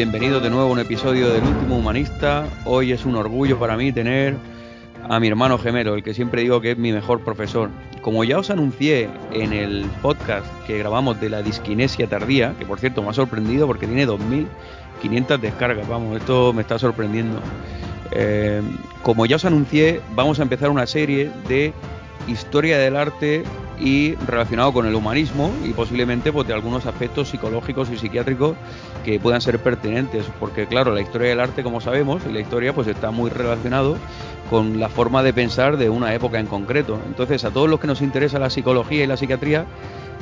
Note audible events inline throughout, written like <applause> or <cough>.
bienvenidos de nuevo a un episodio del Último Humanista. Hoy es un orgullo para mí tener a mi hermano gemelo, el que siempre digo que es mi mejor profesor. Como ya os anuncié en el podcast que grabamos de la disquinesia tardía, que por cierto me ha sorprendido porque tiene 2.500 descargas, vamos, esto me está sorprendiendo. Eh, como ya os anuncié, vamos a empezar una serie de historia del arte y relacionado con el humanismo y posiblemente pues, de algunos aspectos psicológicos y psiquiátricos que puedan ser pertinentes, porque claro, la historia del arte, como sabemos, y la historia pues está muy relacionado con la forma de pensar de una época en concreto. Entonces, a todos los que nos interesa la psicología y la psiquiatría,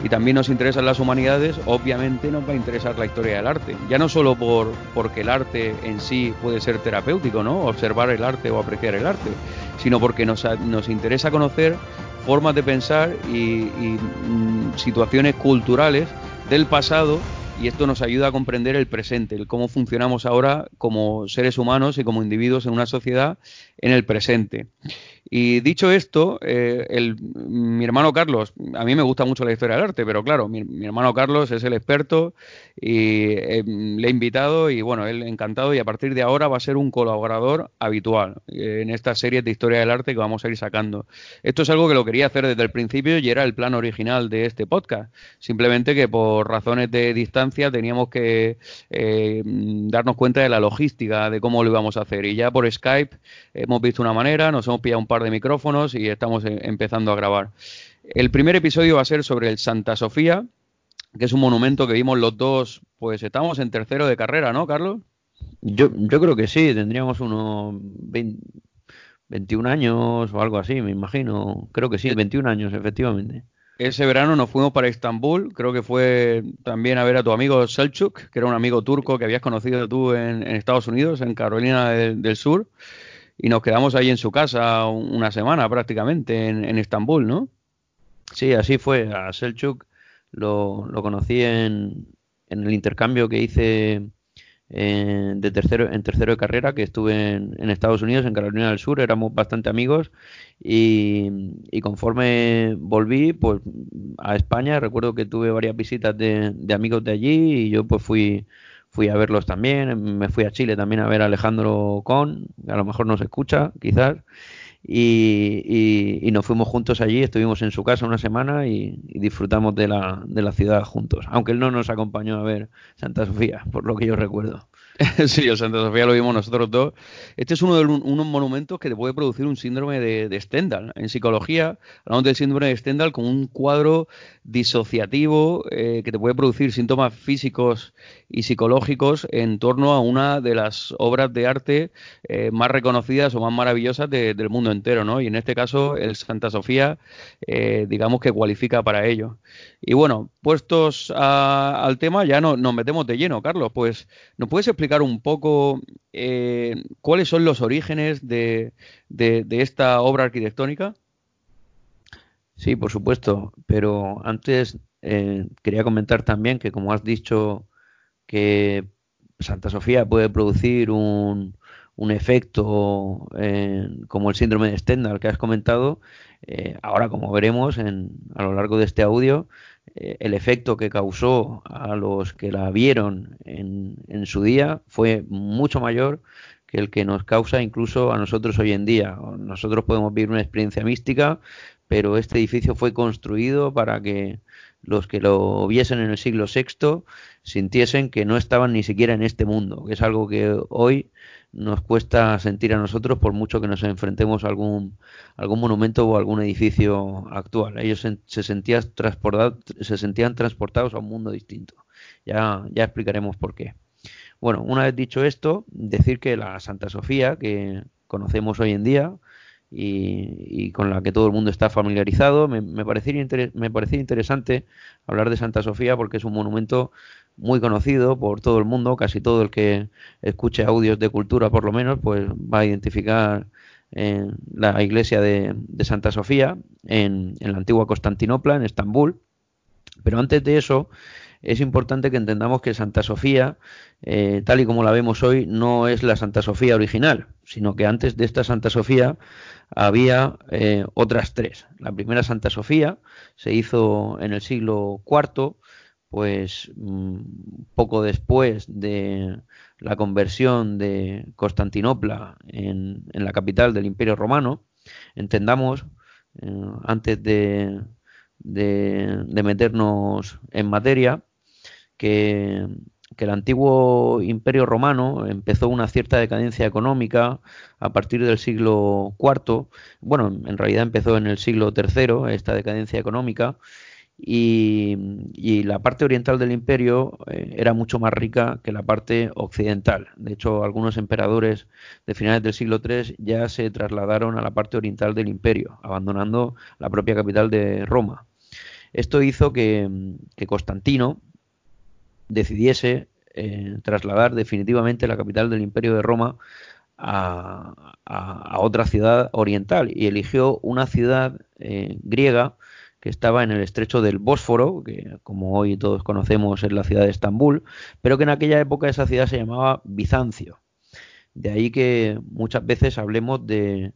y también nos interesan las humanidades, obviamente nos va a interesar la historia del arte. Ya no solo por porque el arte en sí puede ser terapéutico, ¿no? Observar el arte o apreciar el arte, sino porque nos, nos interesa conocer formas de pensar y, mm, situaciones culturales del pasado y esto nos ayuda a comprender el presente, el cómo funcionamos ahora como seres humanos y como individuos en una sociedad en el presente. Y dicho esto, eh, mi hermano Carlos, a mí me gusta mucho la historia del arte, pero claro, mi, hermano Carlos es el experto y eh, le he invitado y bueno, él encantado y a partir de ahora va a ser un colaborador habitual eh, en estas series de historia del arte que vamos a ir sacando. Esto es algo que lo quería hacer desde el principio y era el plan original de este podcast. Simplemente que por razones de distancia teníamos que darnos cuenta de la logística, de cómo lo íbamos a hacer. Y ya por Skype hemos visto una manera, nos hemos pillado un par de micrófonos y estamos eh, empezando a grabar. El primer episodio va a ser sobre el Santa Sofía, que es un monumento que vimos los dos, pues estamos en tercero de carrera, ¿no, Carlos? Yo, yo creo que sí, tendríamos unos 21 años o algo así, me imagino. Creo que sí, 21 años, efectivamente. Ese verano nos fuimos para Estambul, creo que fue también a ver a tu amigo Selchuk, que era un amigo turco que habías conocido tú en, Estados Unidos, en Carolina del Sur y nos quedamos ahí en su casa una semana prácticamente en, Estambul, ¿no? Sí, así fue. A Selchuk lo, lo conocí en, en, el intercambio que hice eh, de tercero, en tercero de carrera, que estuve en, Estados Unidos, en Carolina del Sur, éramos bastante amigos y, y, conforme volví pues a España, recuerdo que tuve varias visitas de, de amigos de allí y yo pues fui fui a verlos también, me fui a Chile también a ver a Alejandro Con, a lo mejor nos escucha, quizás, y, nos fuimos juntos allí, estuvimos en su casa una semana y, y, disfrutamos de la, de la ciudad juntos, aunque él no nos acompañó a ver Santa Sofía, por lo que yo recuerdo. <laughs> sí, el Santa Sofía lo vimos nosotros dos. Este es uno de los, unos monumentos que te puede producir un síndrome de, Stendhal. En psicología hablamos del síndrome de Stendhal como un cuadro disociativo eh, que te puede producir síntomas físicos y psicológicos en torno a una de las obras de arte eh, más reconocidas o más maravillosas del mundo entero, ¿no? Y en este caso el Santa Sofía, eh, digamos que cualifica para ello. Y bueno, puestos al tema, ya no, nos metemos de lleno, Carlos. Pues, ¿nos puedes explicar un poco eh, cuáles son los orígenes de, esta obra arquitectónica? Sí, por supuesto, pero antes eh, quería comentar también que como has dicho que Santa Sofía puede producir un, un efecto eh, como el síndrome de Stendhal que has comentado, eh, ahora, como veremos en, a lo largo de este audio, eh, el efecto que causó a los que la vieron en, en, su día fue mucho mayor que el que nos causa incluso a nosotros hoy en día. Nosotros podemos vivir una experiencia mística, pero este edificio fue construido para que los que lo viesen en el siglo VI sintiesen que no estaban ni siquiera en este mundo, que es algo que hoy nos cuesta sentir a nosotros por mucho que nos enfrentemos a algún, algún monumento o algún edificio actual. Ellos se, sentían transportados, se sentían transportados a un mundo distinto. Ya, ya explicaremos por qué. Bueno, una vez dicho esto, decir que la Santa Sofía, que conocemos hoy en día, y, con la que todo el mundo está familiarizado. Me, me, me parecía interesante hablar de Santa Sofía porque es un monumento muy conocido por todo el mundo, casi todo el que escuche audios de cultura por lo menos, pues va a identificar en la iglesia de, Santa Sofía en, la antigua Constantinopla, en Estambul. Pero antes de eso, es importante que entendamos que Santa Sofía, eh, tal y como la vemos hoy, no es la Santa Sofía original, sino que antes de esta Santa Sofía había eh, otras tres. La primera Santa Sofía se hizo en el siglo IV pues mm, poco después de la conversión de Constantinopla en, la capital del Imperio Romano, entendamos, eh, antes de, de, meternos en materia, que, que, el antiguo Imperio Romano empezó una cierta decadencia económica a partir del siglo IV, bueno, en realidad empezó en el siglo III esta decadencia económica, y, la parte oriental del imperio eh, era mucho más rica que la parte occidental. De hecho, algunos emperadores de finales del siglo III ya se trasladaron a la parte oriental del imperio, abandonando la propia capital de Roma. Esto hizo que, Constantino decidiese eh, trasladar definitivamente la capital del imperio de Roma a, otra ciudad oriental y eligió una ciudad eh, griega que estaba en el estrecho del Bósforo, que como hoy todos conocemos es la ciudad de Estambul, pero que en aquella época esa ciudad se llamaba Bizancio. De ahí que muchas veces hablemos de,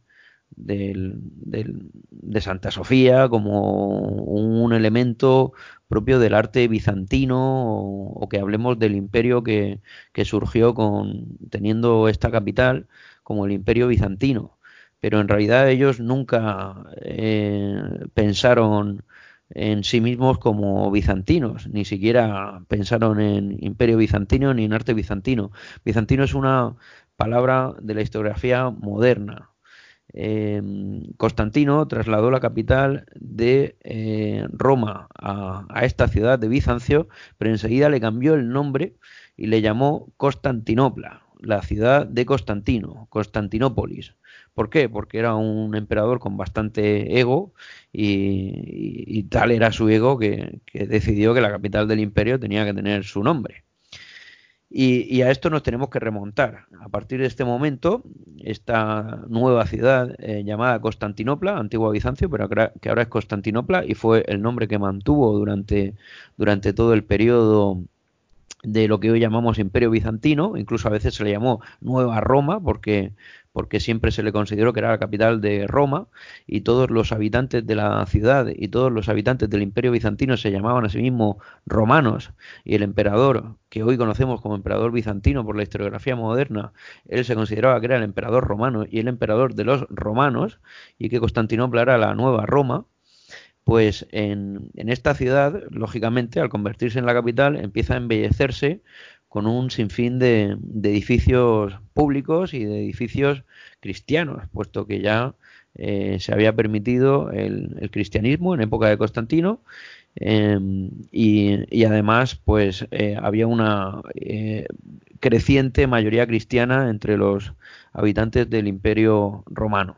de Santa Sofía como un elemento propio del arte bizantino o, que hablemos del imperio que, que, surgió con teniendo esta capital como el imperio bizantino pero en realidad ellos nunca eh, pensaron en sí mismos como bizantinos, ni siquiera pensaron en imperio bizantino ni en arte bizantino. Bizantino es una palabra de la historiografía moderna. Em, Constantino trasladó la capital de eh, Roma a, a, esta ciudad de Bizancio, pero enseguida le cambió el nombre y le llamó Constantinopla, la ciudad de Constantino, Constantinópolis. ¿Por qué? Porque era un emperador con bastante ego y, tal era su ego que, decidió que la capital del imperio tenía que tener su nombre. Y, a esto nos tenemos que remontar. A partir de este momento, esta nueva ciudad eh, llamada Constantinopla, antigua Bizancio, pero que ahora es Constantinopla y fue el nombre que mantuvo durante, durante todo el periodo de lo que hoy llamamos Imperio Bizantino, incluso a veces se le llamó Nueva Roma, porque porque siempre se le consideró que era la capital de Roma y todos los habitantes de la ciudad y todos los habitantes del imperio bizantino se llamaban a sí mismos romanos. Y el emperador que hoy conocemos como emperador bizantino por la historiografía moderna, él se consideraba que era el emperador romano y el emperador de los romanos y que Constantinopla era la nueva Roma, pues en, en esta ciudad, lógicamente, al convertirse en la capital, empieza a embellecerse con un sinfín de, edificios públicos y de edificios cristianos, puesto que ya eh, se había permitido el, cristianismo en época de Constantino em, y, además pues eh, había una eh, creciente mayoría cristiana entre los habitantes del imperio romano.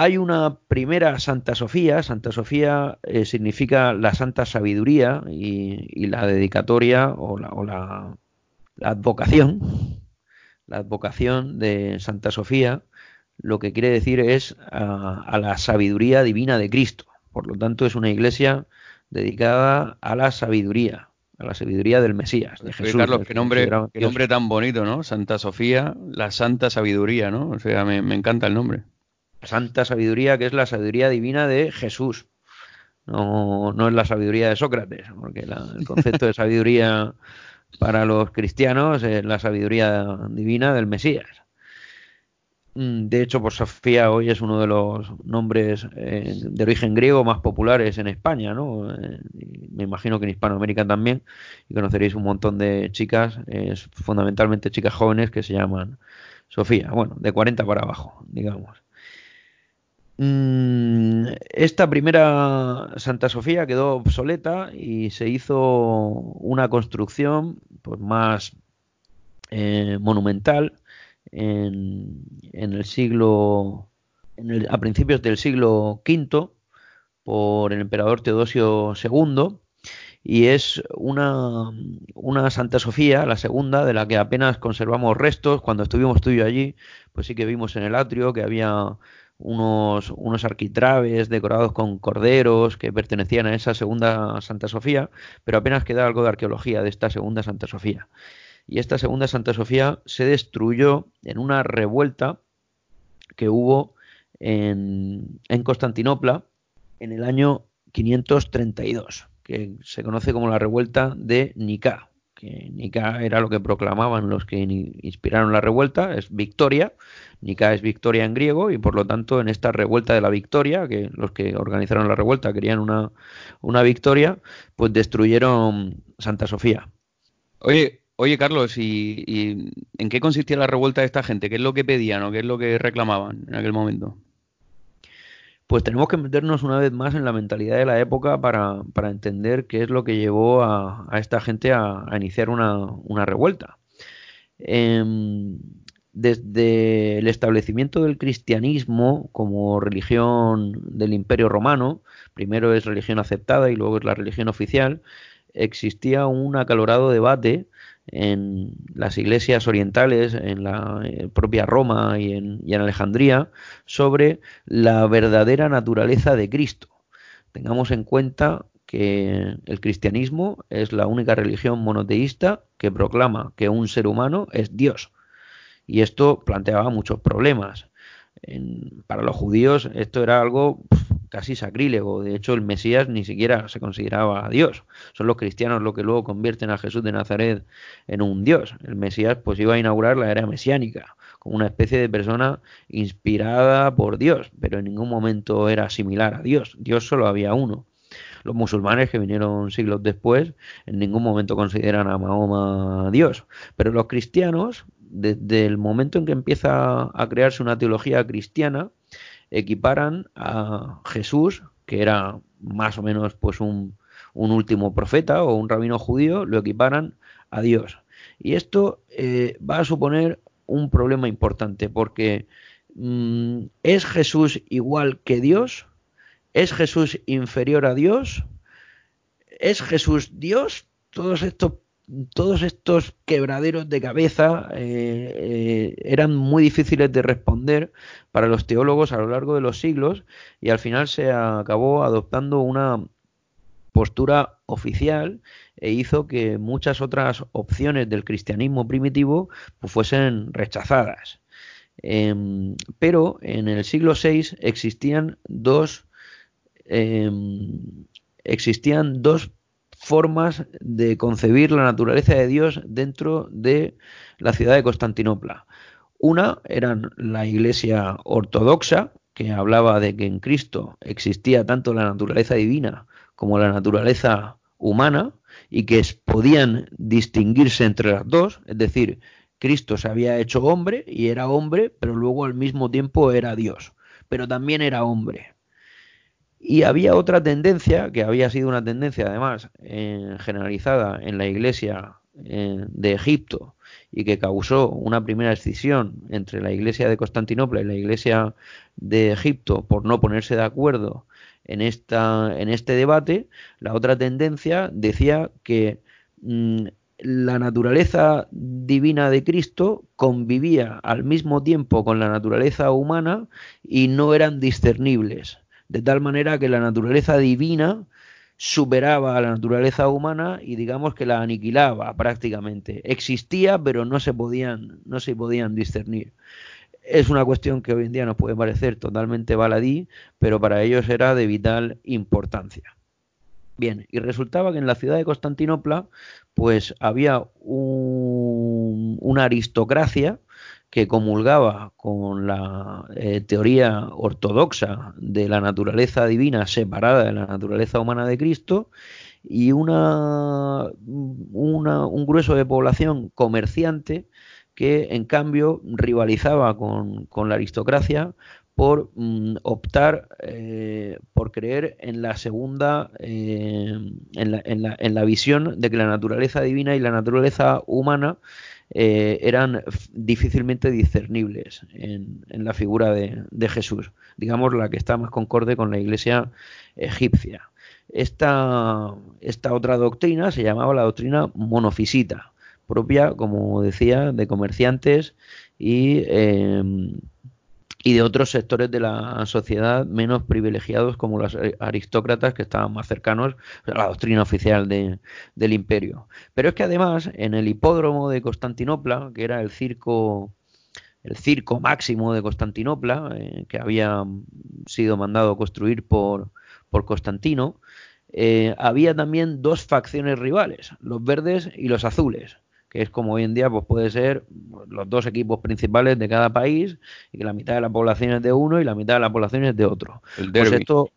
Hay una primera Santa Sofía. Santa Sofía eh, significa la santa sabiduría y, la dedicatoria o la, advocación. La advocación de Santa Sofía lo que quiere decir es a, la sabiduría divina de Cristo. Por lo tanto, es una iglesia dedicada a la sabiduría, a la sabiduría del Mesías, de Jesús. Carlos, qué nombre, nombre tan bonito, ¿no? Santa Sofía, la santa sabiduría, ¿no? O sea, me encanta el nombre santa sabiduría que es la sabiduría divina de Jesús. No, no es la sabiduría de Sócrates, porque el concepto de sabiduría para los cristianos es la sabiduría divina del Mesías. Mm, de hecho, pues Sofía hoy es uno de los nombres eh, de origen griego más populares en España, ¿no? Eh, me imagino que en Hispanoamérica también, y conoceréis un montón de chicas, fundamentalmente chicas jóvenes que se llaman Sofía, bueno, de 40 para abajo, digamos. Mm, esta primera Santa Sofía quedó obsoleta y se hizo una construcción pues, más eh, monumental en, el siglo a principios del siglo V por el emperador Teodosio II y es una, una, Santa Sofía, la segunda, de la que apenas conservamos restos. Cuando estuvimos tú y yo allí, pues sí que vimos en el atrio que había unos, unos arquitraves decorados con corderos que pertenecían a esa segunda Santa Sofía, pero apenas queda algo de arqueología de esta segunda Santa Sofía. Y esta segunda Santa Sofía se destruyó en una revuelta que hubo en, en Constantinopla en el año 532, que se conoce como la revuelta de Nicá, que Nicá era lo que proclamaban los que inspiraron la revuelta, es victoria, Nicá es victoria en griego y por lo tanto en esta revuelta de la victoria, que los que organizaron la revuelta querían una, una victoria, pues destruyeron Santa Sofía. Oye, oye Carlos, ¿y, en qué consistía la revuelta de esta gente? ¿Qué es lo que pedían o qué es lo que reclamaban en aquel momento? Pues tenemos que meternos una vez más en la mentalidad de la época para, entender qué es lo que llevó a, esta gente a, iniciar una, revuelta. Em, desde el establecimiento del cristianismo como religión del Imperio Romano, primero es religión aceptada y luego es la religión oficial, existía un acalorado debate en las iglesias orientales, en la eh, propia Roma y en, Alejandría, sobre la verdadera naturaleza de Cristo. Tengamos en cuenta que el cristianismo es la única religión monoteísta que proclama que un ser humano es Dios. Y esto planteaba muchos problemas. para los judíos esto era algo casi sacrílego. De hecho, el Mesías ni siquiera se consideraba Dios. Son los cristianos los que luego convierten a Jesús de Nazaret en un Dios. El Mesías pues iba a inaugurar la era mesiánica, como una especie de persona inspirada por Dios, pero en ningún momento era similar a Dios. Dios solo había uno. Los musulmanes que vinieron siglos después en ningún momento consideran a Mahoma Dios. Pero los cristianos, desde el momento en que empieza a crearse una teología cristiana, equiparan a Jesús, que era más o menos pues un, último profeta o un rabino judío, lo equiparan a Dios. Y esto eh, va a suponer un problema importante porque mm, ¿es Jesús igual que Dios? ¿Es Jesús inferior a Dios? ¿Es Jesús Dios? Todos estos todos estos quebraderos de cabeza eh, eh, eran muy difíciles de responder para los teólogos a lo largo de los siglos y al final se acabó adoptando una postura oficial e hizo que muchas otras opciones del cristianismo primitivo pues, fuesen rechazadas. Em, pero en el siglo VI existían dos em, existían dos formas de concebir la naturaleza de Dios dentro de la ciudad de Constantinopla. Una eran la iglesia ortodoxa, que hablaba de que en Cristo existía tanto la naturaleza divina como la naturaleza humana y que podían distinguirse entre las dos, es decir, Cristo se había hecho hombre y era hombre, pero luego al mismo tiempo era Dios, pero también era hombre. Y había otra tendencia, que había sido una tendencia además generalizada en la iglesia eh, de Egipto y que causó una primera escisión entre la iglesia de Constantinopla y la iglesia de Egipto por no ponerse de acuerdo en, esta, en este debate, la otra tendencia decía que mm, la naturaleza divina de Cristo convivía al mismo tiempo con la naturaleza humana y no eran discernibles de tal manera que la naturaleza divina superaba a la naturaleza humana y digamos que la aniquilaba prácticamente. Existía, pero no se podían, no se podían discernir. Es una cuestión que hoy en día nos puede parecer totalmente baladí, pero para ellos era de vital importancia. Bien, y resultaba que en la ciudad de Constantinopla, pues había una aristocracia que comulgaba con la eh, teoría ortodoxa de la naturaleza divina separada de la naturaleza humana de Cristo y una, un grueso de población comerciante que en cambio rivalizaba con, la aristocracia por mm, optar eh, por creer en la segunda eh, en, la, en, la, en la visión de que la naturaleza divina y la naturaleza humana eh, eran difícilmente discernibles en, la figura de, Jesús, digamos la que está más concorde con la iglesia egipcia. Esta, esta otra doctrina se llamaba la doctrina monofisita, propia, como decía, de comerciantes y eh, y de otros sectores de la sociedad menos privilegiados como los aristócratas que estaban más cercanos a la doctrina oficial del imperio. Pero es que además en el hipódromo de Constantinopla, que era el circo el circo máximo de Constantinopla, eh, que había sido mandado construir por, por Constantino, eh, había también dos facciones rivales, los verdes y los azules, que es como hoy en día pues puede ser los dos equipos principales de cada país y que la mitad de la población es de uno y la mitad de la población es de otro. El pues derbi. esto,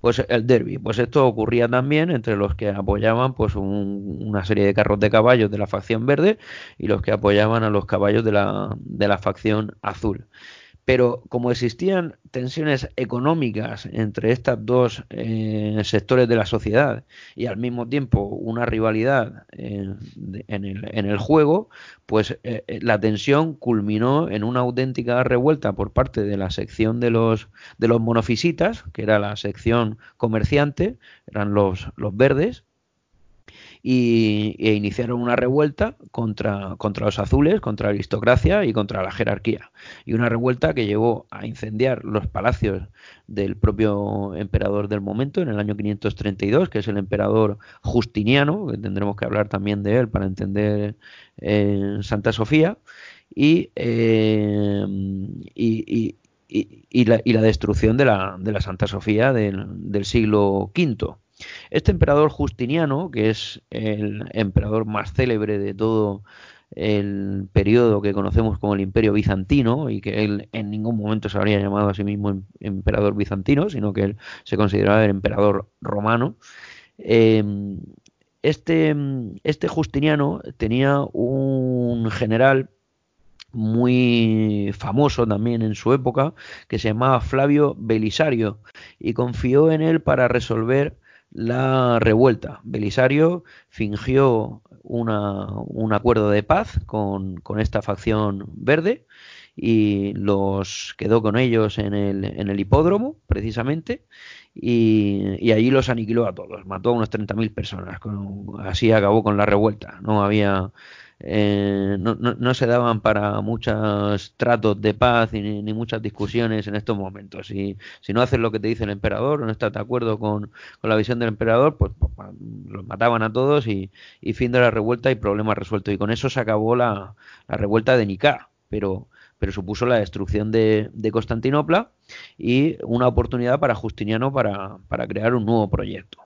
pues el derby, pues esto ocurría también entre los que apoyaban pues un- una serie de carros de caballos de la facción verde y los que apoyaban a los caballos de la, de la facción azul. Pero como existían tensiones económicas entre estas dos eh, sectores de la sociedad y al mismo tiempo una rivalidad en, de- en el, en el juego, pues eh, eh, la tensión culminó en una auténtica revuelta por parte de la sección de los, de los monofisitas, que era la sección comerciante, eran los, los verdes, y, e iniciaron una revuelta contra, contra los azules, contra la aristocracia y contra la jerarquía. Y una revuelta que llevó a incendiar los palacios del propio emperador del momento en el año 532, que es el emperador Justiniano, que tendremos que hablar también de él para entender eh, Santa Sofía, y, eh, y- y- y la, y la destrucción de la, de la Santa Sofía del, del siglo V. Este emperador Justiniano, que es el emperador más célebre de todo el periodo que conocemos como el Imperio Bizantino y que él en ningún momento se habría llamado a sí mismo em- emperador bizantino, sino que él se consideraba el emperador romano. Eh, este, este Justiniano tenía un general muy famoso también en su época, que se llamaba Flavio Belisario, y confió en él para resolver la revuelta. Belisario fingió una, un acuerdo de paz con, con esta facción verde y los quedó con ellos en el, en el hipódromo, precisamente, y, y allí los aniquiló a todos, mató a unas 30.000 personas. Con- así acabó con la revuelta. No había eh, no, no, no se daban para muchos tratos de paz ni, ni muchas discusiones en estos momentos. Si, si no haces lo que te dice el emperador o no estás de acuerdo con, con la visión del emperador, pues, pues, los mataban a todos y, y fin de la revuelta y problema resuelto. Y con eso se acabó la, la revuelta de Nicá, pero, pero supuso la destrucción de, de Constantinopla y una oportunidad para Justiniano para, para crear un nuevo proyecto.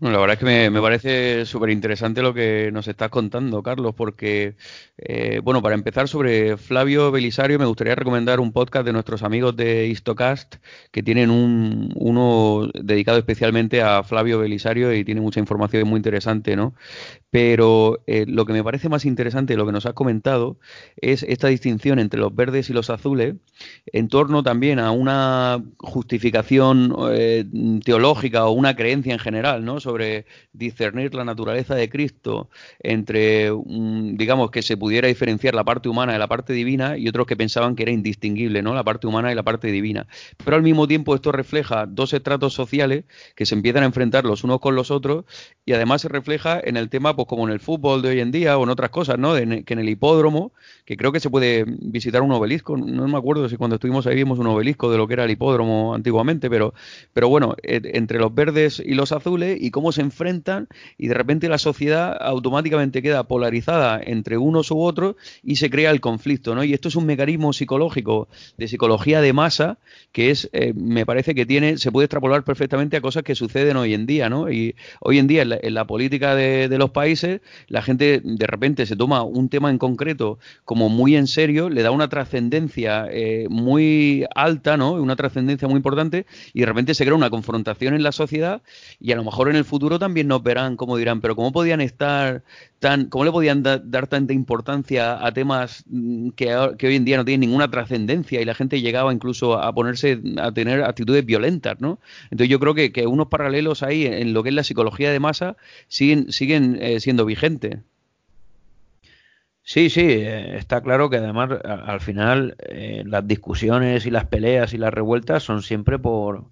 La verdad es que me, me parece súper interesante lo que nos estás contando, Carlos, porque, eh, bueno, para empezar sobre Flavio Belisario, me gustaría recomendar un podcast de nuestros amigos de Histocast, que tienen un, uno dedicado especialmente a Flavio Belisario y tiene mucha información muy interesante, ¿no? Pero eh, lo que me parece más interesante lo que nos has comentado es esta distinción entre los verdes y los azules en torno también a una justificación eh, teológica o una creencia en general, ¿no? Sobre discernir la naturaleza de Cristo entre, digamos, que se pudiera diferenciar la parte humana de la parte divina y otros que pensaban que era indistinguible, ¿no? La parte humana y la parte divina. Pero al mismo tiempo esto refleja dos estratos sociales que se empiezan a enfrentar los unos con los otros y además se refleja en el tema, pues como en el fútbol de hoy en día o en otras cosas, ¿no? De, que en el hipódromo, que creo que se puede visitar un obelisco, no me acuerdo si cuando estuvimos ahí vimos un obelisco de lo que era el hipódromo antiguamente, pero, pero bueno, entre los verdes y los azules y cómo se enfrentan y de repente la sociedad automáticamente queda polarizada entre unos u otros y se crea el conflicto, ¿no? Y esto es un mecanismo psicológico de psicología de masa que es, eh, me parece que tiene, se puede extrapolar perfectamente a cosas que suceden hoy en día, ¿no? Y hoy en día en la, en la política de, los países, la gente de repente se toma un tema en concreto como muy en serio, le da una trascendencia eh, muy alta, ¿no? Una trascendencia muy importante y de repente se crea una confrontación en la sociedad y a lo mejor en el futuro también nos verán como dirán, pero ¿cómo podían estar tan, cómo le podían da, dar tanta importancia a temas mm, que, hoy en día no tienen ninguna trascendencia y la gente llegaba incluso a ponerse, a tener actitudes violentas, ¿no? Entonces yo creo que, que unos paralelos ahí en lo que es la psicología de masa siguen, siguen eh, siendo vigentes. Sí, sí, eh, está claro que además al final eh, las discusiones y las peleas y las revueltas son siempre por,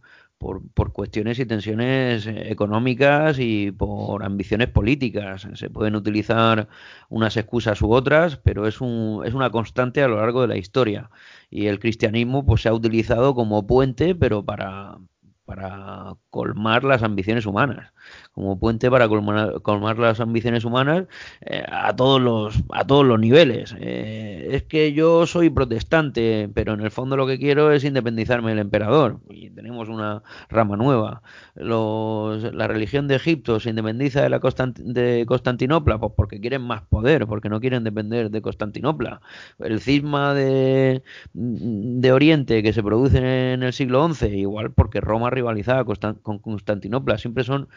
por, por, cuestiones y tensiones económicas y por ambiciones políticas. Se pueden utilizar unas excusas u otras, pero es, un, es una constante a lo largo de la historia. Y el cristianismo pues, se ha utilizado como puente, pero para, para colmar las ambiciones humanas, como puente para colmar, las ambiciones humanas eh, a todos los a todos los niveles. Eh, es que yo soy protestante, pero en el fondo lo que quiero es independizarme del emperador y tenemos una rama nueva. la religión de Egipto se independiza de la de Constantinopla, pues porque quieren más poder, porque no quieren depender de Constantinopla. El cisma de, de Oriente que se produce en el siglo XI, igual porque Roma rivalizada con Constantinopla. Siempre son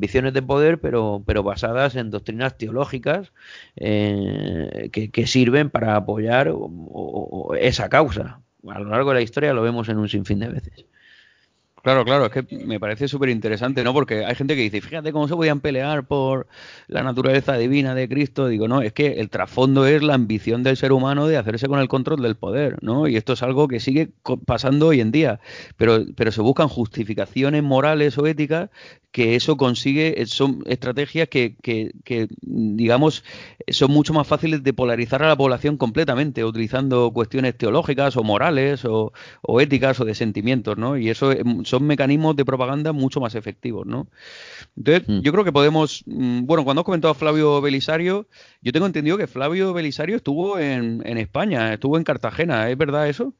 de poder, pero, pero basadas en doctrinas teológicas eh, que, sirven para apoyar esa causa. A lo largo de la historia lo vemos en un sinfín de veces. Claro, claro, es que me parece súper interesante, ¿no? Porque hay gente que dice, fíjate cómo se podían pelear por la naturaleza divina de Cristo. Digo, no, es que el trasfondo es la ambición del ser humano de hacerse con el control del poder, ¿no? Y esto es algo que sigue pasando hoy en día. Pero, pero se buscan justificaciones morales o éticas que eso consigue, son estrategias que, que, que, digamos, son mucho más fáciles de polarizar a la población completamente, utilizando cuestiones teológicas o morales o, o éticas o de sentimientos, ¿no? Y eso son mecanismos de propaganda mucho más efectivos, ¿no? Entonces, mm. yo creo que podemos, mm, bueno, cuando has comentado a Flavio Belisario, yo tengo entendido que Flavio Belisario estuvo en, en España, estuvo en Cartagena, ¿es verdad eso?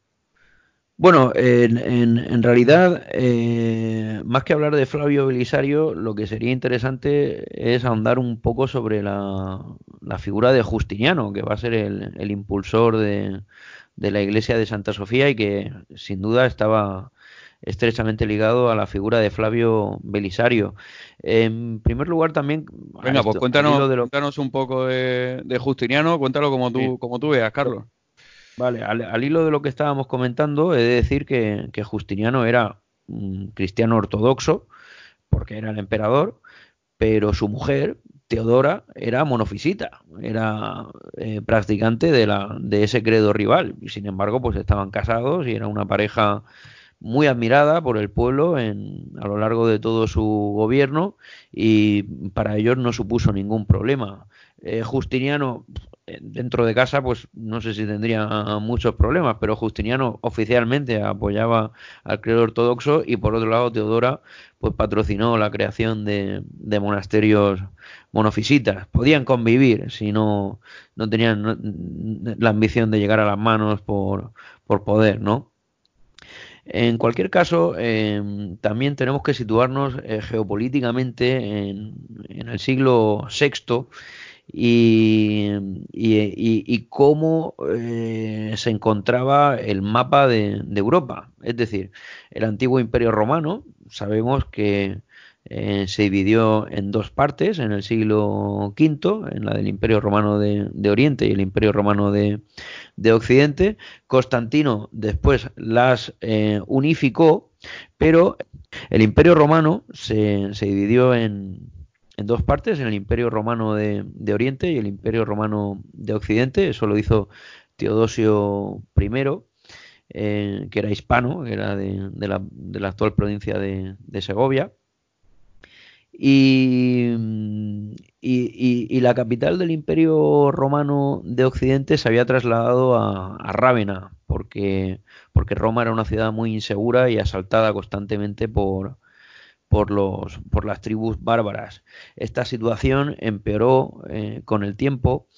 Bueno, en, en, realidad, eh, más que hablar de Flavio Belisario, lo que sería interesante es ahondar un poco sobre la, la figura de Justiniano, que va a ser el, el impulsor de, de, la iglesia de Santa Sofía y que sin duda estaba estrechamente ligado a la figura de Flavio Belisario. En primer lugar también... Venga, pues cuéntanos, un poco de, Justiniano, cuéntalo como tú, como tú veas, Carlos. Vale, al, hilo de lo que estábamos comentando, he de decir que, Justiniano era un cristiano ortodoxo, porque era el emperador, pero su mujer, Teodora, era monofisita, era eh, practicante de, la, de ese credo rival, y sin embargo, pues estaban casados y era una pareja muy admirada por el pueblo en, a lo largo de todo su gobierno y para ellos no supuso ningún problema. Eh, Justiniano eh, dentro de casa pues no sé si tendría muchos problemas pero Justiniano oficialmente apoyaba al credo ortodoxo y por otro lado Teodora pues patrocinó la creación de, de monasterios monofisitas podían convivir si no no tenían la ambición de llegar a las manos por, por poder no en cualquier caso, em, también tenemos que situarnos eh, geopolíticamente en, el siglo VI y, cómo eh, se encontraba el mapa de, Europa. Es decir, el antiguo imperio romano, sabemos que eh, se dividió en dos partes en el siglo V, en la del Imperio Romano de, Oriente y el Imperio Romano de, Occidente. Constantino después las eh, unificó, pero el Imperio Romano se, dividió en, dos partes, en el Imperio Romano de, Oriente y el Imperio Romano de Occidente. Eso lo hizo Teodosio I. Eh, que era hispano, que era de, la, de la, actual provincia de, Segovia. Y, y, la capital del Imperio Romano de Occidente se había trasladado a, Rávena, porque, porque Roma era una ciudad muy insegura y asaltada constantemente por, por, los, por las tribus bárbaras. Esta situación empeoró eh, con el tiempo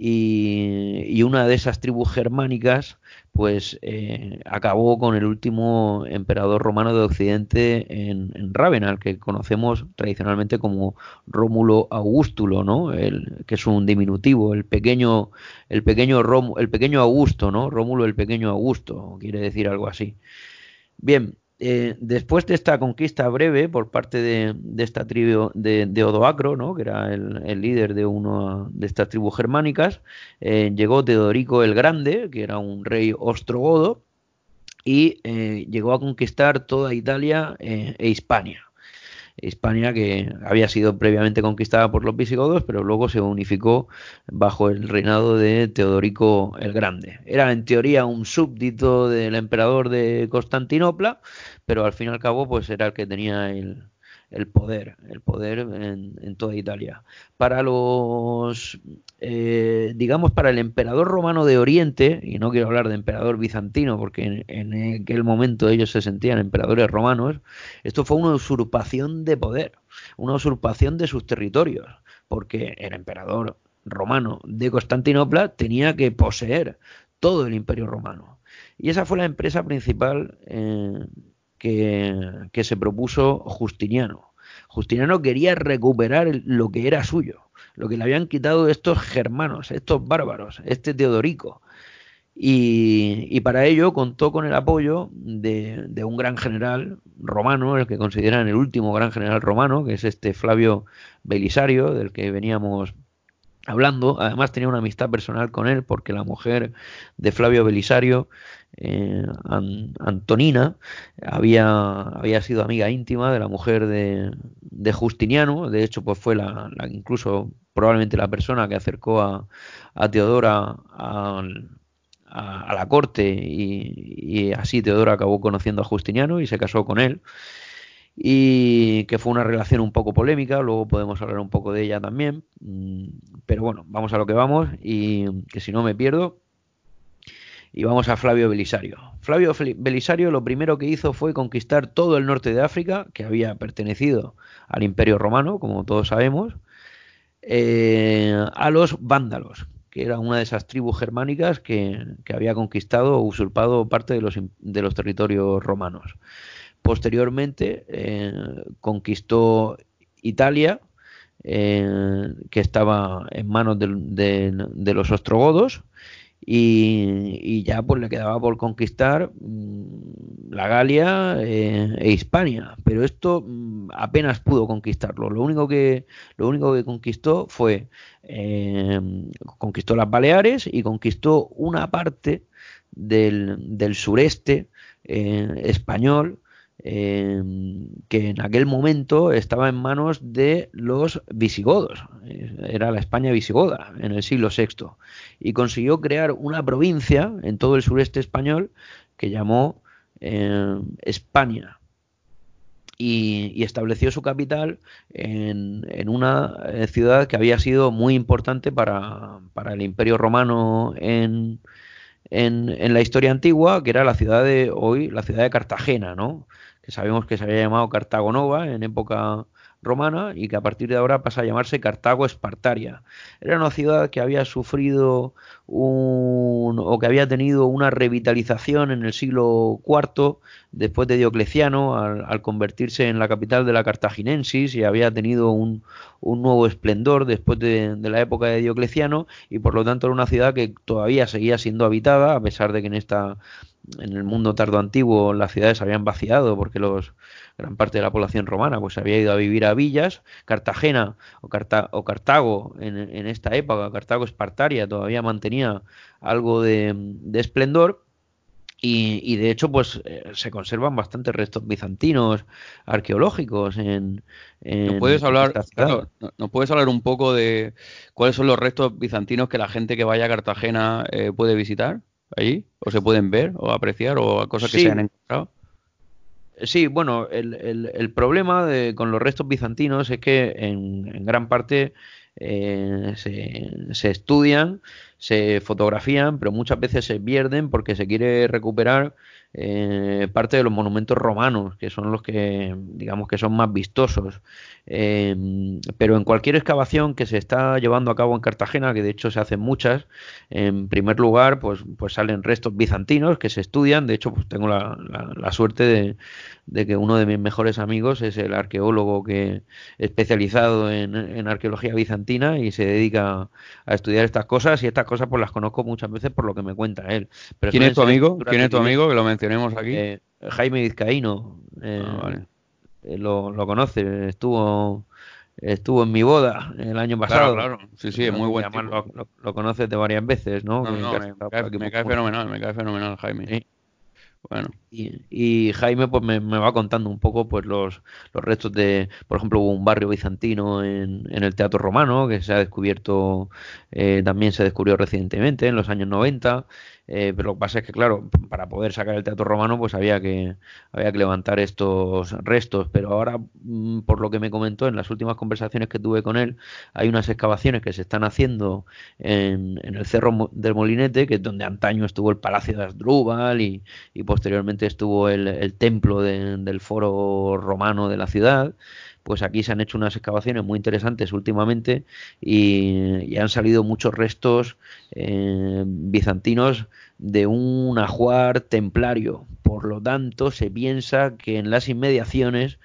y, una de esas tribus germánicas pues eh, acabó con el último emperador romano de Occidente en, en que conocemos tradicionalmente como Rómulo Augustulo, ¿no? El, que es un diminutivo, el pequeño, el pequeño el pequeño Augusto, ¿no? Rómulo el pequeño Augusto, quiere decir algo así. Bien, eh, después de esta conquista breve por parte de, esta tribu de, Odoacro, ¿no? que era el, líder de una de estas tribus germánicas, eh, llegó Teodorico el Grande, que era un rey ostrogodo, y eh, llegó a conquistar toda Italia e Hispania. Hispania que había sido previamente conquistada por los visigodos, pero luego se unificó bajo el reinado de Teodorico el Grande. Era en teoría un súbdito del emperador de Constantinopla, pero al fin y al cabo pues era el que tenía el, el poder, el poder en, toda Italia. Para los, eh, digamos, para el emperador romano de Oriente, y no quiero hablar de emperador bizantino, porque en, aquel momento ellos se sentían emperadores romanos, esto fue una usurpación de poder, una usurpación de sus territorios, porque el emperador romano de Constantinopla tenía que poseer todo el imperio romano. Y esa fue la empresa principal eh, que, se propuso Justiniano. Justiniano quería recuperar lo que era suyo, lo que le habían quitado estos germanos, estos bárbaros, este Teodorico. Y, para ello contó con el apoyo de, un gran general romano, el que consideran el último gran general romano, que es este Flavio Belisario, del que veníamos hablando. Además tenía una amistad personal con él porque la mujer de Flavio Belisario, eh, Antonina, había, había sido amiga íntima de la mujer de, Justiniano. De hecho, pues fue la, incluso probablemente la persona que acercó a, Teodora a, la corte y, y así Teodora acabó conociendo a Justiniano y se casó con él y que fue una relación un poco polémica, luego podemos hablar un poco de ella también, mm, pero bueno, vamos a lo que vamos y que si no me pierdo. Y vamos a Flavio Belisario. Flavio Belisario lo primero que hizo fue conquistar todo el norte de África, que había pertenecido al Imperio Romano, como todos sabemos, eh, a los vándalos, que era una de esas tribus germánicas que, había conquistado o usurpado parte de los, de los territorios romanos. Posteriormente eh, conquistó Italia, eh, que estaba en manos de, los ostrogodos, y, ya pues le quedaba por conquistar mm, la Galia eh, e Hispania, pero esto mm, apenas pudo conquistarlo. Lo único que lo único que conquistó fue conquistó las Baleares y conquistó una parte del, del sureste español Em, que en aquel momento estaba en manos de los visigodos, era la España visigoda en el siglo VI, y consiguió crear una provincia en todo el sureste español que llamó em, España. Y, estableció su capital en, una eh, ciudad que había sido muy importante para, el imperio romano en, en, la historia antigua, que era la ciudad de hoy, la ciudad de Cartagena, ¿no? que sabemos que se había llamado Cartago Nova en época romana y que a partir de ahora pasa a llamarse Cartago Espartaria. Era una ciudad que había sufrido un, o que había tenido una revitalización en el siglo IV después de Diocleciano al, convertirse en la capital de la Cartaginensis y había tenido un, nuevo esplendor después de, de, la época de Diocleciano y por lo tanto era una ciudad que todavía seguía siendo habitada a pesar de que en esta en el mundo tardo antiguo las ciudades habían vaciado porque los gran parte de la población romana pues había ido a vivir a villas Cartagena o, o Cartago en, esta época Cartago Espartaria todavía mantenía algo de, esplendor y, de hecho pues eh, se conservan bastantes restos bizantinos arqueológicos en, ¿No puedes hablar ¿no, puedes hablar un poco de cuáles son los restos bizantinos que la gente que vaya a Cartagena eh, puede visitar allí? ¿O se pueden ver o apreciar o cosas que se han encontrado? Sí, bueno, el, el, problema de, con los restos bizantinos es que en, gran parte eh, se, se, estudian, se fotografían, pero muchas veces se pierden porque se quiere recuperar eh, parte de los monumentos romanos, que son los que, digamos, que son más vistosos. Em, pero en cualquier excavación que se está llevando a cabo en Cartagena, que de hecho se hacen muchas, en primer lugar, pues, pues salen restos bizantinos que se estudian. De hecho, pues tengo la, suerte de, que uno de mis mejores amigos es el arqueólogo que especializado en, en arqueología bizantina y se dedica a estudiar estas cosas y estas cosas pues las conozco muchas veces por lo que me cuenta él. Pero ¿Quién es tu amigo? ¿Quién es tu amigo que lo mencionemos aquí? Eh, Jaime Vizcaíno. Eh, ah, eh, lo, lo, conoce, estuvo estuvo en mi boda el año pasado. Claro, claro. Sí, sí, es muy bueno. Lo, conoces de varias veces, ¿no? me, cae, fenomenal, me cae fenomenal, Jaime. Bueno. Y, Jaime pues me, va contando un poco pues los, los restos de, por ejemplo, hubo un barrio bizantino en, en el Teatro Romano que se ha descubierto, eh, también se descubrió recientemente en los años 90. Eh, pero lo que pasa es que, claro, para poder sacar el teatro romano, pues había que, había que levantar estos restos. Pero ahora, mm, por lo que me comentó en las últimas conversaciones que tuve con él, hay unas excavaciones que se están haciendo en, el Cerro del Molinete, que es donde antaño estuvo el Palacio de Asdrúbal y, y posteriormente estuvo el, templo del foro romano de la ciudad pues aquí se han hecho unas excavaciones muy interesantes últimamente y, han salido muchos restos eh, bizantinos de un ajuar templario. Por lo tanto, se piensa que en las inmediaciones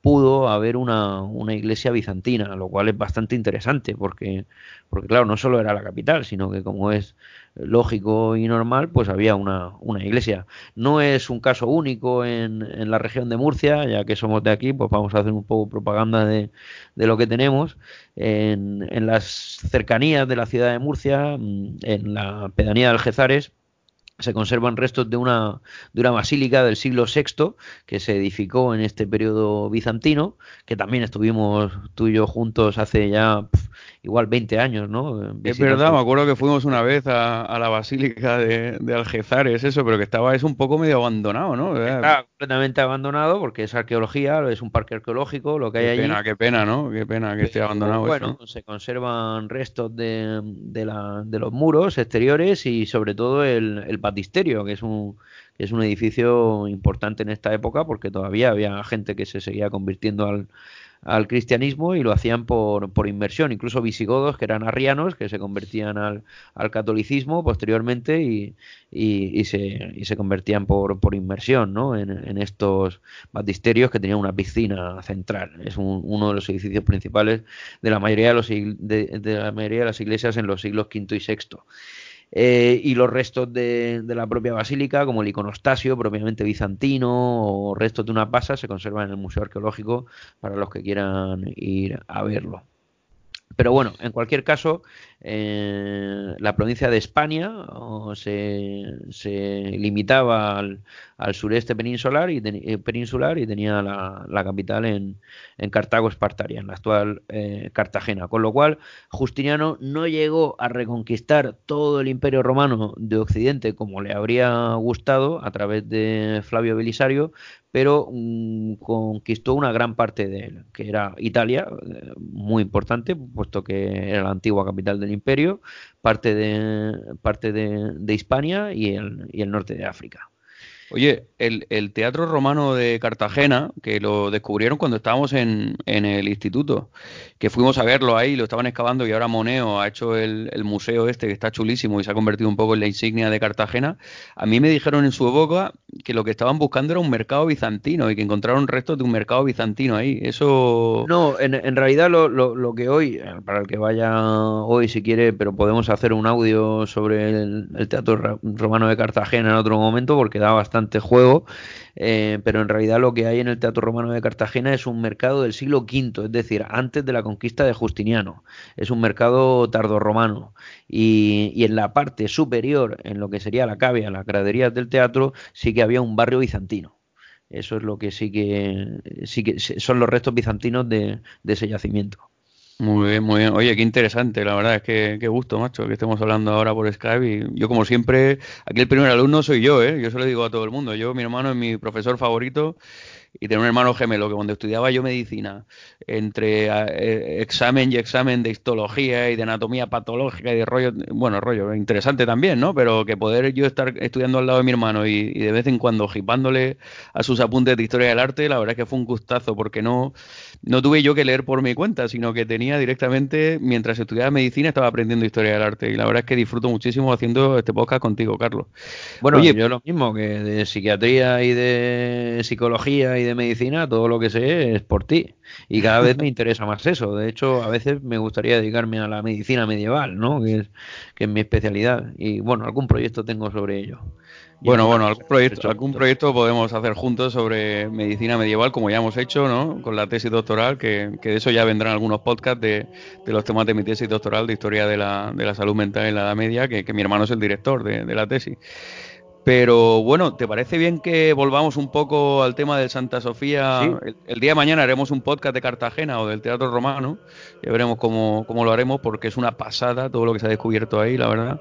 pudo haber una, una, iglesia bizantina, lo cual es bastante interesante porque, porque, claro, no solo era la capital, sino que como es lógico y normal, pues había una, una iglesia. No es un caso único en, en, la región de Murcia, ya que somos de aquí, pues vamos a hacer un poco propaganda de, de lo que tenemos. En, en las cercanías de la ciudad de Murcia, en la pedanía de Algezares, se conservan restos de una, de una basílica del siglo VI que se edificó en este periodo bizantino, que también estuvimos tú y yo juntos hace ya igual 20 años, ¿no? es verdad, me acuerdo que fuimos una vez a, la basílica de, de, Algezares, eso, pero que estaba es un poco medio abandonado, ¿no? Está completamente abandonado porque es arqueología, es un parque arqueológico, lo que hay qué allí. Pena, qué pena, ¿no? Qué pena que esté abandonado. Bueno, se conservan restos de, de, la, de, los muros exteriores y sobre todo el, el batisterio, que es un que es un edificio importante en esta época porque todavía había gente que se seguía convirtiendo al, al cristianismo y lo hacían por, por, inmersión, incluso visigodos que eran arrianos que se convertían al, al catolicismo posteriormente y, y, se, y, se, convertían por, por inmersión ¿no? en, en, estos batisterios que tenían una piscina central. Es un, uno de los edificios principales de la mayoría de, los, de, de la mayoría de las iglesias en los siglos V y VI. Eh, y los restos de, la propia basílica, como el iconostasio propiamente bizantino o restos de una pasa, se conservan en el Museo Arqueológico para los que quieran ir a verlo. Pero bueno, en cualquier caso, eh, la provincia de España se, se, limitaba al, al, sureste peninsular y, eh, peninsular y tenía la, la capital en, en, Cartago Espartaria, en la actual eh, Cartagena. Con lo cual, Justiniano no llegó a reconquistar todo el imperio romano de Occidente como le habría gustado a través de Flavio Belisario, pero mm, conquistó una gran parte de él, que era Italia, eh, muy importante, puesto que era la antigua capital del imperio, parte de, parte de, de Hispania y el, y el norte de África. Oye, el, Teatro Romano de Cartagena, que lo descubrieron cuando estábamos en, el instituto, que fuimos a verlo ahí, lo estaban excavando y ahora Moneo ha hecho el, museo este que está chulísimo y se ha convertido un poco en la insignia de Cartagena. A mí me dijeron en su época que lo que estaban buscando era un mercado bizantino y que encontraron restos de un mercado bizantino ahí. Eso. No, en, realidad lo, que hoy, para el que vaya hoy si quiere, pero podemos hacer un audio sobre el, el Teatro Romano de Cartagena en otro momento porque da bastante juego, eh, pero en realidad lo que hay en el Teatro Romano de Cartagena es un mercado del siglo V, es decir, antes de la conquista de Justiniano. Es un mercado tardorromano. Y, y en la parte superior, en lo que sería la cavea, las graderías del teatro, sí que había un barrio bizantino. Eso es lo que sí que, sí que son los restos bizantinos de ese yacimiento. Muy bien, muy bien. Oye, qué interesante, la verdad es que qué gusto, macho, que estemos hablando ahora por Skype. Y yo, como siempre, aquí el primer alumno soy yo, ¿eh? Yo se lo digo a todo el mundo. Yo, mi hermano es mi profesor favorito y tenía un hermano gemelo que cuando estudiaba yo medicina, entre eh, examen y examen de histología y de anatomía patológica y de rollo, bueno, rollo interesante también, ¿no? Pero que poder yo estar estudiando al lado de mi hermano y, y de vez en cuando jipándole a sus apuntes de historia del arte, la verdad es que fue un gustazo porque no, no tuve yo que leer por mi cuenta, sino que tenía directamente, mientras estudiaba medicina, estaba aprendiendo historia del arte y la verdad es que disfruto muchísimo haciendo este podcast contigo, Carlos. Bueno, Oye, yo lo mismo que de psiquiatría y de psicología y de medicina, todo lo que sé es por ti. Y cada vez me interesa más eso. De hecho, a veces me gustaría dedicarme a la medicina medieval, ¿no? Que es, que es mi especialidad. Y bueno, algún proyecto tengo sobre ello. Bueno, bueno, algún proyecto, algún proyecto podemos hacer juntos sobre medicina medieval, como ya hemos hecho, ¿no? Con la tesis doctoral, que, que de eso ya vendrán algunos podcasts de, de, los temas de mi tesis doctoral de historia de la, de la salud mental en la Edad Media, que, que mi hermano es el director de, de la tesis. Pero bueno, ¿te parece bien que volvamos un poco al tema de Santa Sofía? El, día de mañana haremos un podcast de Cartagena o del Teatro Romano. Ya veremos cómo, cómo lo haremos porque es una pasada todo lo que se ha descubierto ahí, la verdad.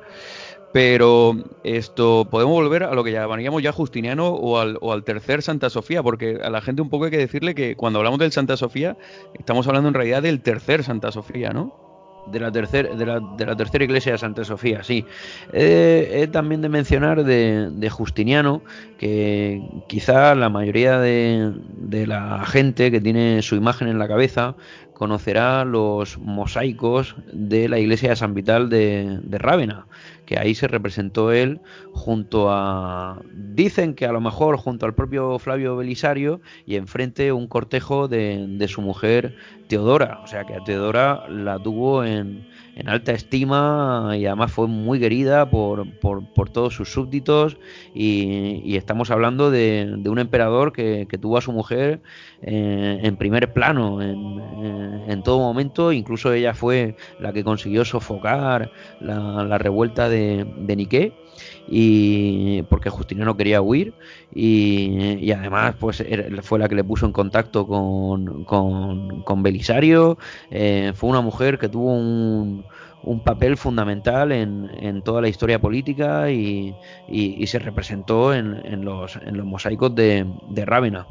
Pero esto, podemos volver a lo que llamaríamos ya Justiniano o al, o al tercer Santa Sofía, porque a la gente un poco hay que decirle que cuando hablamos del Santa Sofía, estamos hablando en realidad del tercer Santa Sofía, ¿no? De la, tercera de, la, de la tercera iglesia de Santa Sofía, sí. He, también de mencionar de, Justiniano, que quizá la mayoría de, de, la gente que tiene su imagen en la cabeza conocerá los mosaicos de la iglesia de San Vital de, de Rávena que ahí se representó él junto a, dicen que a lo mejor junto al propio Flavio Belisario y enfrente un cortejo de, de su mujer Teodora, o sea que a Teodora la tuvo en, en alta estima y además fue muy querida por, por, todos sus súbditos y, estamos hablando de, un emperador que, tuvo a su mujer eh, en primer plano en, todo momento, incluso ella fue la que consiguió sofocar la, revuelta de, de Niqué y porque Justiniano quería huir y, además pues fue la que le puso en contacto con, con, Belisario. Eh, fue una mujer que tuvo un, un papel fundamental en, en, toda la historia política y, y, se representó en, en, los, en los mosaicos de, de Rávena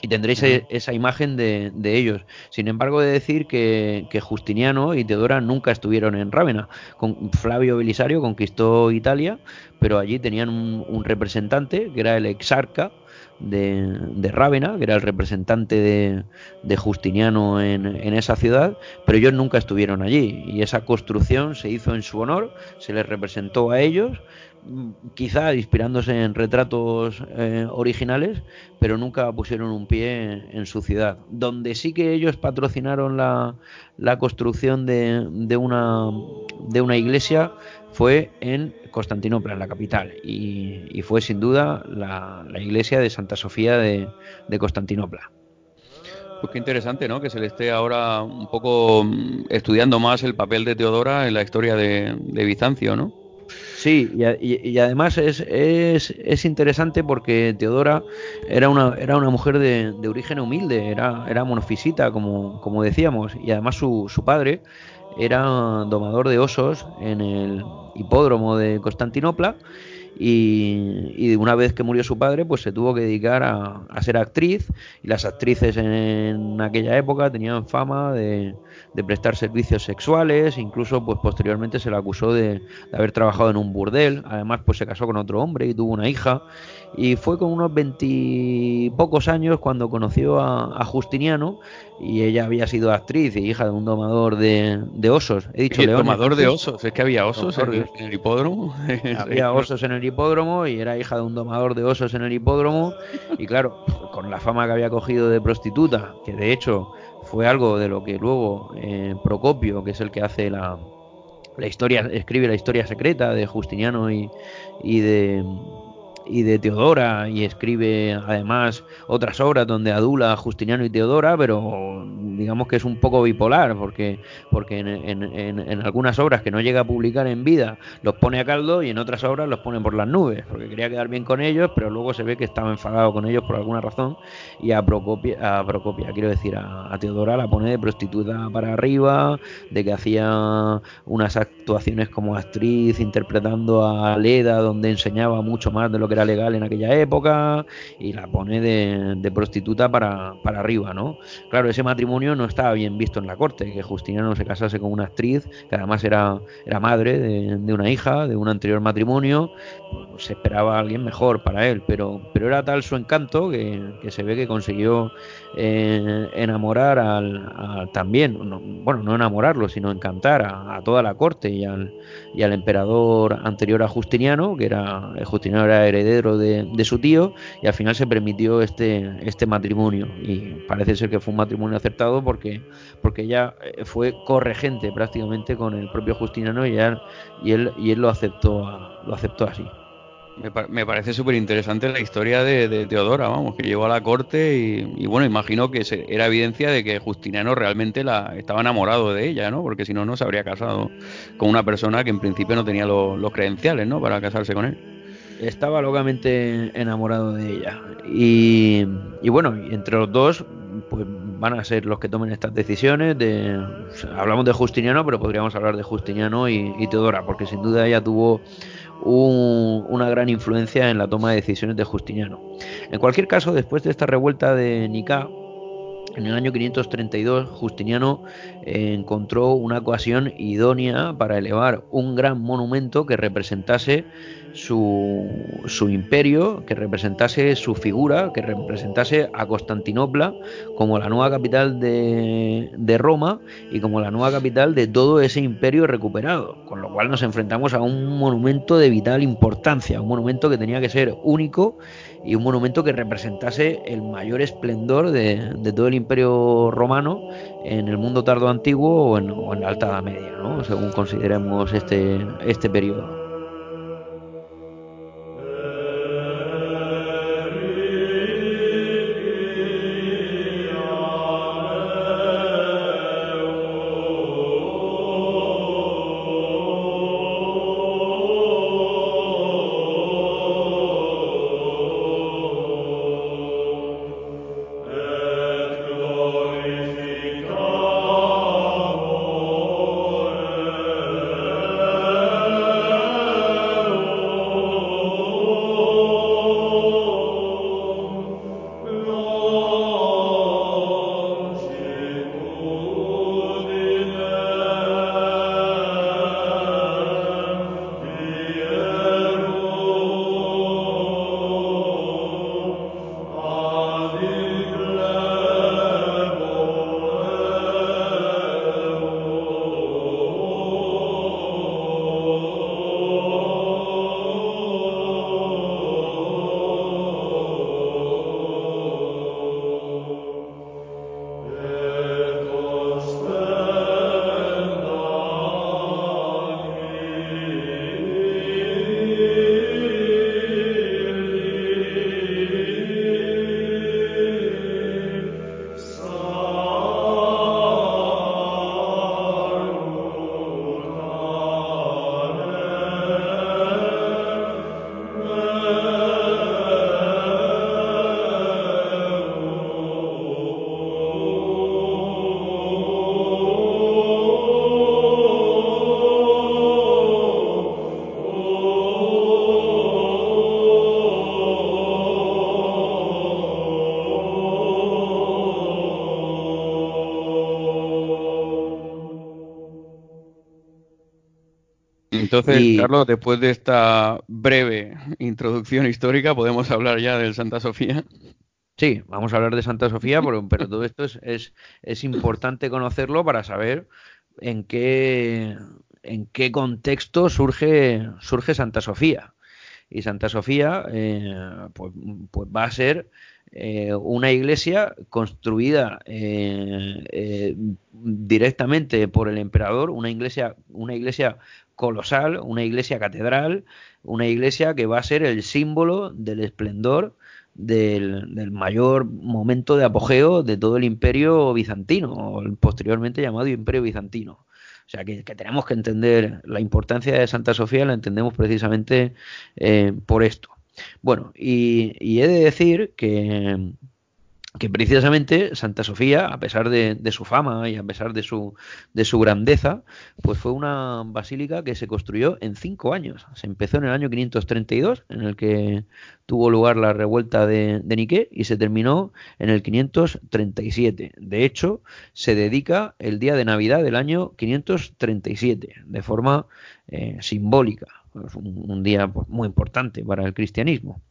y tendréis e, esa imagen de, ellos. Sin embargo, de decir que, Justiniano y Teodora nunca estuvieron en Rávena. Con Flavio Belisario conquistó Italia, pero allí tenían un, representante que era el exarca de, de, Rávena, que era el representante de, Justiniano en, en, esa ciudad, pero ellos nunca estuvieron allí. Y esa construcción se hizo en su honor, se les representó a ellos quizá inspirándose en retratos eh, originales, pero nunca pusieron un pie en, su ciudad. Donde sí que ellos patrocinaron la, la construcción de, de, una, de una iglesia fue en Constantinopla, en la capital, y, fue sin duda la, la, iglesia de Santa Sofía de, de Constantinopla. Pues qué interesante, ¿no? Que se le esté ahora un poco mm, estudiando más el papel de Teodora en la historia de, de Bizancio, ¿no? Sí, y, además es, es, es, interesante porque Teodora era una, era una mujer de, de origen humilde, era, era monofisita, como, como decíamos, y además su, su padre era domador de osos en el hipódromo de Constantinopla y, una vez que murió su padre, pues se tuvo que dedicar a, ser actriz. Y las actrices en, aquella época tenían fama de, prestar servicios sexuales, incluso pues posteriormente se le acusó de, haber trabajado en un burdel, además pues se casó con otro hombre y tuvo una hija y fue con unos veintipocos años cuando conoció a, Justiniano y ella había sido actriz y hija de un domador de, osos. He dicho leones. Domador de osos, es que había osos en, el hipódromo. <laughs> Había osos en el hipódromo y era hija de un domador de osos en el hipódromo y claro, con la fama que había cogido de prostituta, que de hecho fue algo de lo que luego eh, Procopio, que es el que hace la, la historia, escribe la historia secreta de Justiniano y, y de y de Teodora y escribe además otras obras donde adula a Justiniano y Teodora, pero digamos que es un poco bipolar porque, porque en, en, algunas obras que no llega a publicar en vida los pone a caldo y en otras obras los pone por las nubes porque quería quedar bien con ellos, pero luego se ve que estaba enfadado con ellos por alguna razón y a Procopia, a Procopia quiero decir, a, Teodora la pone de prostituta para arriba, de que hacía unas actuaciones como actriz interpretando a Leda donde enseñaba mucho más de lo que legal en aquella época y la pone de, prostituta para, para, arriba, ¿no? Claro, ese matrimonio no estaba bien visto en la corte, que Justiniano se casase con una actriz, que además era, era madre de, una hija, de un anterior matrimonio, se esperaba alguien mejor para él, pero, pero era tal su encanto que, se ve que consiguió eh, enamorar al, también, bueno, no enamorarlo, sino encantar a, toda la corte y al, y al emperador anterior a Justiniano, que era, Justiniano era heredero de, su tío y al final se permitió este, este matrimonio y parece ser que fue un matrimonio acertado porque, porque ella eh, fue corregente prácticamente con el propio Justiniano y, y, él, y él lo aceptó, lo aceptó así. Me, parece súper interesante la historia de, Teodora, vamos, que llegó a la corte y, bueno, imagino que era evidencia de que Justiniano realmente la, estaba enamorado de ella, ¿no? Porque si no, no se habría casado con una persona que en principio no tenía los credenciales, ¿no? Para casarse con él. estaba locamente enamorado de ella. Y, bueno, entre los dos, pues van a ser los que tomen estas decisiones. De, hablamos de Justiniano, pero podríamos hablar de Justiniano y, Teodora, porque sin duda ella tuvo una gran influencia en la toma de decisiones de Justiniano. En cualquier caso, después de esta revuelta de Nicá, en el año 532, Justiniano eh, encontró una ocasión idónea para elevar un gran monumento que representase su, imperio, que representase su figura, que representase a Constantinopla como la nueva capital de, Roma y como la nueva capital de todo ese imperio recuperado. Con lo cual nos enfrentamos a un monumento de vital importancia, un monumento que tenía que ser único y un monumento que representase el mayor esplendor de, todo el imperio romano en el mundo tardo antiguo o en, la Alta Media, ¿no? según consideremos este, este periodo. Entonces, Carlos, después de esta breve introducción histórica, podemos hablar ya del Santa Sofía. Sí, vamos a hablar de Santa Sofía, pero, pero todo esto es, es, importante conocerlo para saber en qué, en qué contexto surge, surge Santa Sofía. Y Santa Sofía eh, pues, pues, va a ser eh, una iglesia construida eh, directamente por el emperador, una iglesia, una iglesia colosal, una iglesia catedral, una iglesia que va a ser el símbolo del esplendor del, mayor momento de apogeo de todo el imperio bizantino, posteriormente llamado imperio bizantino. O sea que, tenemos que entender la importancia de Santa Sofía, la entendemos precisamente eh, por esto. Bueno, y, he de decir que, que precisamente Santa Sofía, a pesar de, su fama y a pesar de su, de su grandeza, pues fue una basílica que se construyó en cinco años. Se empezó en el año 532, en el que tuvo lugar la revuelta de, de y se terminó en el 537. De hecho, se dedica el día de Navidad del año 537, de forma eh, simbólica. Un, día pues, muy importante para el cristianismo.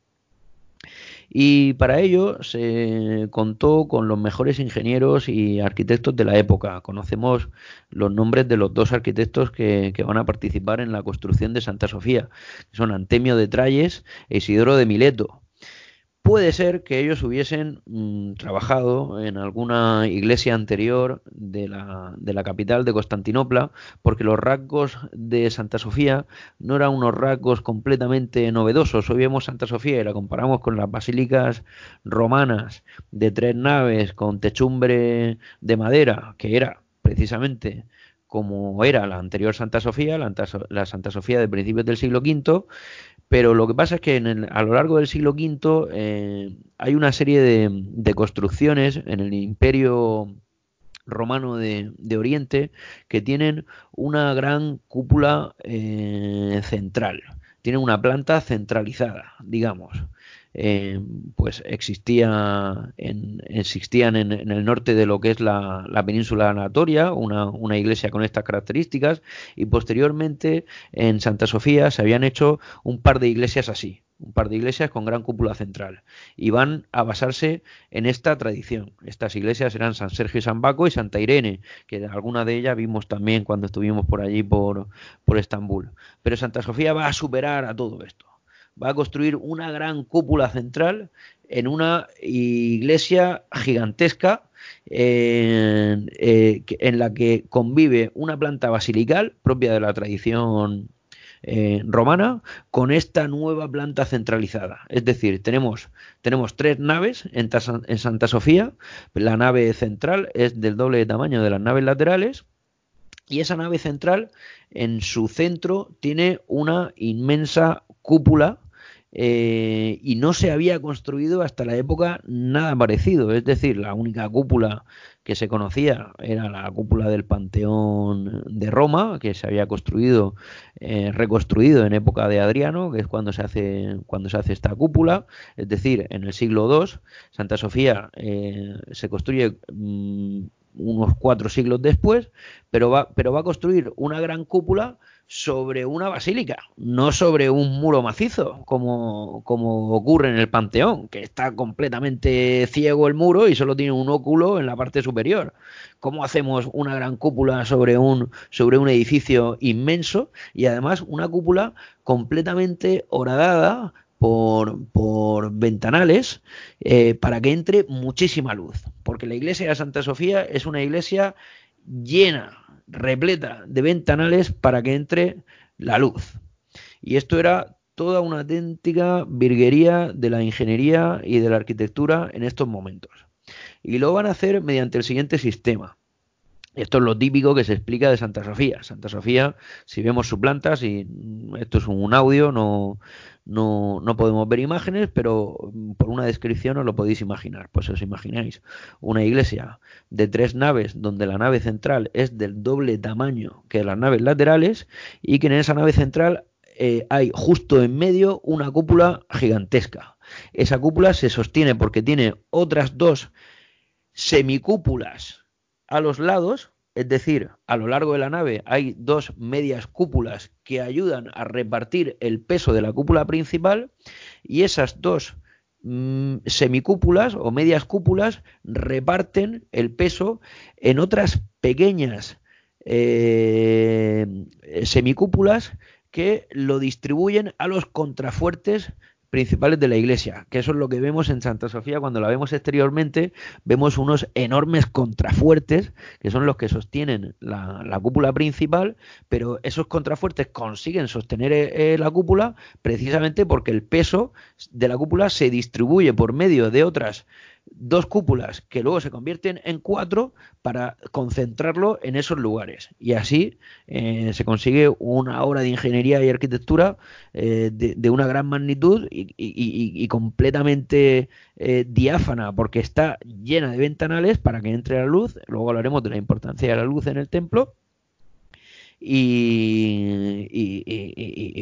Y para ello se contó con los mejores ingenieros y arquitectos de la época. Conocemos los nombres de los dos arquitectos que, van a participar en la construcción de Santa Sofía, son Antemio de Trayes e Isidoro de Mileto. Puede ser que ellos hubiesen mm, trabajado en alguna iglesia anterior de la, de la, capital de Constantinopla, porque los rasgos de Santa Sofía no eran unos rasgos completamente novedosos. Hoy vemos Santa Sofía y la comparamos con las basílicas romanas de tres naves con techumbre de madera, que era precisamente como era la anterior Santa Sofía, la, la Santa Sofía de principios del siglo V, Pero lo que pasa es que a lo largo del siglo V eh, hay una serie de, construcciones en el imperio romano de, Oriente que tienen una gran cúpula eh, central, tienen una planta centralizada, digamos. Eh, pues existía en, existían en, el norte de lo que es la, península Anatolia una, una, iglesia con estas características y posteriormente en Santa Sofía se habían hecho un par de iglesias así, un par de iglesias con gran cúpula central y van a basarse en esta tradición. Estas iglesias eran San Sergio y San Baco y Santa Irene, que alguna de ellas vimos también cuando estuvimos por allí por, por Estambul. Pero Santa Sofía va a superar a todo esto va a construir una gran cúpula central en una iglesia gigantesca en, eh, la que convive una planta basilical propia de la tradición eh, romana con esta nueva planta centralizada. Es decir, tenemos, tenemos tres naves en, en Santa Sofía. La nave central es del doble de tamaño de las naves laterales. Y esa nave central en su centro tiene una inmensa cúpula eh, y no se había construido hasta la época nada parecido. Es decir, la única cúpula que se conocía era la cúpula del Panteón de Roma, que se había construido, eh, reconstruido en época de Adriano, que es cuando se hace, cuando se hace esta cúpula. Es decir, en el siglo II, Santa Sofía eh, se construye mm, unos cuatro siglos después, pero va, pero va a construir una gran cúpula sobre una basílica, no sobre un muro macizo, como, como, ocurre en el Panteón, que está completamente ciego el muro y solo tiene un óculo en la parte superior. ¿Cómo hacemos una gran cúpula sobre un, sobre un edificio inmenso y además una cúpula completamente horadada por, por ventanales eh, para que entre muchísima luz? Porque la iglesia de Santa Sofía es una iglesia llena repleta de ventanales para que entre la luz. Y esto era toda una auténtica virguería de la ingeniería y de la arquitectura en estos momentos. Y lo van a hacer mediante el siguiente sistema. Esto es lo típico que se explica de Santa Sofía. Santa Sofía, si vemos su planta, si esto es un audio, no, no, no podemos ver imágenes, pero por una descripción os lo podéis imaginar. Pues os imagináis una iglesia de tres naves donde la nave central es del doble tamaño que las naves laterales y que en esa nave central eh, hay justo en medio una cúpula gigantesca. Esa cúpula se sostiene porque tiene otras dos semicúpulas a los lados, es decir, a lo largo de la nave hay dos medias cúpulas que ayudan a repartir el peso de la cúpula principal y esas dos mm, semicúpulas o medias cúpulas reparten el peso en otras pequeñas eh, semicúpulas que lo distribuyen a los contrafuertes principales de la iglesia, que eso es lo que vemos en Santa Sofía. Cuando la vemos exteriormente, vemos unos enormes contrafuertes que son los que sostienen la, cúpula principal, pero esos contrafuertes consiguen sostener eh, eh, la cúpula precisamente porque el peso de la cúpula se distribuye por medio de otras dos cúpulas que luego se convierten en cuatro para concentrarlo en esos lugares. Y así eh, se consigue una obra de ingeniería y arquitectura eh, de, una gran magnitud y, completamente eh, diáfana, porque está llena de ventanales para que entre la luz. Luego hablaremos de la importancia de la luz en el templo y,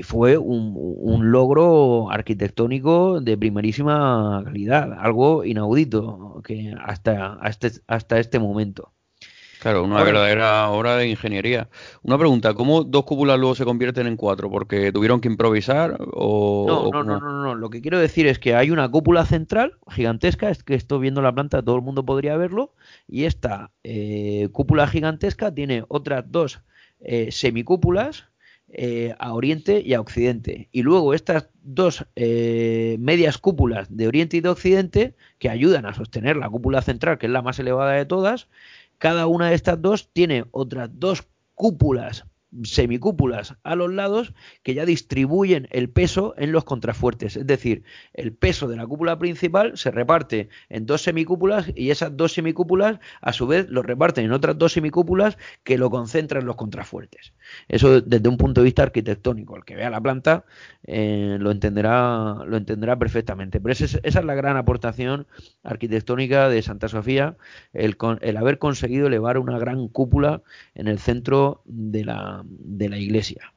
fue un, logro arquitectónico de primerísima calidad, algo inaudito que hasta, este, hasta este momento. Claro, una verdadera obra de ingeniería. Una pregunta, ¿cómo dos cúpulas luego se convierten en cuatro? ¿Porque tuvieron que improvisar o...? No, no, no, no, no, lo que quiero decir es que hay una cúpula central gigantesca, es que estoy viendo la planta, todo el mundo podría verlo, y esta eh, cúpula gigantesca tiene otras dos eh, semicúpulas eh, a oriente y a occidente. Y luego estas dos eh, medias cúpulas de oriente y de occidente que ayudan a sostener la cúpula central, que es la más elevada de todas, cada una de estas dos tiene otras dos cúpulas semicúpulas a los lados que ya distribuyen el peso en los contrafuertes. Es decir, el peso de la cúpula principal se reparte en dos semicúpulas y esas dos semicúpulas a su vez lo reparten en otras dos semicúpulas que lo concentran en los contrafuertes. Eso desde un punto de vista arquitectónico. El que vea la planta eh, lo, entenderá, lo entenderá perfectamente. Pero esa es, la gran aportación arquitectónica de Santa Sofía, el, el haber conseguido elevar una gran cúpula en el centro de la, de la iglesia.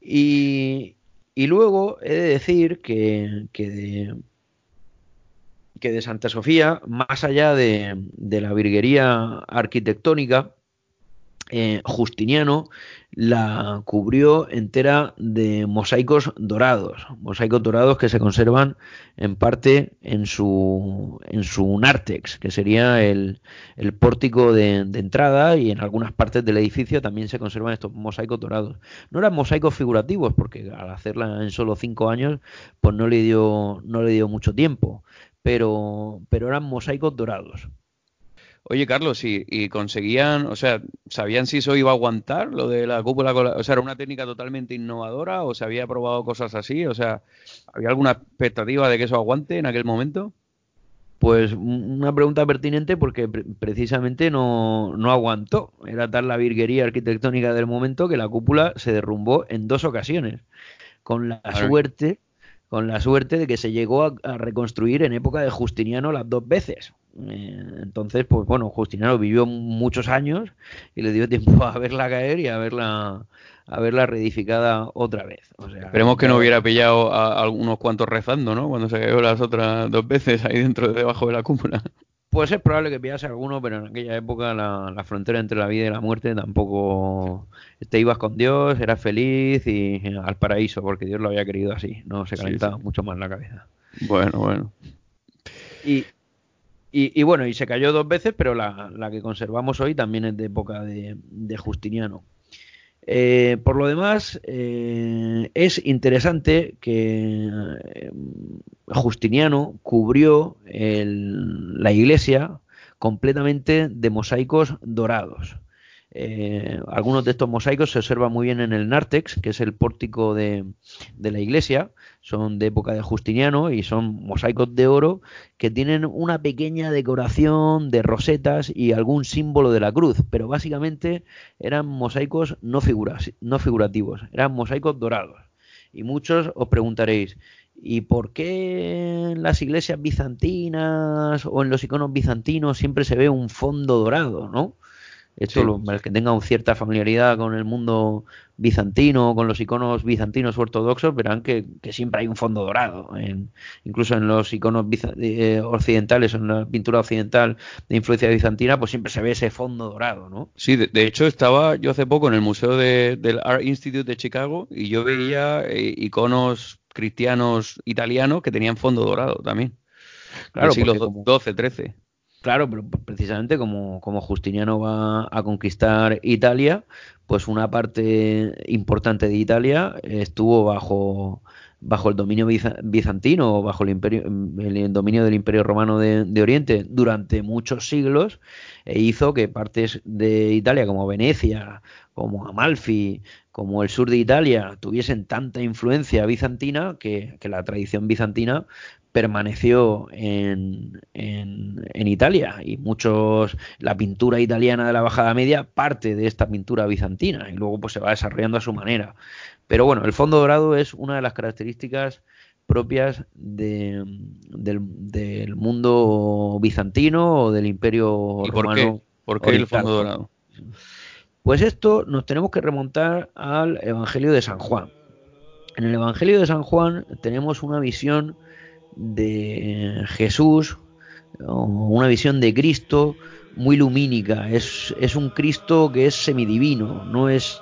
y, y, luego he de decir que, que, de, que de Santa Sofía, más allá de, de la virguería arquitectónica, eh, Justiniano la cubrió entera de mosaicos dorados, mosaicos dorados que se conservan en parte en su, en su nártex, que sería el, pórtico de, entrada y en algunas partes del edificio también se conservan estos mosaicos dorados. No eran mosaicos figurativos porque al hacerla en solo cinco años pues no le dio, no le dio mucho tiempo, pero, pero eran mosaicos dorados. Oye, Carlos, ¿y, conseguían, o sea, sabían si eso iba a aguantar, lo de la cúpula? o sea, ¿era una técnica totalmente innovadora o se había probado cosas así? O sea, ¿había alguna expectativa de que eso aguante en aquel momento? Pues una pregunta pertinente porque precisamente no, no, aguantó. Era tal la virguería arquitectónica del momento que la cúpula se derrumbó en dos ocasiones. Con la suerte con la suerte de que se llegó a, reconstruir en época de Justiniano las dos veces. Eh, entonces, pues bueno, Justiniano vivió muchos años y le dio tiempo a verla caer y a verla a verla reedificada otra vez. Esperemos que no hubiera pillado a, algunos cuantos rezando, ¿no? Cuando se cayó las otras dos veces ahí dentro, debajo de la cúpula. Pues es probable que pillase alguno, pero en aquella época la, frontera entre la vida y la muerte tampoco te ibas con Dios, eras feliz y al paraíso, porque Dios lo había querido así, no se calentaba mucho más la cabeza. Bueno, bueno. Y, y, bueno, y se cayó dos veces, pero la, la, que conservamos hoy también es de época de, de Justiniano. Eh, por lo demás, eh, es interesante que eh, Justiniano cubrió la iglesia completamente de mosaicos dorados. Algunos de estos mosaicos se observan muy bien en el nártex, que es el pórtico de, de la iglesia, son de época de Justiniano y son mosaicos de oro que tienen una pequeña decoración de rosetas y algún símbolo de la cruz, pero básicamente eran mosaicos no, figuras, no figurativos, eran mosaicos dorados. Y muchos os preguntaréis, ¿y por qué en las iglesias bizantinas o en los iconos bizantinos siempre se ve un fondo dorado, no? Esto, el que tenga cierta familiaridad con el mundo bizantino, con los iconos bizantinos ortodoxos, verán que, siempre hay un fondo dorado. incluso en los iconos eh, occidentales, en la pintura occidental de influencia bizantina, pues siempre se ve ese fondo dorado, ¿no? Sí, de, hecho estaba yo hace poco en el Museo del Art Institute de Chicago y yo veía eh, iconos cristianos italianos que tenían fondo dorado también. Claro, siglo XII, XIII. Claro, pero precisamente como, como Justiniano va a conquistar Italia, pues una parte importante de Italia estuvo bajo, bajo el dominio bizantino o bajo el, imperio, el dominio del Imperio Romano de, Oriente durante muchos siglos e hizo que partes de Italia como Venecia, como Amalfi, como el sur de Italia tuviesen tanta influencia bizantina que la tradición bizantina permaneció en, en, Italia y muchos la pintura italiana de la bajada media parte de esta pintura bizantina y luego pues se va desarrollando a su manera pero bueno el fondo dorado es una de las características propias de, del, mundo bizantino o del imperio ¿Y por Qué? ¿Por qué el fondo dorado? Pues esto nos tenemos que remontar al Evangelio de San Juan. En el Evangelio de San Juan tenemos una visión de Jesús, una visión de Cristo muy lumínica. Es, es un Cristo que es semidivino, no es,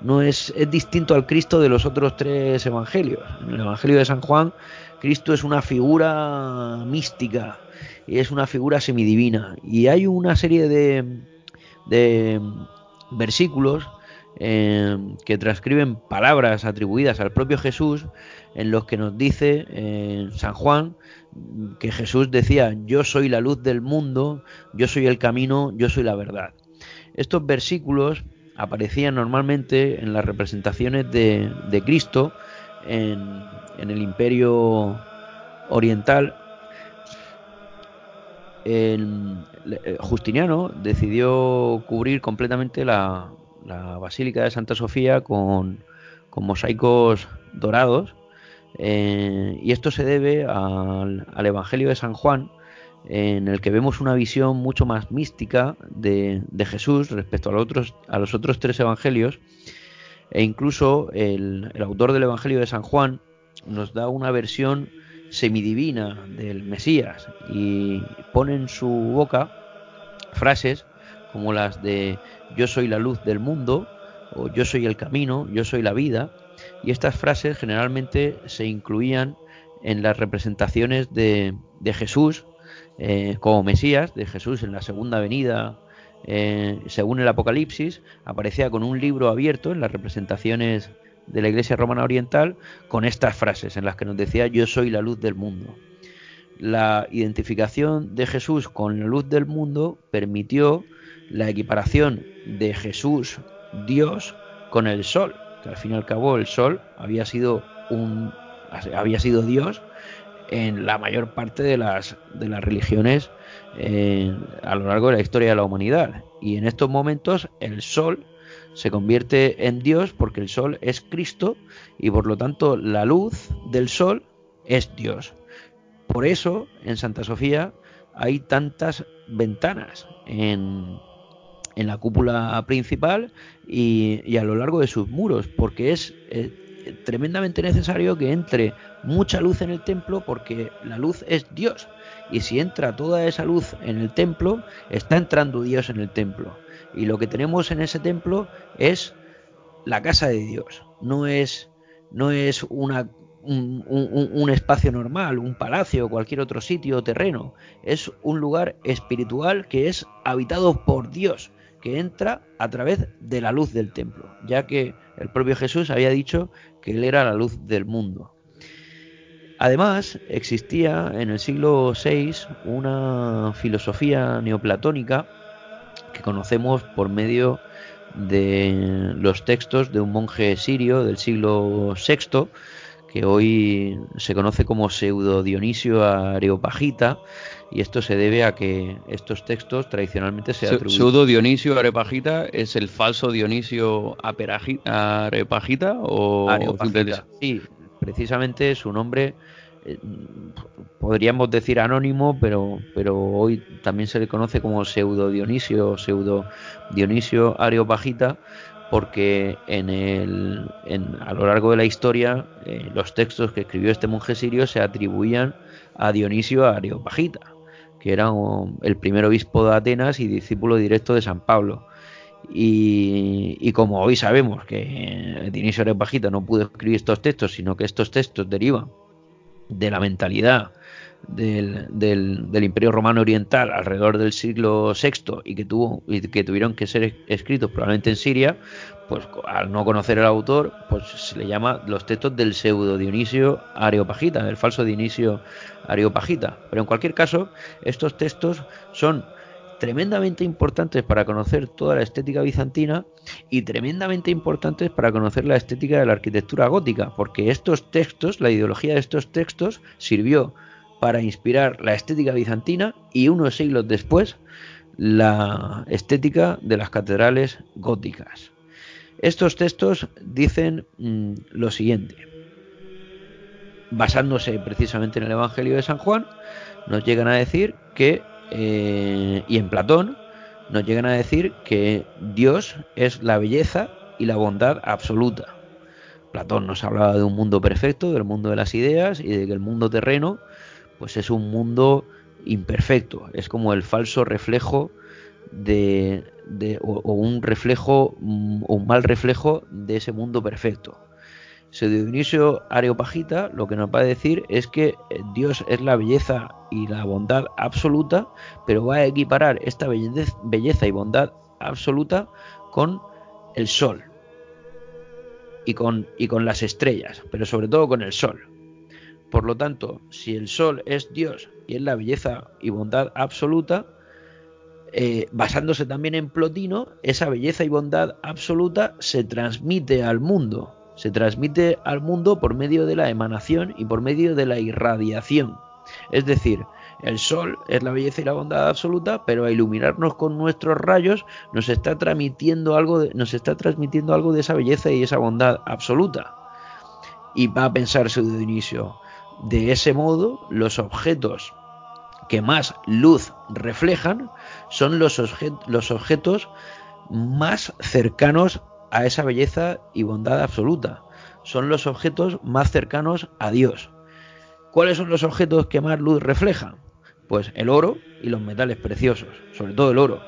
no es, es distinto al Cristo de los otros tres evangelios. En el Evangelio de San Juan, Cristo es una figura mística es una figura semidivina. Y hay una serie de, de versículos eh, que transcriben palabras atribuidas al propio Jesús en los que nos dice eh, San Juan que Jesús decía, yo soy la luz del mundo, yo soy el camino, yo soy la verdad. Estos versículos aparecían normalmente en las representaciones de, Cristo en, el imperio oriental. Eh, Justiniano decidió cubrir completamente la, Basílica de Santa Sofía con, mosaicos dorados eh, y esto se debe al, Evangelio de San Juan, en el que vemos una visión mucho más mística de, Jesús respecto a los, otros, a los otros tres evangelios. E incluso el, autor del Evangelio de San Juan nos da una versión semidivina del Mesías y pone en su boca frases como las de yo soy la luz del mundo o yo soy el camino, yo soy la vida. Y estas frases generalmente se incluían en las representaciones de, Jesús eh, como Mesías de Jesús en la segunda venida, eh, según el Apocalipsis, aparecía con un libro abierto en las representaciones de la Iglesia Romana Oriental con estas frases en las que nos decía yo soy la luz del mundo. La identificación de Jesús con la luz del mundo permitió la equiparación de Jesús, Dios, con el sol, que al fin y al cabo el sol había sido un había sido Dios en la mayor parte de las, de las religiones eh, a lo largo de la historia de la humanidad. Y en estos momentos el sol se convierte en Dios porque el sol es Cristo y por lo tanto la luz del sol es Dios. Por eso en Santa Sofía hay tantas ventanas en, en la cúpula principal y, a lo largo de sus muros, porque es eh, tremendamente necesario que entre mucha luz en el templo porque la luz es Dios. Y si entra toda esa luz en el templo, está entrando Dios en el templo. Y lo que tenemos en ese templo es la casa de Dios. No es, no es una, un, un, espacio normal, un palacio cualquier otro sitio o terreno. Es un lugar espiritual que es habitado por Dios que entra a través de la luz del templo, ya que el propio Jesús había dicho que él era la luz del mundo. Además, existía en el siglo VI una filosofía neoplatónica que conocemos por medio de los textos de un monje sirio del siglo VI, que hoy se conoce como pseudo Dionisio Areopagita, y esto se debe a que estos textos tradicionalmente se atribuyen. ¿Pseudo Dionisio Arepagita es el falso Dionisio Arepagita o Areopagita? Sí, precisamente su nombre eh, podríamos decir anónimo, pero, pero hoy también se le conoce como pseudo Dionisio o pseudo Dionisio Areopagita porque en el, a lo largo de la historia eh, los textos que escribió este monje sirio se atribuían a Dionisio Areopagita que era el primer obispo de Atenas y discípulo directo de San Pablo. Y, como hoy sabemos que Dionisio Areopagita no pudo escribir estos textos, sino que estos textos derivan de la mentalidad del, del, Imperio Romano Oriental alrededor del siglo VI y que, tuvo, y que tuvieron que ser escritos probablemente en Siria, pues al no conocer el autor, pues se le llama los textos del pseudo Dionisio Areopagita, del falso Dionisio Areopagita. Pero en cualquier caso, estos textos son tremendamente importantes para conocer toda la estética bizantina y tremendamente importantes para conocer la estética de la arquitectura gótica, porque estos textos, la ideología de estos textos, sirvió para inspirar la estética bizantina y unos siglos después la estética de las catedrales góticas. Estos textos dicen mm, lo siguiente, basándose precisamente en el Evangelio de San Juan, nos llegan a decir que, eh, y en Platón, nos llegan a decir que Dios es la belleza y la bondad absoluta. Platón nos hablaba de un mundo perfecto, del mundo de las ideas y de que el mundo terreno pues es un mundo imperfecto, es como el falso reflejo de, o, un reflejo mm, o un mal reflejo de ese mundo perfecto. Se Dionisio Areopagita lo que nos va a decir es que eh, Dios es la belleza y la bondad absoluta, pero va a equiparar esta belleza, belleza y bondad absoluta con el sol y con, y con las estrellas, pero sobre todo con el sol. Por lo tanto, si el sol es Dios y es la belleza y bondad absoluta, eh, basándose también en Plotino, esa belleza y bondad absoluta se transmite al mundo. Se transmite al mundo por medio de la emanación y por medio de la irradiación. Es decir, el sol es la belleza y la bondad absoluta, pero a iluminarnos con nuestros rayos nos está transmitiendo algo de, nos está transmitiendo algo de esa belleza y esa bondad absoluta. Y va a pensarse Dionisio, de ese modo los objetos que más luz reflejan son los, objetos más cercanos a esa belleza y bondad absoluta. Son los objetos más cercanos a Dios. ¿Cuáles son los objetos que más luz reflejan? Pues el oro y los metales preciosos, sobre todo el oro.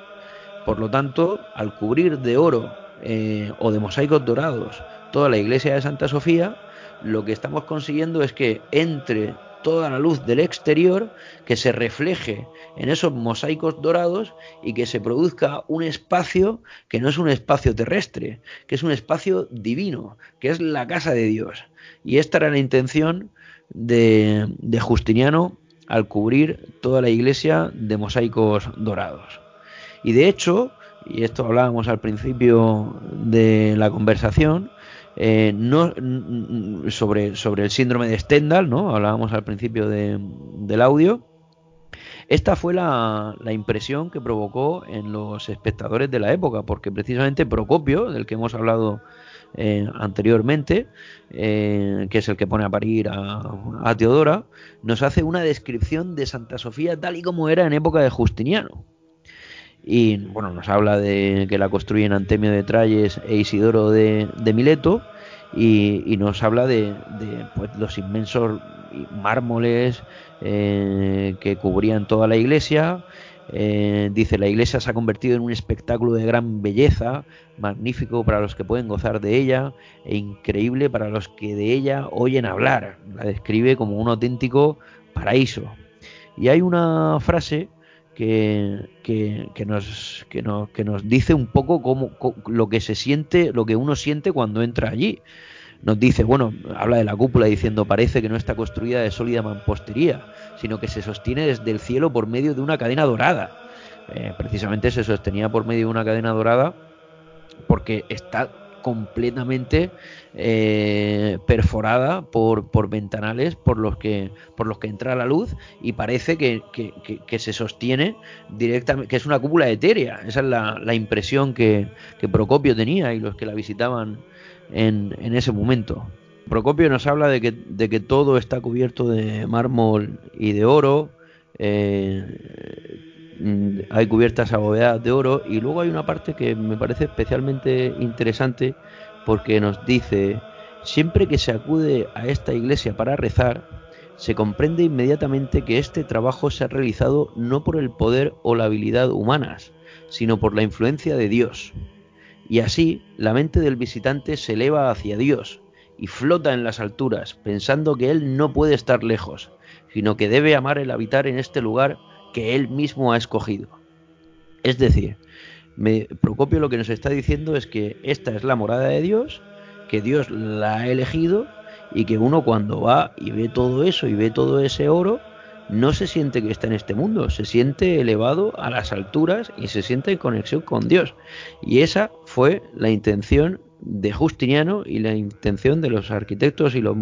Por lo tanto, al cubrir de oro eh, o de mosaicos dorados toda la iglesia de Santa Sofía, lo que estamos consiguiendo es que entre toda la luz del exterior, que se refleje en esos mosaicos dorados y que se produzca un espacio que no es un espacio terrestre, que es un espacio divino, que es la casa de Dios. Y esta era la intención de, de Justiniano al cubrir toda la iglesia de mosaicos dorados. Y de hecho, y esto hablábamos al principio de la conversación, eh, no, sobre, sobre el síndrome de Stendhal, ¿no? Hablábamos al principio del audio. Esta fue la, impresión que provocó en los espectadores de la época, porque precisamente Procopio, del que hemos hablado eh, anteriormente, eh, que es el que pone a parir a, Teodora, nos hace una descripción de Santa Sofía tal y como era en época de Justiniano. Y bueno, nos habla de que la construyen Antemio de Tralles e Isidoro de, Mileto, y, nos habla de, pues, los inmensos mármoles eh, que cubrían toda la iglesia, eh, dice, la iglesia se ha convertido en un espectáculo de gran belleza, magnífico para los que pueden gozar de ella e increíble para los que de ella oyen hablar. La describe como un auténtico paraíso. Y hay una frase que, que, nos, que, nos, que nos dice un poco cómo, lo que se siente, lo que uno siente cuando entra allí. Nos dice, bueno, habla de la cúpula diciendo, parece que no está construida de sólida mampostería sino que se sostiene desde el cielo por medio de una cadena dorada. Eh, precisamente se sostenía por medio de una cadena dorada porque está completamente eh, perforada por, por, ventanales por los que por los que entra la luz y parece que, se sostiene directamente que es una cúpula etérea esa es la, impresión que, Procopio tenía y los que la visitaban en, en ese momento Procopio nos habla de que, de que todo está cubierto de mármol y de oro. Eh, hay cubiertas abovedadas de oro y luego hay una parte que me parece especialmente interesante porque nos dice siempre que se acude a esta iglesia para rezar se comprende inmediatamente que este trabajo se ha realizado no por el poder o la habilidad humanas sino por la influencia de Dios. Y así la mente del visitante se eleva hacia Dios y flota en las alturas, pensando que él no puede estar lejos, sino que debe amar el habitar en este lugar que él mismo ha escogido. Es decir, me, Procopio lo que nos está diciendo es que esta es la morada de Dios, que Dios la ha elegido y que uno cuando va y ve todo eso y ve todo ese oro, no se siente que está en este mundo, se siente elevado a las alturas y se siente en conexión con Dios. Y esa fue la intención de Justiniano y la intención de los arquitectos y los,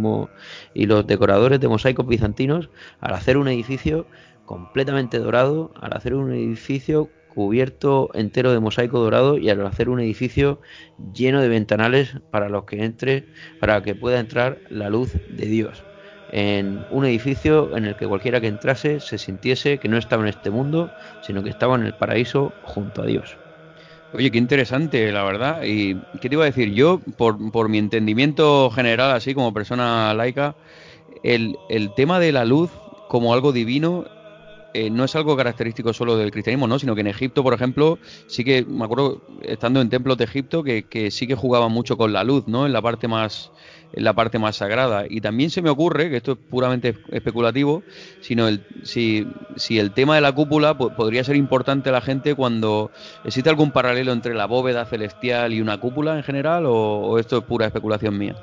y los decoradores de mosaicos bizantinos al hacer un edificio completamente dorado, al hacer un edificio cubierto entero de mosaico dorado y al hacer un edificio lleno de ventanales para los que entre, para que pueda entrar la luz de Dios. En un edificio en el que cualquiera que entrase se sintiese que no estaba en este mundo, sino que estaba en el paraíso junto a Dios. Oye, qué interesante, la verdad. ¿Y qué te iba a decir? Yo, por, por mi entendimiento general, así como persona laica, el, el tema de la luz como algo divino eh, no es algo característico solo del cristianismo, ¿no? Sino que en Egipto, por ejemplo, sí que, me acuerdo, estando en templos de Egipto, que, que sí que jugaban mucho con la luz, ¿no? En la parte más en la parte más sagrada. Y también se me ocurre, que esto es puramente especulativo, sino el, si, si el tema de la cúpula podría ser importante a la gente cuando existe algún paralelo entre la bóveda celestial y una cúpula en general, o, esto es pura especulación mía.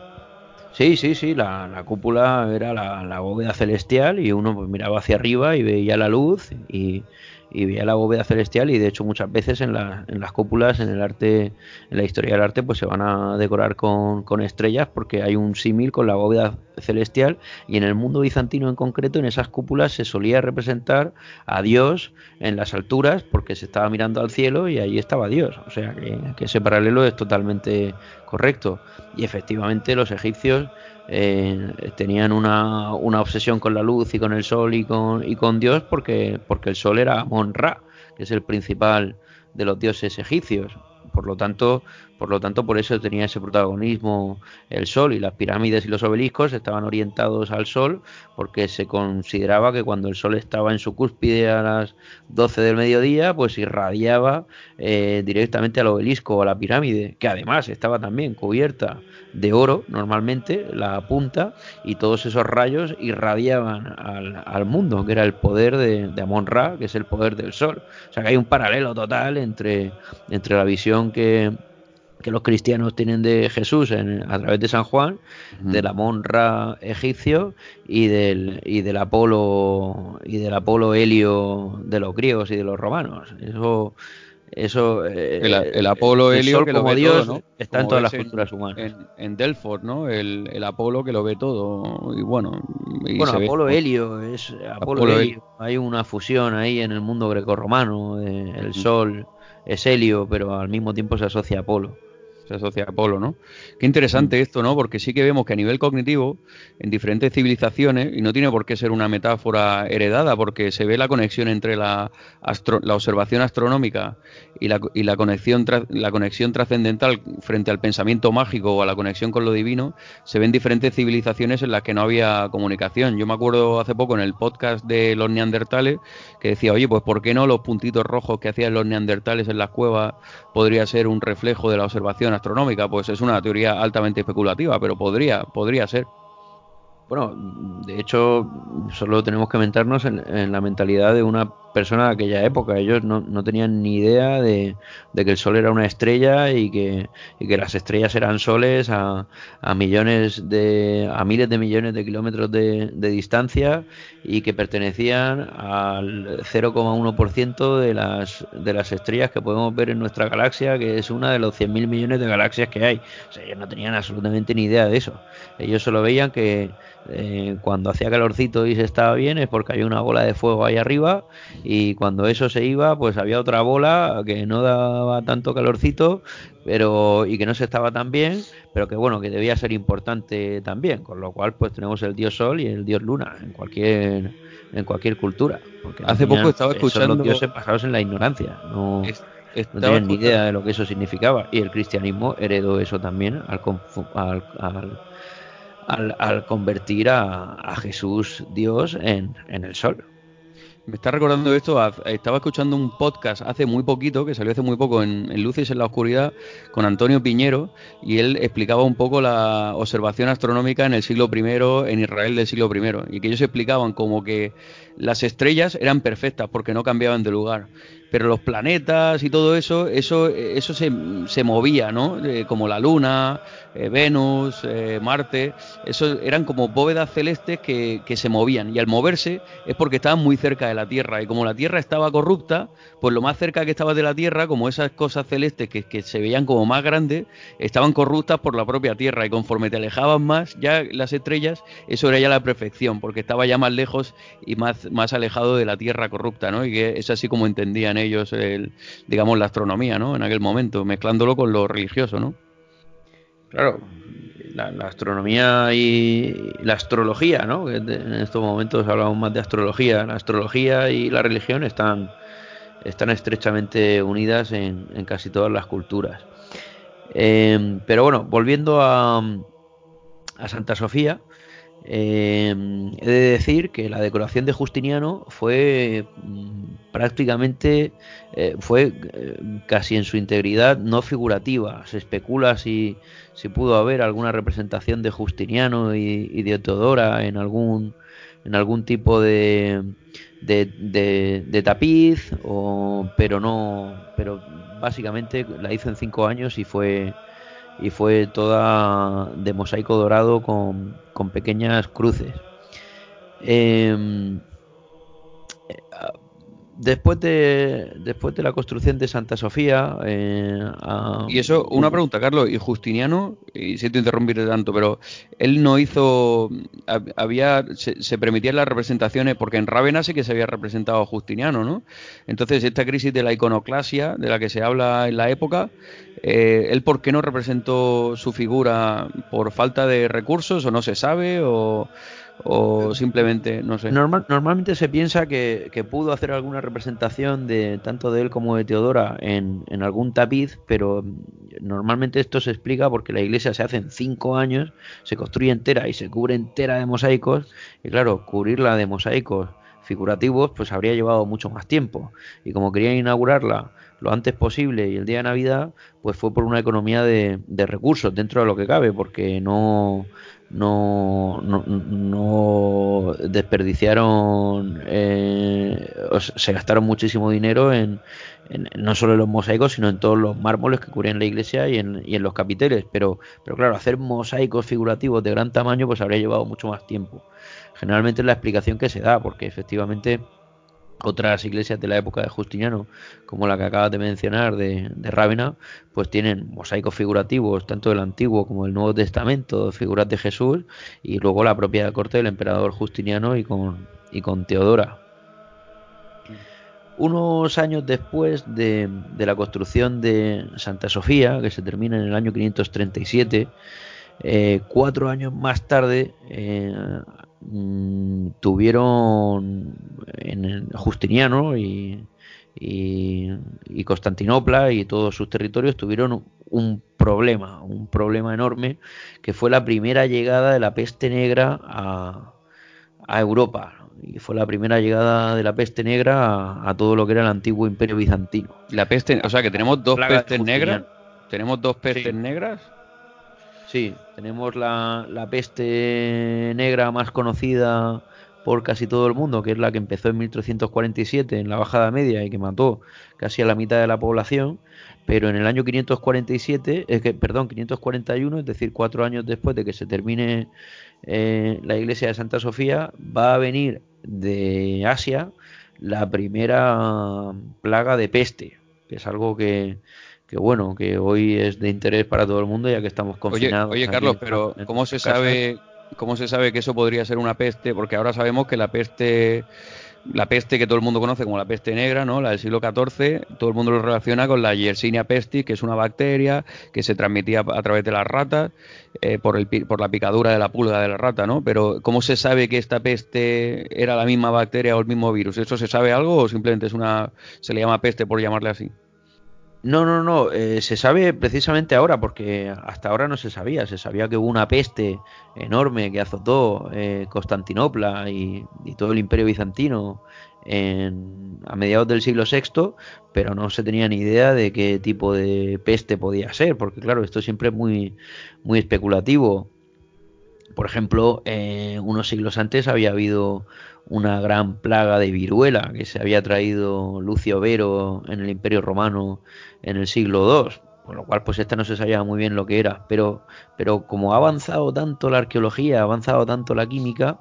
Sí, sí, sí, la, la cúpula era la, bóveda celestial y uno pues, miraba hacia arriba y veía la luz y, y veía la bóveda celestial y de hecho muchas veces en, en las cúpulas, en el arte, en la historia del arte, pues se van a decorar con, estrellas porque hay un símil con la bóveda celestial y en el mundo bizantino en concreto en esas cúpulas se solía representar a Dios en las alturas porque se estaba mirando al cielo y ahí estaba Dios. O sea que, ese paralelo es totalmente correcto. Y efectivamente los egipcios eh, tenían una, una, obsesión con la luz y con el sol y con, y con Dios porque, porque el sol era Mon-Ra, que es el principal de los dioses egipcios. Por lo tanto, por lo tanto, por eso tenía ese protagonismo el Sol y las pirámides y los obeliscos estaban orientados al Sol porque se consideraba que cuando el Sol estaba en su cúspide a las 12 del mediodía, pues irradiaba eh, directamente al obelisco o a la pirámide, que además estaba también cubierta de oro normalmente, la punta, y todos esos rayos irradiaban al, mundo, que era el poder de, de Amon-Ra, que es el poder del Sol. O sea que hay un paralelo total entre, entre la visión que que los cristianos tienen de Jesús en, a través de San Juan, del Amon-Ra egipcio y del y del Apolo y del Apolo Helio de los griegos y de los romanos. Eso eso eh, el, Apolo Helio que lo ve Dios todo, ¿no? está en todas las culturas humanas. En, Delfort, ¿no? El, Apolo que lo ve todo y bueno. bueno, Apolo Helio es Apolo, Helio. Hay una fusión ahí en el mundo grecorromano. el Sol es Helio, pero al mismo tiempo se asocia a Apolo se asocia a Apolo, ¿no? Qué interesante mm. esto, ¿no? Porque sí que vemos que a nivel cognitivo, en diferentes civilizaciones, y no tiene por qué ser una metáfora heredada, porque se ve la conexión entre la, la observación astronómica y la, y la conexión, la conexión trascendental frente al pensamiento mágico o a la conexión con lo divino, se ven diferentes civilizaciones en las que no había comunicación. Yo me acuerdo hace poco en el podcast de los neandertales que decía, oye, pues ¿por qué no los puntitos rojos que hacían los neandertales en las cuevas podría ser un reflejo de la observación astronómica, pues es una teoría altamente especulativa, pero podría, podría ser. Bueno, de hecho, solo tenemos que mentarnos en, la mentalidad de una persona de aquella época. Ellos no, no tenían ni idea de, que el Sol era una estrella y que, que las estrellas eran soles a, a, millones de, a miles de millones de kilómetros de, de distancia y que pertenecían al 0,1% de las, de las estrellas que podemos ver en nuestra galaxia, que es una de los 100.000 millones de galaxias que hay. O sea, ellos no tenían absolutamente ni idea de eso. Ellos solo veían que eh, cuando hacía calorcito y se estaba bien es porque había una bola de fuego ahí arriba y cuando eso se iba pues había otra bola que no daba tanto calorcito pero y que no se estaba tan bien pero que bueno que debía ser importante también con lo cual pues tenemos el dios sol y el dios luna en cualquier en cualquier cultura porque hace poco estaba escuchando los dioses basados en la ignorancia no no tenían ni idea de lo que eso significaba y el cristianismo heredó eso también al, al al, convertir a, Jesús Dios en, el sol. Me está recordando esto, estaba escuchando un podcast hace muy poquito, que salió hace muy poco en, en, Luces en la Oscuridad, con Antonio Piñero, y él explicaba un poco la observación astronómica en el siglo I, en Israel del siglo I, y que ellos explicaban como que las estrellas eran perfectas porque no cambiaban de lugar pero los planetas y todo eso, eso, eso se, se movía, ¿no? Eh, como la Luna, eh, Venus, eh, Marte, eso eran como bóvedas celestes que, que, se movían y al moverse es porque estaban muy cerca de la Tierra y como la Tierra estaba corrupta, pues lo más cerca que estabas de la Tierra, como esas cosas celestes que, que se veían como más grandes, estaban corruptas por la propia Tierra y conforme te alejabas más, ya las estrellas, eso era ya la perfección, porque estaba ya más lejos y más, más alejado de la Tierra corrupta, ¿no? Y que es así como entendían ellos, el, digamos, la astronomía, ¿no? En aquel momento, mezclándolo con lo religioso, ¿no? Claro, la, astronomía y la astrología, ¿no? En estos momentos hablamos más de astrología. La astrología y la religión están, están estrechamente unidas en, casi todas las culturas. Em, pero bueno, volviendo a, a Santa Sofía, eh, he de decir que la decoración de Justiniano fue mm, prácticamente, eh, fue eh, casi en su integridad no figurativa. Se especula si, si pudo haber alguna representación de Justiniano y, de Teodora en algún, en algún tipo de, de, de, tapiz, o, pero no, pero básicamente la hizo en cinco años y fue y fue toda de mosaico dorado con, con pequeñas cruces. Em, después de después de la construcción de Santa Sofía eh, y eso una pregunta Carlos y Justiniano y siento interrumpirte tanto pero él no hizo había se, permitían las representaciones porque en Rávena sí que se había representado a Justiniano no entonces esta crisis de la iconoclasia de la que se habla en la época eh, él por qué no representó su figura por falta de recursos o no se sabe o o simplemente, no sé. normalmente se piensa que, pudo hacer alguna representación de tanto de él como de Teodora en, en, algún tapiz, pero normalmente esto se explica porque la iglesia se hace en cinco años, se construye entera y se cubre entera de mosaicos, y claro, cubrirla de mosaicos figurativos pues habría llevado mucho más tiempo. Y como querían inaugurarla lo antes posible y el día de Navidad, pues fue por una economía de, de recursos dentro de lo que cabe, porque no no, no, desperdiciaron, eh, se gastaron muchísimo dinero en, no solo en los mosaicos, sino en todos los mármoles que cubrían la iglesia y en, y en los capiteles. Pero, pero claro, hacer mosaicos figurativos de gran tamaño pues habría llevado mucho más tiempo. Generalmente es la explicación que se da, porque efectivamente otras iglesias de la época de Justiniano, como la que acabas de mencionar de, de Rávena, pues tienen mosaicos figurativos, tanto del Antiguo como del Nuevo Testamento, figuras de Jesús, y luego la propia corte del emperador Justiniano y con, y con Teodora. Unos años después de, de la construcción de Santa Sofía, que se termina en el año 537, eh, cuatro años más tarde eh, Mm, tuvieron en Justiniano y, y, Constantinopla y todos sus territorios tuvieron un problema, un problema enorme, que fue la primera llegada de la peste negra a, a Europa. Y fue la primera llegada de la peste negra a, todo lo que era el antiguo imperio bizantino. La peste, o sea que tenemos dos pestes negras. Tenemos dos pestes negras. Sí, tenemos la, peste negra más conocida por casi todo el mundo, que es la que empezó en 1347 en la Bajada Media y que mató casi a la mitad de la población, pero en el año 547, es que, perdón, 541, es decir, cuatro años después de que se termine eh, la iglesia de Santa Sofía, va a venir de Asia la primera plaga de peste, que es algo que, que bueno, que hoy es de interés para todo el mundo ya que estamos confinados. Oye, Carlos, pero ¿cómo se sabe cómo se sabe que eso podría ser una peste? Porque ahora sabemos que la peste la peste que todo el mundo conoce como la peste negra, ¿no? La del siglo XIV, todo el mundo lo relaciona con la Yersinia pestis, que es una bacteria que se transmitía a través de las ratas eh, por, el, por la picadura de la pulga de la rata, ¿no? Pero ¿cómo se sabe que esta peste era la misma bacteria o el mismo virus? ¿Eso se sabe algo o simplemente es una se le llama peste por llamarle así? No, no, no, eh, se sabe precisamente ahora, porque hasta ahora no se sabía. Se sabía que hubo una peste enorme que azotó eh, Constantinopla y, todo el imperio bizantino en, a mediados del siglo VI, pero no se tenía ni idea de qué tipo de peste podía ser, porque claro, esto siempre es muy, muy especulativo. Por ejemplo, eh, unos siglos antes había habido una gran plaga de viruela que se había traído Lucio Vero en el Imperio Romano en el siglo II, con lo cual pues esta no se sabía muy bien lo que era, pero, pero como ha avanzado tanto la arqueología, ha avanzado tanto la química,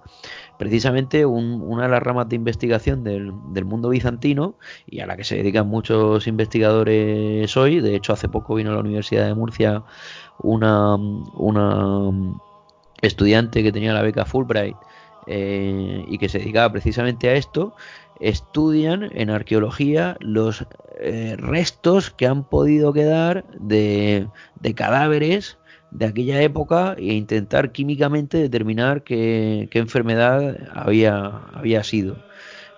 precisamente una de las ramas de investigación del, del, mundo bizantino y a la que se dedican muchos investigadores hoy, de hecho hace poco vino a la Universidad de Murcia una, una estudiante que tenía la beca Fulbright eh, y que se dedicaba precisamente a esto, estudian en arqueología los eh, restos que han podido quedar de, cadáveres de aquella época e intentar químicamente determinar qué, enfermedad había, había sido.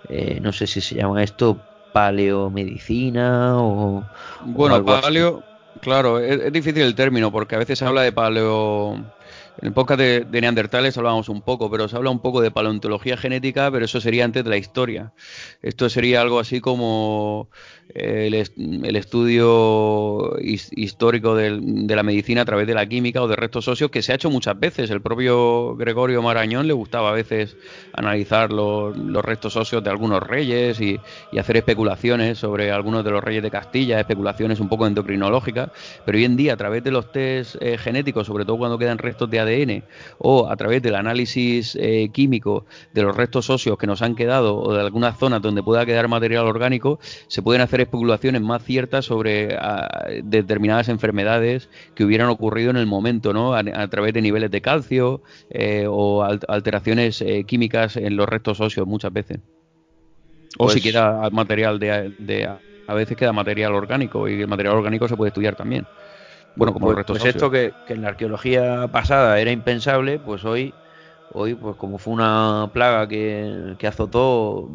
Eh, no sé si se llama esto paleomedicina o... Bueno, paleo, claro, es, es, difícil el término porque a veces se habla de paleo en el podcast de, Neandertales hablábamos un poco, pero se habla un poco de paleontología genética, pero eso sería antes de la historia. Esto sería algo así como el, estudio histórico de la medicina a través de la química o de restos óseos que se ha hecho muchas veces. El propio Gregorio Marañón le gustaba a veces analizar los, restos óseos de algunos reyes y, hacer especulaciones sobre algunos de los reyes de Castilla, especulaciones un poco endocrinológicas, pero hoy en día a través de los test eh, genéticos, sobre todo cuando quedan restos de ADN o a través del análisis eh, químico de los restos óseos que nos han quedado o de algunas zonas donde pueda quedar material orgánico, se pueden hacer especulaciones más ciertas sobre ah, determinadas enfermedades que hubieran ocurrido en el momento, ¿no? A, través de niveles de calcio eh, o alteraciones eh, químicas en los restos óseos muchas veces. O si pues queda material de, a veces queda material orgánico y el material orgánico se puede estudiar también. Bueno, como pues, pues esto que, en la arqueología pasada era impensable, pues hoy, hoy pues como fue una plaga que, que azotó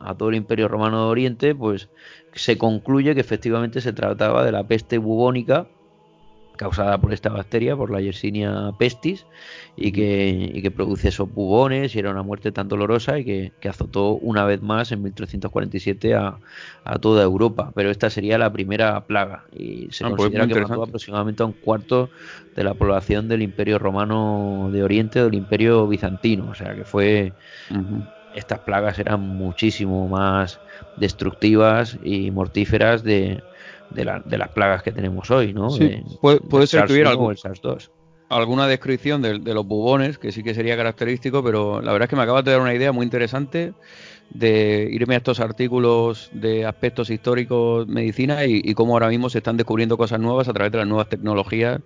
a todo el Imperio Romano de Oriente, pues se concluye que efectivamente se trataba de la peste bubónica causada por esta bacteria, por la Yersinia pestis, y que, que produce esos bubones y era una muerte tan dolorosa y que, azotó una vez más en 1347 a, a, toda Europa. Pero esta sería la primera plaga y se ah, pues considera que mató aproximadamente a un cuarto de la población del Imperio Romano de Oriente o del Imperio Bizantino. O sea que fue... Estas plagas eran muchísimo más destructivas y mortíferas de, de, las plagas que tenemos hoy, ¿no? puede, ser que hubiera alguna descripción de, los bubones, que sí que sería característico, pero la verdad es que me acabas de dar una idea muy interesante de irme a estos artículos de aspectos históricos medicina y, y, cómo ahora mismo se están descubriendo cosas nuevas a través de las nuevas tecnologías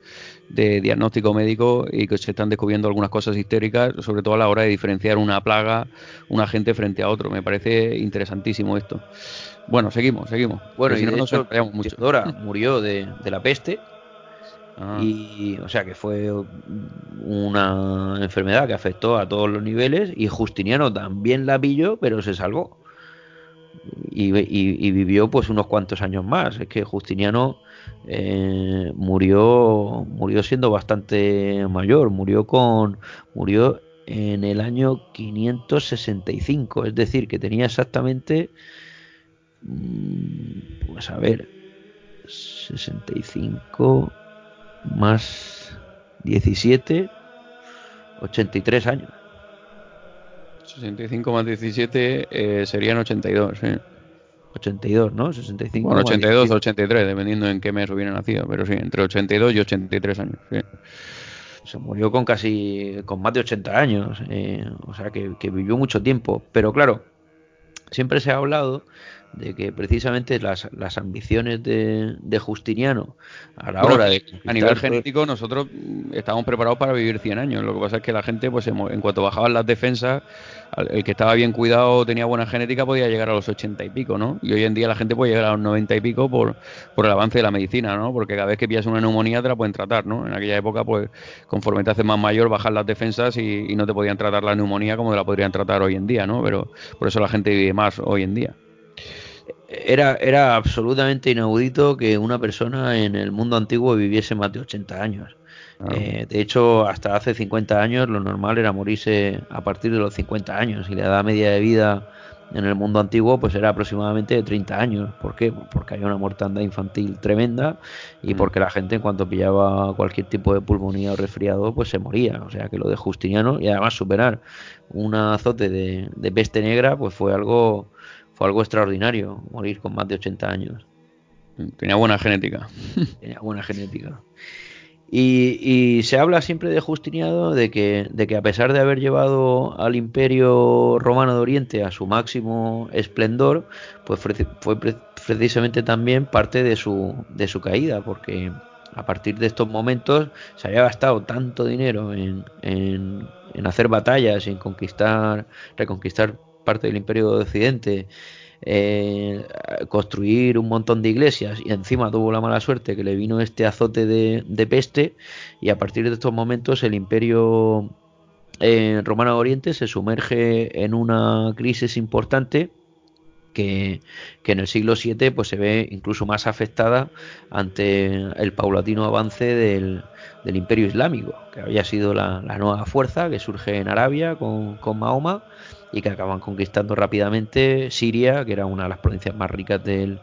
de diagnóstico médico y que se están descubriendo algunas cosas históricas, sobre todo a la hora de diferenciar una plaga, un agente frente a otro. Me parece interesantísimo esto. Bueno, seguimos, seguimos. Bueno, y si no nos mucho. Dora murió de, la peste. Ah. Y, o sea, que fue una enfermedad que afectó a todos los niveles. Y Justiniano también la pilló, pero se salvó. Y, vivió pues unos cuantos años más. Es que Justiniano eh, murió, murió siendo bastante mayor. Murió con, murió en el año 565. Es decir, que tenía exactamente pues a ver, 65 más 17, 83 años. 65 más 17 eh, serían 82, 82, ¿no? 65 bueno, 82 o 83, dependiendo en qué mes hubiera nacido, pero sí, entre 82 y 83 años. Se murió con casi, con más de 80 años, eh, o sea que, que vivió mucho tiempo. Pero claro, siempre se ha hablado de que precisamente las, las ambiciones de, de, Justiniano a la hora de... A nivel genético nosotros estábamos preparados para vivir 100 años. Lo que pasa es que la gente, pues en cuanto bajaban las defensas, el que estaba bien cuidado, tenía buena genética, podía llegar a los 80 y pico, ¿no? Y hoy en día la gente puede llegar a los 90 y pico por, por el avance de la medicina, ¿no? Porque cada vez que pillas una neumonía te la pueden tratar, ¿no? En aquella época, pues conforme te haces más mayor, bajan las defensas y, y no te podían tratar la neumonía como te la podrían tratar hoy en día, ¿no? Pero por eso la gente vive más hoy en día era, era absolutamente inaudito que una persona en el mundo antiguo viviese más de 80 años. Eh, de hecho, hasta hace 50 años lo normal era morirse a partir de los 50 años y la edad media de vida en el mundo antiguo pues era aproximadamente de 30 años. ¿Por qué? Porque había una mortandad infantil tremenda y mm. porque la gente en cuanto pillaba cualquier tipo de pulmonía o resfriado pues se moría. O sea que lo de Justiniano y además superar un azote de, de peste negra pues fue algo fue algo extraordinario morir con más de 80 años. Tenía buena genética. <laughs> Tenía buena genética. Y, se habla siempre de Justiniano de que, de que a pesar de haber llevado al imperio romano de Oriente a su máximo esplendor, pues fue, precisamente también parte de su, de su caída, porque a partir de estos momentos se había gastado tanto dinero en, en, en hacer batallas, en conquistar, reconquistar parte del imperio de Occidente, eh, construir un montón de iglesias y encima tuvo la mala suerte que le vino este azote de, peste y a partir de estos momentos el imperio eh, romano de Oriente se sumerge en una crisis importante que, en el siglo VII pues se ve incluso más afectada ante el paulatino avance del, imperio islámico, que había sido la, nueva fuerza que surge en Arabia con, con Mahoma y que acaban conquistando rápidamente Siria, que era una de las provincias más ricas del,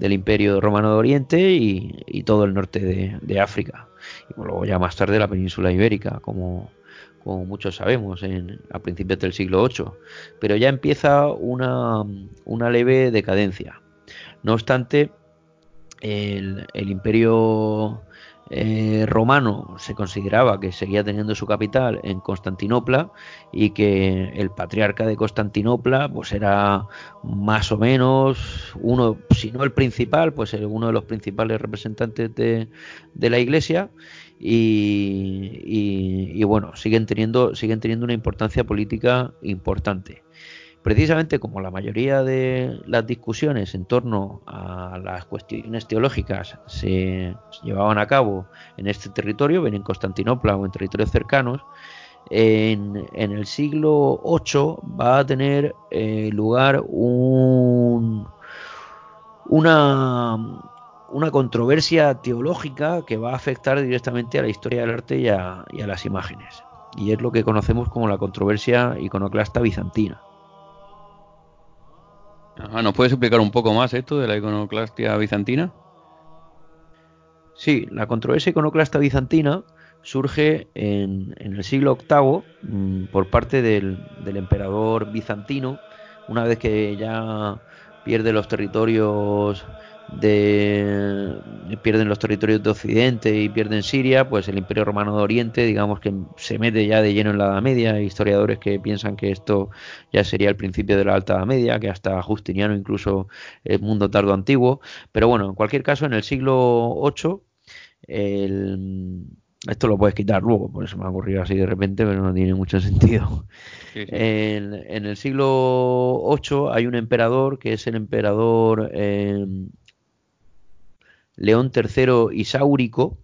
Imperio Romano de Oriente y, todo el norte de, África. Y luego ya más tarde la península ibérica, como, como muchos sabemos, en, a principios del siglo VIII. Pero ya empieza una, una leve decadencia. No obstante, el, el imperio eh, romano se consideraba que seguía teniendo su capital en Constantinopla y que el patriarca de Constantinopla pues era más o menos uno, si no el principal, pues uno de los principales representantes de, la iglesia y, y, bueno, siguen teniendo, siguen teniendo una importancia política importante precisamente como la mayoría de las discusiones en torno a las cuestiones teológicas se llevaban a cabo en este territorio, bien en Constantinopla o en territorios cercanos, en, el siglo VIII va a tener eh, lugar un, una, controversia teológica que va a afectar directamente a la historia del arte y a, y a las imágenes. Y es lo que conocemos como la controversia iconoclasta bizantina. ¿Nos puedes explicar un poco más esto de la iconoclastia bizantina? Sí, la controversia iconoclasta bizantina surge en, el siglo VIII mm, por parte del, del, emperador bizantino, una vez que ya pierde los territorios de pierden los territorios de Occidente y pierden Siria, pues el Imperio Romano de Oriente, digamos que se mete ya de lleno en la Edad Media. Hay historiadores que piensan que esto ya sería el principio de la Alta Edad Media, que hasta Justiniano incluso el mundo tardo antiguo. Pero bueno, en cualquier caso, en el siglo VIII, esto lo puedes quitar luego, por eso me ha ocurrido así de repente, pero no tiene mucho sentido. <laughs> En, el siglo VIII hay un emperador que es el emperador eh, León III Isáurico,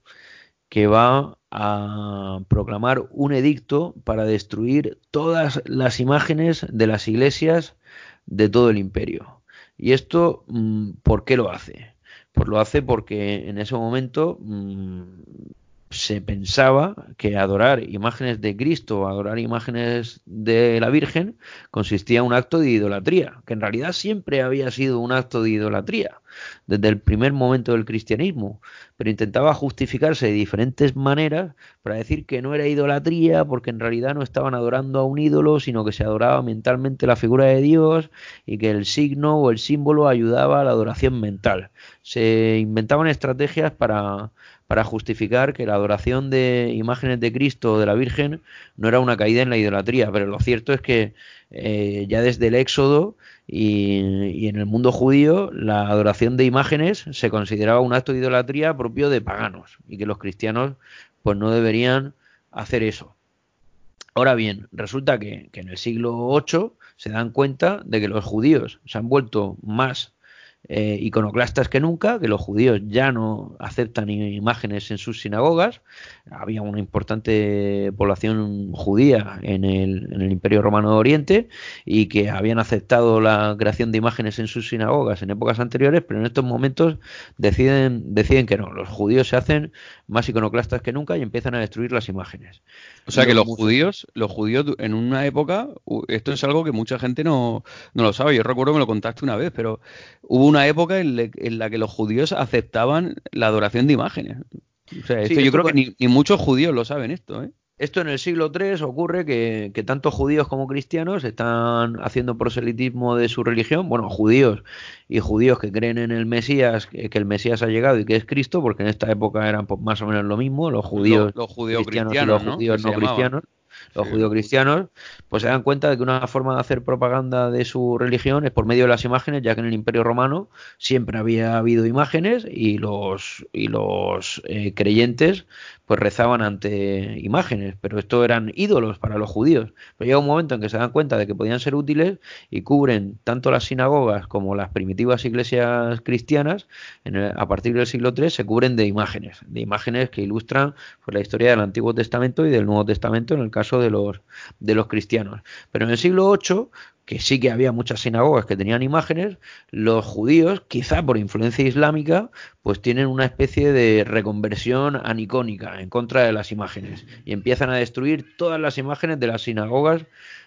que va a proclamar un edicto para destruir todas las imágenes de las iglesias de todo el imperio. ¿Y esto mm, por qué lo hace? Pues lo hace porque en ese momento mm, se pensaba que adorar imágenes de Cristo o adorar imágenes de la Virgen consistía en un acto de idolatría, que en realidad siempre había sido un acto de idolatría desde el primer momento del cristianismo, pero intentaba justificarse de diferentes maneras para decir que no era idolatría porque en realidad no estaban adorando a un ídolo, sino que se adoraba mentalmente la figura de Dios y que el signo o el símbolo ayudaba a la adoración mental. Se inventaban estrategias para para justificar que la adoración de imágenes de Cristo o de la Virgen no era una caída en la idolatría, pero lo cierto es que eh, ya desde el Éxodo y, en el mundo judío la adoración de imágenes se consideraba un acto de idolatría propio de paganos y que los cristianos pues no deberían hacer eso. Ahora bien, resulta que, que en el siglo VIII se dan cuenta de que los judíos se han vuelto más eh, iconoclastas que nunca, que los judíos ya no aceptan imágenes en sus sinagogas. Había una importante población judía en el, en el, Imperio Romano de Oriente y que habían aceptado la creación de imágenes en sus sinagogas en épocas anteriores, pero en estos momentos deciden, deciden que no. Los judíos se hacen más iconoclastas que nunca y empiezan a destruir las imágenes. O sea que los judíos, los judíos en una época, esto es algo que mucha gente no, no lo sabe. Yo recuerdo que me lo contaste una vez, pero hubo una época en, la que los judíos aceptaban la adoración de imágenes. O sea, esto yo creo que ni, muchos judíos lo saben esto, ¿eh? Esto en el siglo III ocurre que, que, tanto judíos como cristianos están haciendo proselitismo de su religión, bueno, judíos y judíos que creen en el Mesías, que, el Mesías ha llegado y que es Cristo, porque en esta época eran pues, más o menos lo mismo, los judíos, los, judíos cristianos, y los judíos no cristianos los judíos cristianos, pues se dan cuenta de que una forma de hacer propaganda de su religión es por medio de las imágenes, ya que en el Imperio Romano siempre había habido imágenes y los, y los eh, creyentes pues rezaban ante imágenes, pero esto eran ídolos para los judíos. Pero llega un momento en que se dan cuenta de que podían ser útiles y cubren tanto las sinagogas como las primitivas iglesias cristianas, a partir del siglo III se cubren de imágenes, de imágenes que ilustran pues, la historia del Antiguo Testamento y del Nuevo Testamento en el caso de los, de los cristianos. Pero en el siglo VIII que sí que había muchas sinagogas que tenían imágenes, los judíos, quizá por influencia islámica, pues tienen una especie de reconversión anicónica en contra de las imágenes y empiezan a destruir todas las imágenes de las sinagogas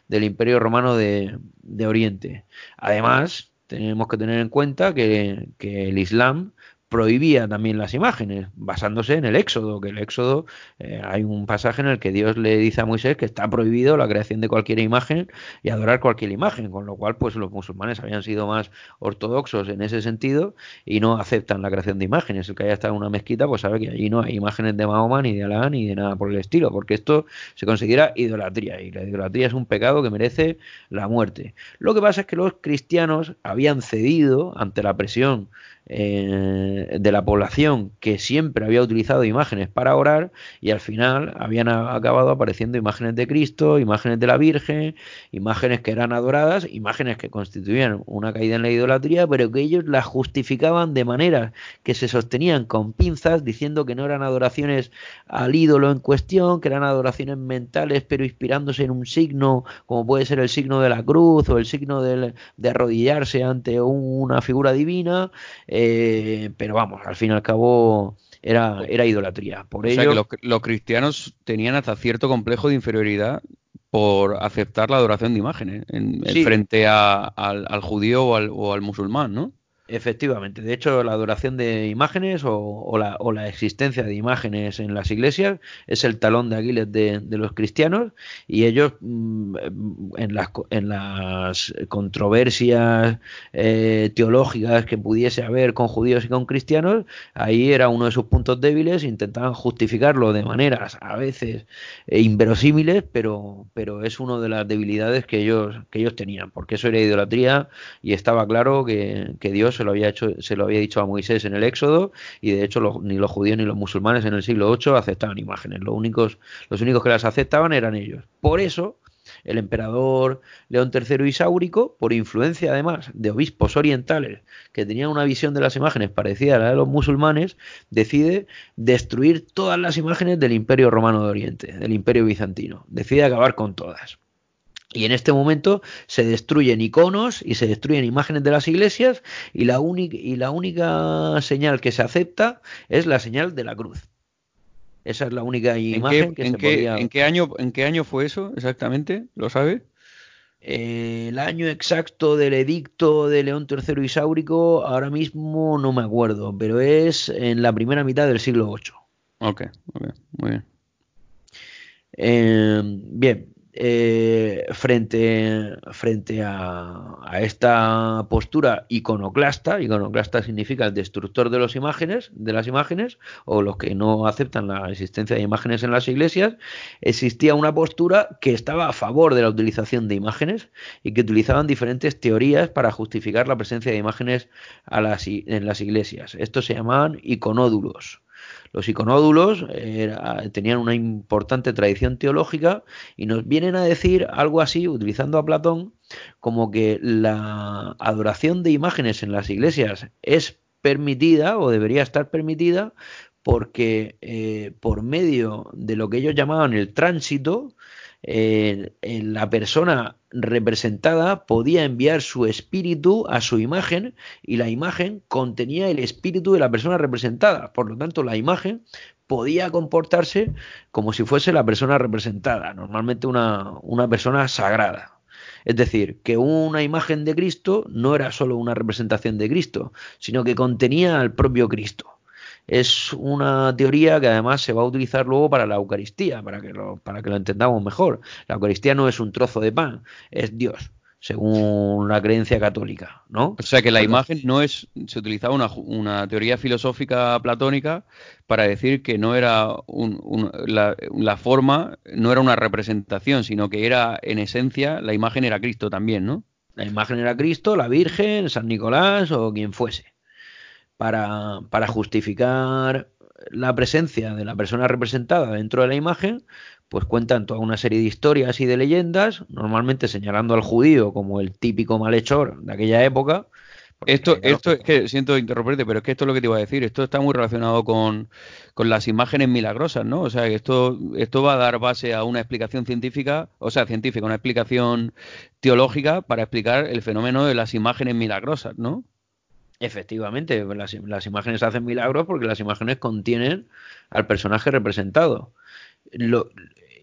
del Imperio Romano de, Oriente. Además, tenemos que tener en cuenta que, que el Islam prohibía también las imágenes, basándose en el Éxodo, que el Éxodo eh, hay un pasaje en el que Dios le dice a Moisés que está prohibido la creación de cualquier imagen y adorar cualquier imagen, con lo cual pues los musulmanes habían sido más ortodoxos en ese sentido y no aceptan la creación de imágenes. El que haya estado en una mezquita pues sabe que allí no hay imágenes de Mahoma ni de Alá ni de nada por el estilo, porque esto se considera idolatría y la idolatría es un pecado que merece la muerte. Lo que pasa es que los cristianos habían cedido ante la presión eh, de la población que siempre había utilizado imágenes para orar y al final habían acabado apareciendo imágenes de Cristo, imágenes de la Virgen, imágenes que eran adoradas, imágenes que constituían una caída en la idolatría, pero que ellos las justificaban de manera que se sostenían con pinzas diciendo que no eran adoraciones al ídolo en cuestión, que eran adoraciones mentales pero inspirándose en un signo como puede ser el signo de la cruz o el signo de arrodillarse ante una figura divina eh, pero vamos, al fin y al cabo era, era idolatría. Por o sea que los, cristianos tenían hasta cierto complejo de inferioridad por aceptar la adoración de imágenes en, frente al, judío o al, o al musulmán, ¿no? Efectivamente, de hecho la adoración de imágenes o, la, existencia de imágenes en las iglesias es el talón de Aquiles de, los cristianos y ellos mm, en, las, en, las, controversias eh, teológicas que pudiese haber con judíos y con cristianos, ahí era uno de sus puntos débiles, intentaban justificarlo de maneras a veces eh, inverosímiles, pero, pero es una de las debilidades que ellos, que ellos tenían, porque eso era idolatría y estaba claro que, que Dios se lo había hecho, se lo había dicho a Moisés en el Éxodo, y de hecho ni los judíos ni los musulmanes en el siglo VIII aceptaban imágenes. Los únicos, los únicos que las aceptaban eran ellos. Por eso, el emperador León III Isáurico, por influencia además de obispos orientales que tenían una visión de las imágenes parecida a la de los musulmanes, decide destruir todas las imágenes del Imperio Romano de Oriente, del Imperio Bizantino. Decide acabar con todas. Y en este momento se destruyen iconos y se destruyen imágenes de las iglesias y la, y la única señal que se acepta es la señal de la cruz. Esa es la única imagen que se qué, ¿en qué año ¿En qué año fue eso exactamente? ¿Lo sabe? Eh, el año exacto del edicto de León III Isáurico ahora mismo no me acuerdo, pero es en la primera mitad del siglo VIII. Ok, muy bien. Eh, bien, eh, frente, frente a, esta postura iconoclasta, iconoclasta significa el destructor de las imágenes, de las imágenes, o los que no aceptan la existencia de imágenes en las iglesias, existía una postura que estaba a favor de la utilización de imágenes y que utilizaban diferentes teorías para justificar la presencia de imágenes en las iglesias. Estos se llamaban iconódulos. Los iconódulos tenían una importante tradición teológica y nos vienen a decir algo así, utilizando a Platón, como que la adoración de imágenes en las iglesias es permitida o debería estar permitida porque eh, por medio de lo que ellos llamaban el tránsito, la persona representada podía enviar su espíritu a su imagen y la imagen contenía el espíritu de la persona representada. Por lo tanto, la imagen podía comportarse como si fuese la persona representada, normalmente una, una persona sagrada. Es decir, que una imagen de Cristo no era solo una representación de Cristo, sino que contenía al propio Cristo es una teoría que además se va a utilizar luego para la Eucaristía, para que lo, para que lo entendamos mejor. La Eucaristía no es un trozo de pan, es Dios según la creencia católica, ¿no? O sea que la imagen no es, se utilizaba una, teoría filosófica platónica para decir que no era la, la, forma, no era una representación, sino que era en esencia la imagen era Cristo también, ¿no? La imagen era Cristo, la Virgen, San Nicolás o quien fuese para, para justificar la presencia de la persona representada dentro de la imagen, pues cuentan toda una serie de historias y de leyendas, normalmente señalando al judío como el típico malhechor de aquella época. Esto, esto es que siento interrumpirte, pero es que esto es lo que te iba a decir. Esto está muy relacionado con, con las imágenes milagrosas, ¿no? O sea, que esto, esto va a dar base a una explicación científica, o sea, científica, una explicación teológica para explicar el fenómeno de las imágenes milagrosas, ¿no? Efectivamente, las, imágenes hacen milagros porque las imágenes contienen al personaje representado.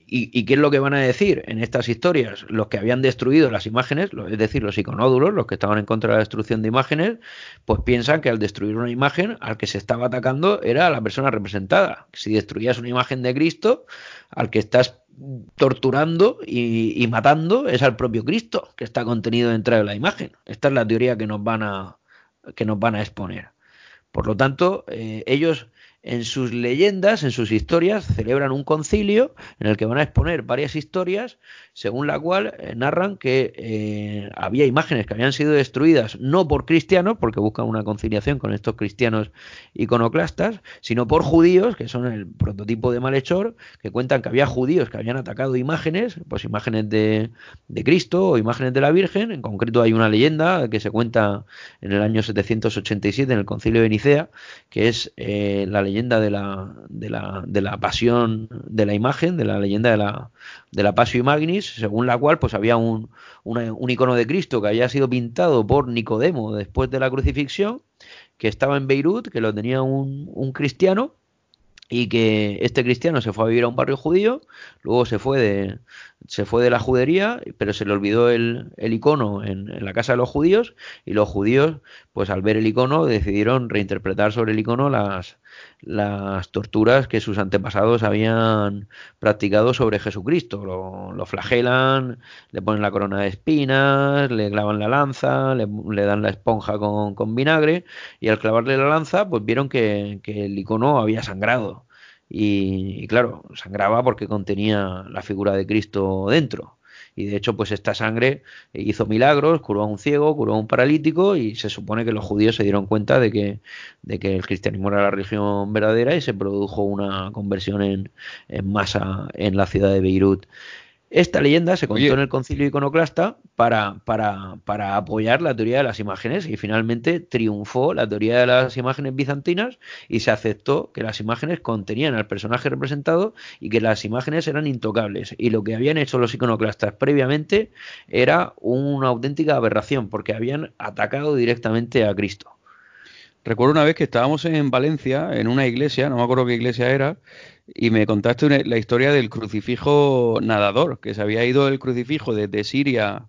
y, qué es lo que van a decir en estas historias? Los que habían destruido las imágenes, es decir, los iconódulos, los que estaban en contra de la destrucción de imágenes, pues piensan que al destruir una imagen, al que se estaba atacando era a la persona representada. Si destruías una imagen de Cristo, al que estás torturando y, matando es al propio Cristo que está contenido dentro de la imagen. Esta es la teoría que nos van a, que nos van a exponer. Por lo tanto, eh, ellos en sus leyendas, en sus historias, celebran un concilio en el que van a exponer varias historias, según la cual eh, narran que eh, había imágenes que habían sido destruidas no por cristianos, porque buscan una conciliación con estos cristianos iconoclastas, sino por judíos, que son el prototipo de malhechor, que cuentan que había judíos que habían atacado imágenes, pues imágenes de, de Cristo o imágenes de la Virgen. En concreto hay una leyenda que se cuenta en el año 787 en el concilio de Nicea, que es eh, la leyenda de la, de la, de la pasión de la imagen, de la leyenda de la, de la Pasio Magnis, según la cual pues había un, un icono de Cristo que había sido pintado por Nicodemo después de la crucifixión, que estaba en Beirut, que lo tenía un, un cristiano, y que este cristiano se fue a vivir a un barrio judío, luego se fue de, se fue de la judería, pero se le olvidó el, el icono en, en, la casa de los judíos y los judíos, pues al ver el icono, decidieron reinterpretar sobre el icono las, las torturas que sus antepasados habían practicado sobre Jesucristo. Lo, lo flagelan, le ponen la corona de espinas, le clavan la lanza, le, le dan la esponja con, con, vinagre y al clavarle la lanza pues vieron que, que el icono había sangrado. Y, y, claro, sangraba porque contenía la figura de Cristo dentro y de hecho pues esta sangre hizo milagros, curó a un ciego, curó a un paralítico y se supone que los judíos se dieron cuenta de que, de que el cristianismo era la religión verdadera y se produjo una conversión en, en masa en la ciudad de Beirut. Esta leyenda se contó Oye. en el concilio iconoclasta para, para, para, apoyar la teoría de las imágenes y finalmente triunfó la teoría de las imágenes bizantinas y se aceptó que las imágenes contenían al personaje representado y que las imágenes eran intocables. Y lo que habían hecho los iconoclastas previamente era una auténtica aberración porque habían atacado directamente a Cristo. Recuerdo una vez que estábamos en Valencia, en una iglesia, no me acuerdo qué iglesia era, y me contaste una, la historia del crucifijo nadador, que se había ido el crucifijo desde Siria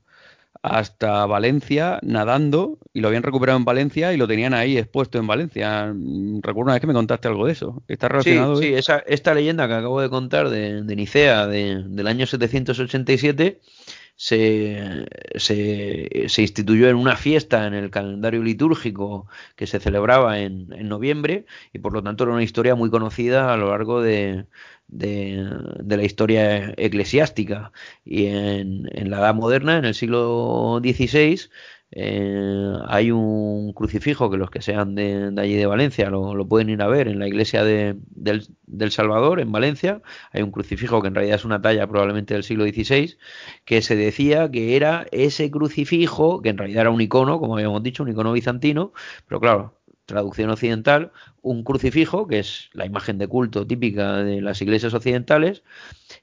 hasta Valencia nadando y lo habían recuperado en Valencia y lo tenían ahí expuesto en Valencia. Recuerdo una vez que me contaste algo de eso. ¿Está relacionado? Sí, sí esa, esta leyenda que acabo de contar de, de Nicea de, del año 787 se, se, instituyó en una fiesta en el calendario litúrgico que se celebraba en, en, noviembre y por lo tanto era una historia muy conocida a lo largo de, de, de la historia eclesiástica. Y en, en, la Edad Moderna, en el siglo XVI, eh, hay un crucifijo que los que sean de, de allí de Valencia lo, lo, pueden ir a ver en la iglesia de, del, del, Salvador, en Valencia. Hay un crucifijo que en realidad es una talla probablemente del siglo XVI, que se decía que era ese crucifijo, que en realidad era un icono, como habíamos dicho, un icono bizantino, pero claro, traducción occidental, un crucifijo, que es la imagen de culto típica de las iglesias occidentales,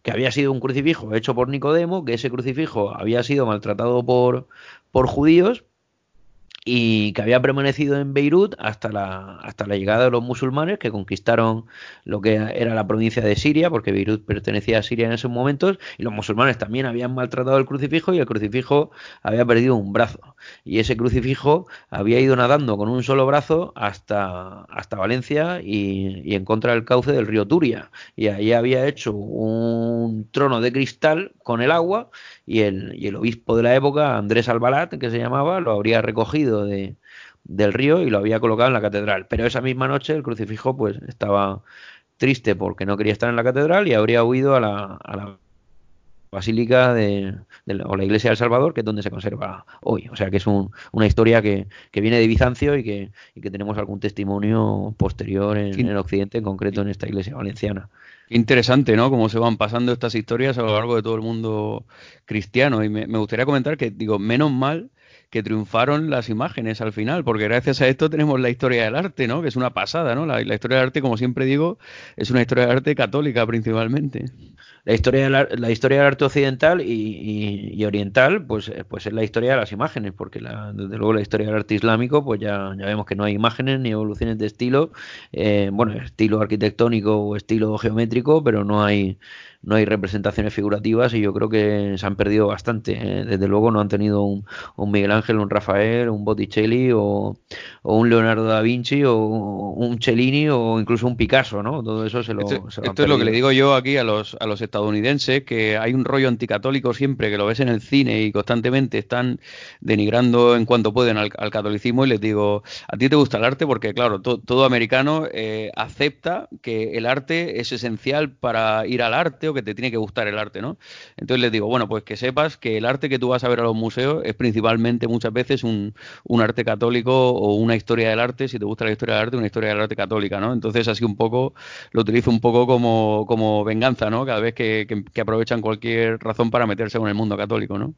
que había sido un crucifijo hecho por Nicodemo, que ese crucifijo había sido maltratado por, por judíos y que había permanecido en Beirut hasta la, hasta la llegada de los musulmanes que conquistaron lo que era la provincia de Siria, porque Beirut pertenecía a Siria en esos momentos, y los musulmanes también habían maltratado el crucifijo y el crucifijo había perdido un brazo. Y ese crucifijo había ido nadando con un solo brazo hasta, hasta Valencia y, y en contra del cauce del río Turia. Y ahí había hecho un trono de cristal con el agua y el, y el obispo de la época, Andrés Albalat, que se llamaba, lo habría recogido de, del río y lo había colocado en la catedral. Pero esa misma noche el crucifijo pues estaba triste porque no quería estar en la catedral y habría huido a la, a la basílica de, de la, o la iglesia del Salvador, que es donde se conserva hoy. O sea que es un, una historia que, que, viene de Bizancio y que, y que tenemos algún testimonio posterior en, en, el occidente, en concreto en esta iglesia valenciana. Interesante, ¿no? Cómo se van pasando estas historias a lo largo de todo el mundo cristiano. Y me, me gustaría comentar que, digo, menos mal que triunfaron las imágenes al final, porque gracias a esto tenemos la historia del arte, ¿no? Que es una pasada, ¿no? La, la historia del arte, como siempre digo, es una historia del arte católica principalmente. La historia del, la historia del arte occidental y, oriental, pues, pues es la historia de las imágenes, porque la, desde luego la historia del arte islámico, pues ya, ya vemos que no hay imágenes ni evoluciones de estilo, eh, bueno, estilo arquitectónico o estilo geométrico, pero no hay no hay representaciones figurativas y yo creo que se han perdido bastante. ¿eh? Desde luego no han tenido un, Miguel Ángel, un Rafael, un Botticelli o, un Leonardo da Vinci o un Cellini o incluso un Picasso, ¿no? Todo eso se lo, esto, esto es lo que le digo yo aquí a los, a los estadounidenses, que hay un rollo anticatólico siempre, que lo ves en el cine y constantemente están denigrando en cuanto pueden al, catolicismo y les digo, a ti te gusta el arte porque claro, todo americano eh, acepta que el arte es esencial para ir al arte o que te tiene que gustar el arte, ¿no? Entonces les digo, bueno, pues que sepas que el arte que tú vas a ver a los museos es principalmente muchas veces un, arte católico o una historia del arte, si te gusta la historia del arte, una historia del arte católica, ¿no? Entonces así un poco, lo utilizo un poco como, como venganza, ¿no? Cada vez que, que aprovechan cualquier razón para meterse con el mundo católico, ¿no?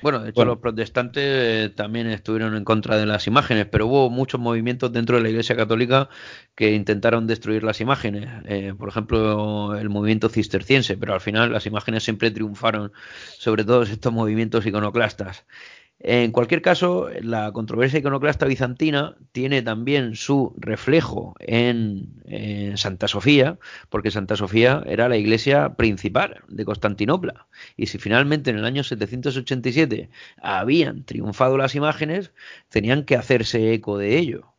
Bueno, de hecho los protestantes eh, también estuvieron en contra de las imágenes, pero hubo muchos movimientos dentro de la Iglesia Católica que intentaron destruir las imágenes. Eh, por ejemplo, el movimiento cisterciense, pero al final las imágenes siempre triunfaron sobre todos estos movimientos iconoclastas. En cualquier caso, la controversia iconoclasta bizantina tiene también su reflejo en, Santa Sofía, porque Santa Sofía era la iglesia principal de Constantinopla. Y si finalmente en el año 787 habían triunfado las imágenes, tenían que hacerse eco de ello.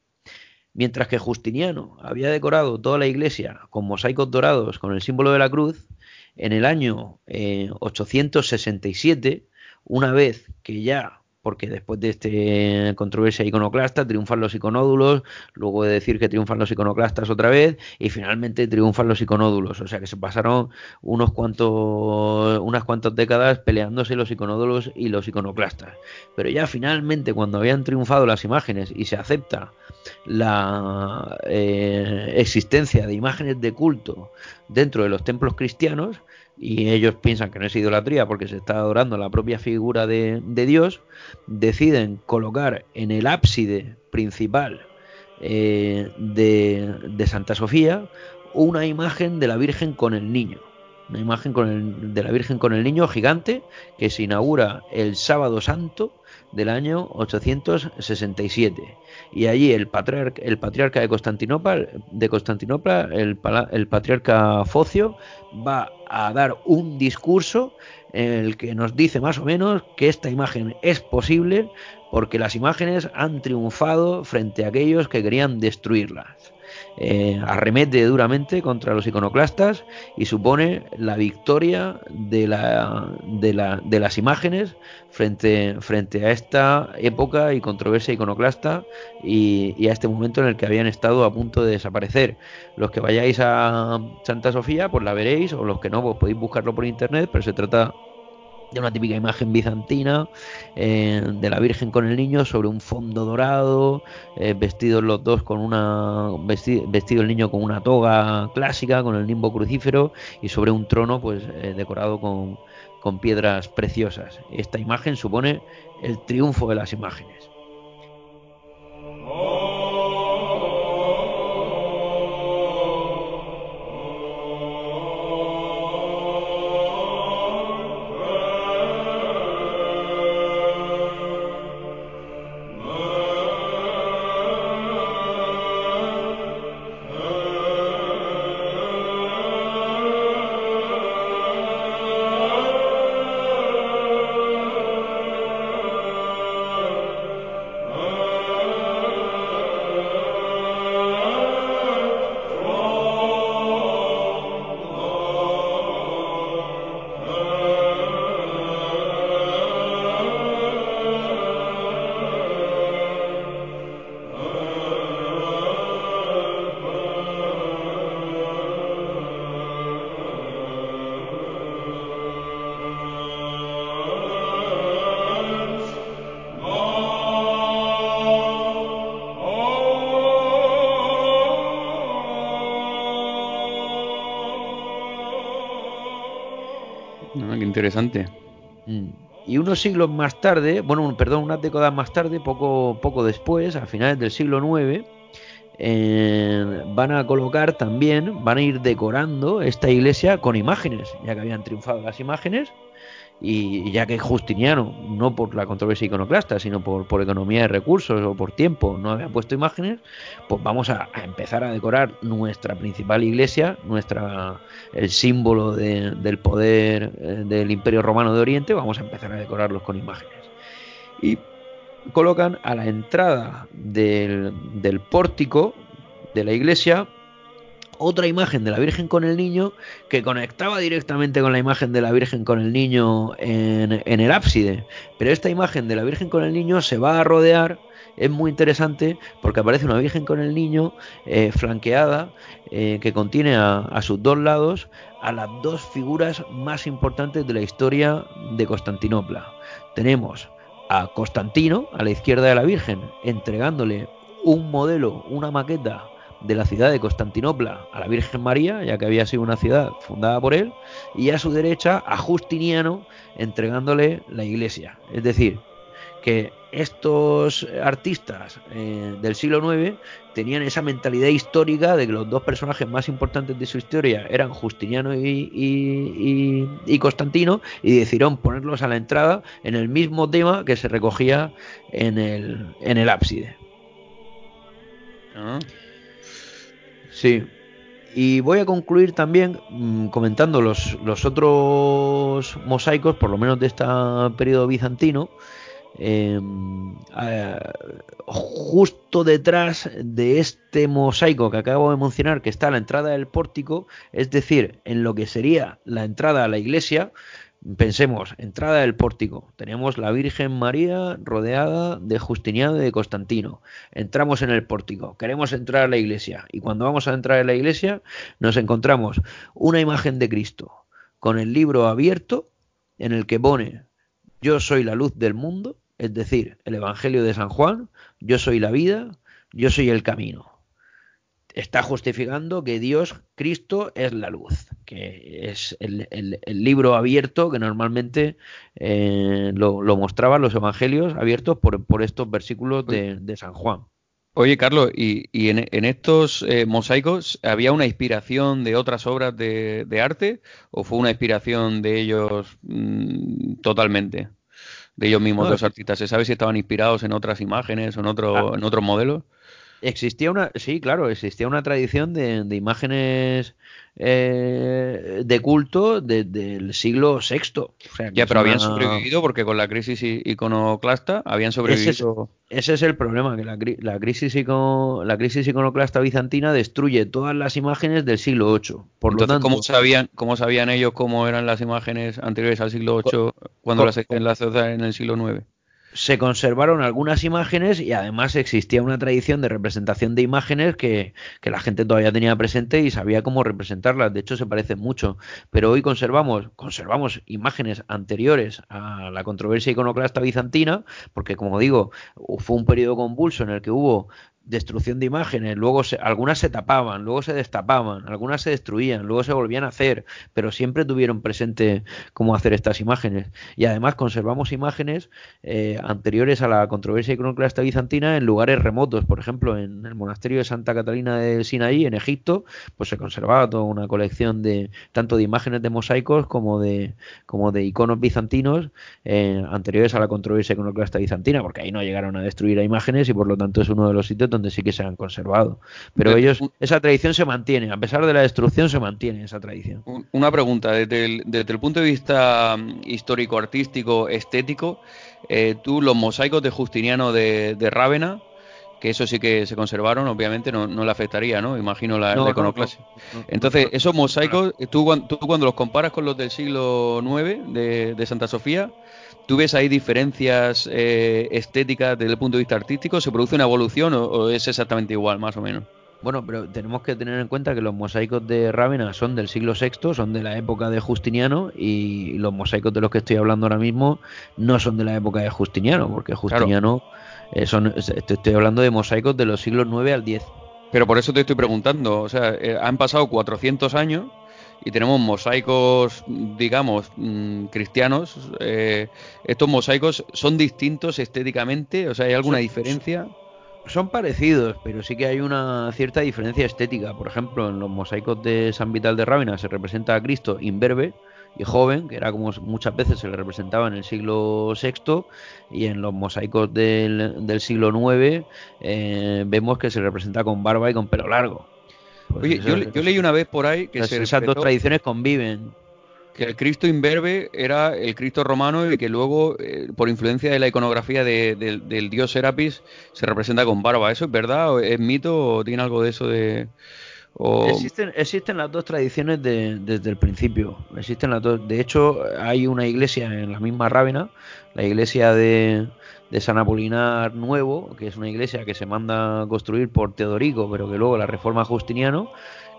Mientras que Justiniano había decorado toda la iglesia con mosaicos dorados con el símbolo de la cruz, en el año 867, eh, una vez que ya porque después de este controversia iconoclasta triunfan los iconódulos, luego de decir que triunfan los iconoclastas otra vez y finalmente triunfan los iconódulos, o sea que se pasaron unos cuantos unas cuantas décadas peleándose los iconódulos y los iconoclastas. Pero ya finalmente cuando habían triunfado las imágenes y se acepta la eh, existencia de imágenes de culto dentro de los templos cristianos, y ellos piensan que no es idolatría porque se está adorando la propia figura de, Dios, deciden colocar en el ábside principal eh, de, Santa Sofía una imagen de la Virgen con el niño. Una imagen de la Virgen con el niño gigante que se inaugura el sábado santo del año 867. Y allí el patriarca, el patriarca de Constantinopla, el, el patriarca Focio, va a dar un discurso en el que nos dice más o menos que esta imagen es posible porque las imágenes han triunfado frente a aquellos que querían destruirlas eh, arremete duramente contra los iconoclastas y supone la victoria de, la, de, la, de las imágenes frente, frente a esta época y controversia iconoclasta y, a este momento en el que habían estado a punto de desaparecer. Los que vayáis a Santa Sofía, pues la veréis, o los que no, pues podéis buscarlo por internet, pero se trata de una típica imagen bizantina eh, de la Virgen con el niño sobre un fondo dorado, eh, vestidos los dos con una vestido, el niño con una toga clásica, con el nimbo crucífero y sobre un trono pues eh, decorado con, con piedras preciosas. Esta imagen supone el triunfo de las imágenes. Unos siglos más tarde, bueno, perdón, unas décadas más tarde, poco, poco después, a finales del siglo IX, eh, van a colocar también, van a ir decorando esta iglesia con imágenes, ya que habían triunfado las imágenes y ya que Justiniano no por la controversia iconoclasta, sino por, por economía de recursos o por tiempo, no había puesto imágenes, pues vamos a, empezar a decorar nuestra principal iglesia, nuestra el símbolo del poder eh, del Imperio Romano de Oriente, vamos a empezar a decorarlos con imágenes. Y colocan a la entrada del, del pórtico de la iglesia otra imagen de la Virgen con el niño que conectaba directamente con la imagen de la Virgen con el niño en, el ábside. Pero esta imagen de la Virgen con el niño se va a rodear es muy interesante porque aparece una Virgen con el niño eh, flanqueada eh, que contiene a, sus dos lados a las dos figuras más importantes de la historia de Constantinopla. Tenemos a Constantino a la izquierda de la Virgen entregándole un modelo, una maqueta de la ciudad de Constantinopla a la Virgen María, ya que había sido una ciudad fundada por él, y a su derecha a Justiniano entregándole la iglesia. Es decir, que estos artistas eh, del siglo IX tenían esa mentalidad histórica de que los dos personajes más importantes de su historia eran Justiniano y, y, Constantino y decidieron ponerlos a la entrada en el mismo tema que se recogía en el, en el ábside. Ah. Sí. Y voy a concluir también mm, comentando los, los, otros mosaicos, por lo menos de este periodo bizantino. Em, justo detrás de este mosaico que acabo de mencionar, que está a la entrada del pórtico, es decir, en lo que sería la entrada a la iglesia, Pensemos, entrada del pórtico. Tenemos la Virgen María rodeada de Justiniano y de Constantino. Entramos en el pórtico, queremos entrar a la iglesia. Y cuando vamos a entrar a la iglesia, nos encontramos una imagen de Cristo con el libro abierto en el que pone Yo soy la luz del mundo, es decir, el Evangelio de San Juan, yo soy la vida, yo soy el camino está justificando que Dios, Cristo, es la luz, que es el, libro abierto que normalmente eh, lo, mostraban los evangelios abiertos por, estos versículos de, San Juan. Oye, Carlos, ¿y, en, estos eh, mosaicos había una inspiración de otras obras de, arte o fue una inspiración de ellos mm, totalmente? De ellos mismos, los artistas. ¿Se sabe si estaban inspirados en otras imágenes o en, otro, ah. en otros modelos? Existía una, sí, claro, existía una tradición de, de imágenes eh, de culto desde el siglo VI. ya, pero habían sobrevivido porque con la crisis iconoclasta habían sobrevivido. Ese es, el problema, que la, la, crisis la crisis iconoclasta bizantina destruye todas las imágenes del siglo VIII. Por lo tanto, ¿cómo sabían, ¿cómo sabían ellos cómo eran las imágenes anteriores al siglo VIII cuando las enlazaban en el siglo IX? Se conservaron algunas imágenes y además existía una tradición de representación de imágenes que, la gente todavía tenía presente y sabía cómo representarlas. De hecho, se parecen mucho. Pero hoy conservamos, conservamos imágenes anteriores a la controversia iconoclasta bizantina, porque como digo, fue un periodo convulso en el que hubo destrucción de imágenes, luego algunas se tapaban, luego se destapaban, algunas se destruían, luego se volvían a hacer, pero siempre tuvieron presente cómo hacer estas imágenes. Y además conservamos imágenes eh, anteriores a la controversia iconoclasta bizantina en lugares remotos, por ejemplo, en el monasterio de Santa Catalina del Sinaí, en Egipto, pues se conservaba toda una colección de tanto de imágenes de mosaicos como de como de iconos bizantinos eh, anteriores a la controversia iconoclasta bizantina, porque ahí no llegaron a destruir a imágenes y por lo tanto es uno de los sitios sí que se han conservado. Pero ellos, esa tradición se mantiene, a pesar de la destrucción se mantiene esa tradición. Una pregunta, desde el, punto de vista mm, histórico, artístico, estético, eh, tú los mosaicos de Justiniano de, Rávena, que eso sí que se conservaron, obviamente no, le afectaría, ¿no? Imagino la, iconoclasia. Entonces, esos mosaicos, tú, cuando los comparas con los del siglo IX de, de Santa Sofía, ¿Tú ves ahí diferencias eh, estéticas desde el punto de vista artístico? ¿Se produce una evolución o, es exactamente igual, más o menos? Bueno, pero tenemos que tener en cuenta que los mosaicos de Rávena son del siglo VI, son de la época de Justiniano, y los mosaicos de los que estoy hablando ahora mismo no son de la época de Justiniano, porque Justiniano eh, son, estoy hablando de mosaicos de los siglos 9 al 10. Pero por eso te estoy preguntando, o sea, eh, han pasado 400 años y tenemos mosaicos, digamos, mm, cristianos. Eh, ¿Estos mosaicos son distintos estéticamente? O sea, ¿hay alguna diferencia? Son parecidos, pero sí que hay una cierta diferencia estética. Por ejemplo, en los mosaicos de San Vital de Rávena se representa a Cristo imberbe y joven, que era como muchas veces se le representaba en el siglo VI, y en los mosaicos del, del siglo IX eh, vemos que se representa con barba y con pelo largo. Pues Oye, yo, leí una vez por ahí que esas dos tradiciones conviven que el Cristo imberbe era el Cristo romano y que luego, eh, por influencia de la iconografía del dios Serapis, se representa con barba. ¿Eso es verdad? ¿Es mito o tiene algo de eso de...? Existen, existen las dos tradiciones desde el principio. Existen las dos. De hecho, hay una iglesia en la misma Rávena, la iglesia de, de San Apolinar Nuevo, que es una iglesia que se manda a construir por Teodorico, pero que luego la reforma Justiniano,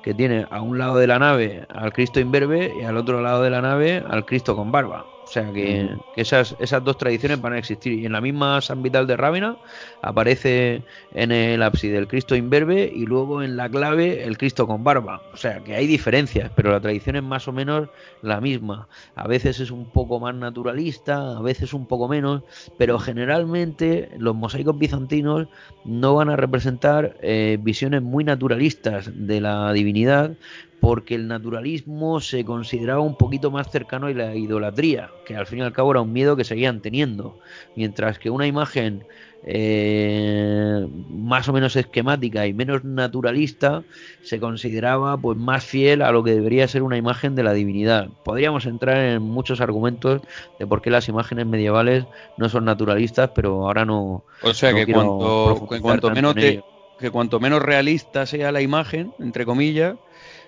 que tiene a un lado de la nave al Cristo imberbe y al otro lado de la nave al Cristo con barba. O sea que, esas, esas dos tradiciones van a existir. Y en la misma San Vital de Rávena aparece en el ábside el Cristo imberbe y luego en la clave el Cristo con barba. O sea que hay diferencias, pero la tradición es más o menos la misma. A veces es un poco más naturalista, a veces un poco menos, pero generalmente los mosaicos bizantinos no van a representar eh, visiones muy naturalistas de la divinidad, porque el naturalismo se consideraba un poquito más cercano a la idolatría, que al fin y al cabo era un miedo que seguían teniendo, mientras que una imagen eh, más o menos esquemática y menos naturalista se consideraba pues más fiel a lo que debería ser una imagen de la divinidad. Podríamos entrar en muchos argumentos de por qué las imágenes medievales no son naturalistas, pero ahora no. O sea que cuanto, menos que cuanto menos realista sea la imagen, entre comillas,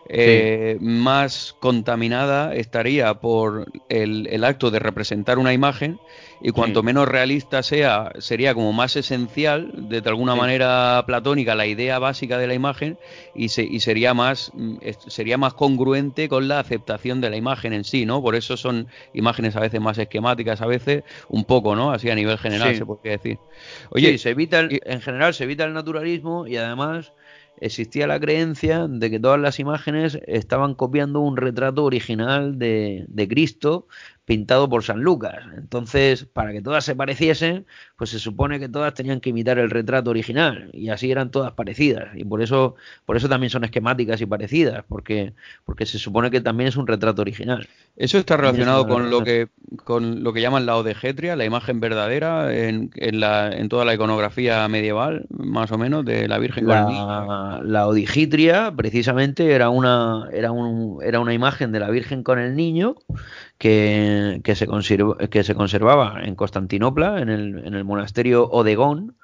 eh, más contaminada estaría por el, acto de representar una imagen y cuanto menos realista sea, sería como más esencial, de, alguna manera platónica, la idea básica de la imagen y, y, sería, más, mm, sería más congruente con la aceptación de la imagen en sí, ¿no? Por eso son imágenes a veces más esquemáticas, a veces un poco, ¿no? Así a nivel general se puede decir. Oye, se evita en general se evita el naturalismo y además existía la creencia de que todas las imágenes estaban copiando un retrato original de, Cristo pintado por San Lucas. Entonces, para que todas se pareciesen, pues se supone que todas tenían que imitar el retrato original y así eran todas parecidas y por eso por eso también son esquemáticas y parecidas, porque porque se supone que también es un retrato original. Eso está relacionado con lo que con lo que llaman la odegetria, la imagen verdadera en, en, la, en toda la iconografía medieval, más o menos de la Virgen la, La odigitria precisamente era una era un, era una imagen de la Virgen con el niño que, se, que se conservaba en Constantinopla, en el, en el monasterio Odegón,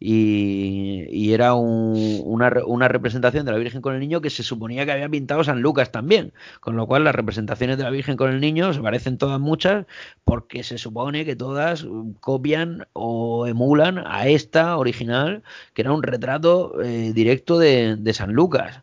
y, y era un, una, una, representación de la Virgen con el Niño que se suponía que había pintado San Lucas también, con lo cual las representaciones de la Virgen con el Niño se parecen todas muchas porque se supone que todas copian o emulan a esta original, que era un retrato eh, directo de, de San Lucas.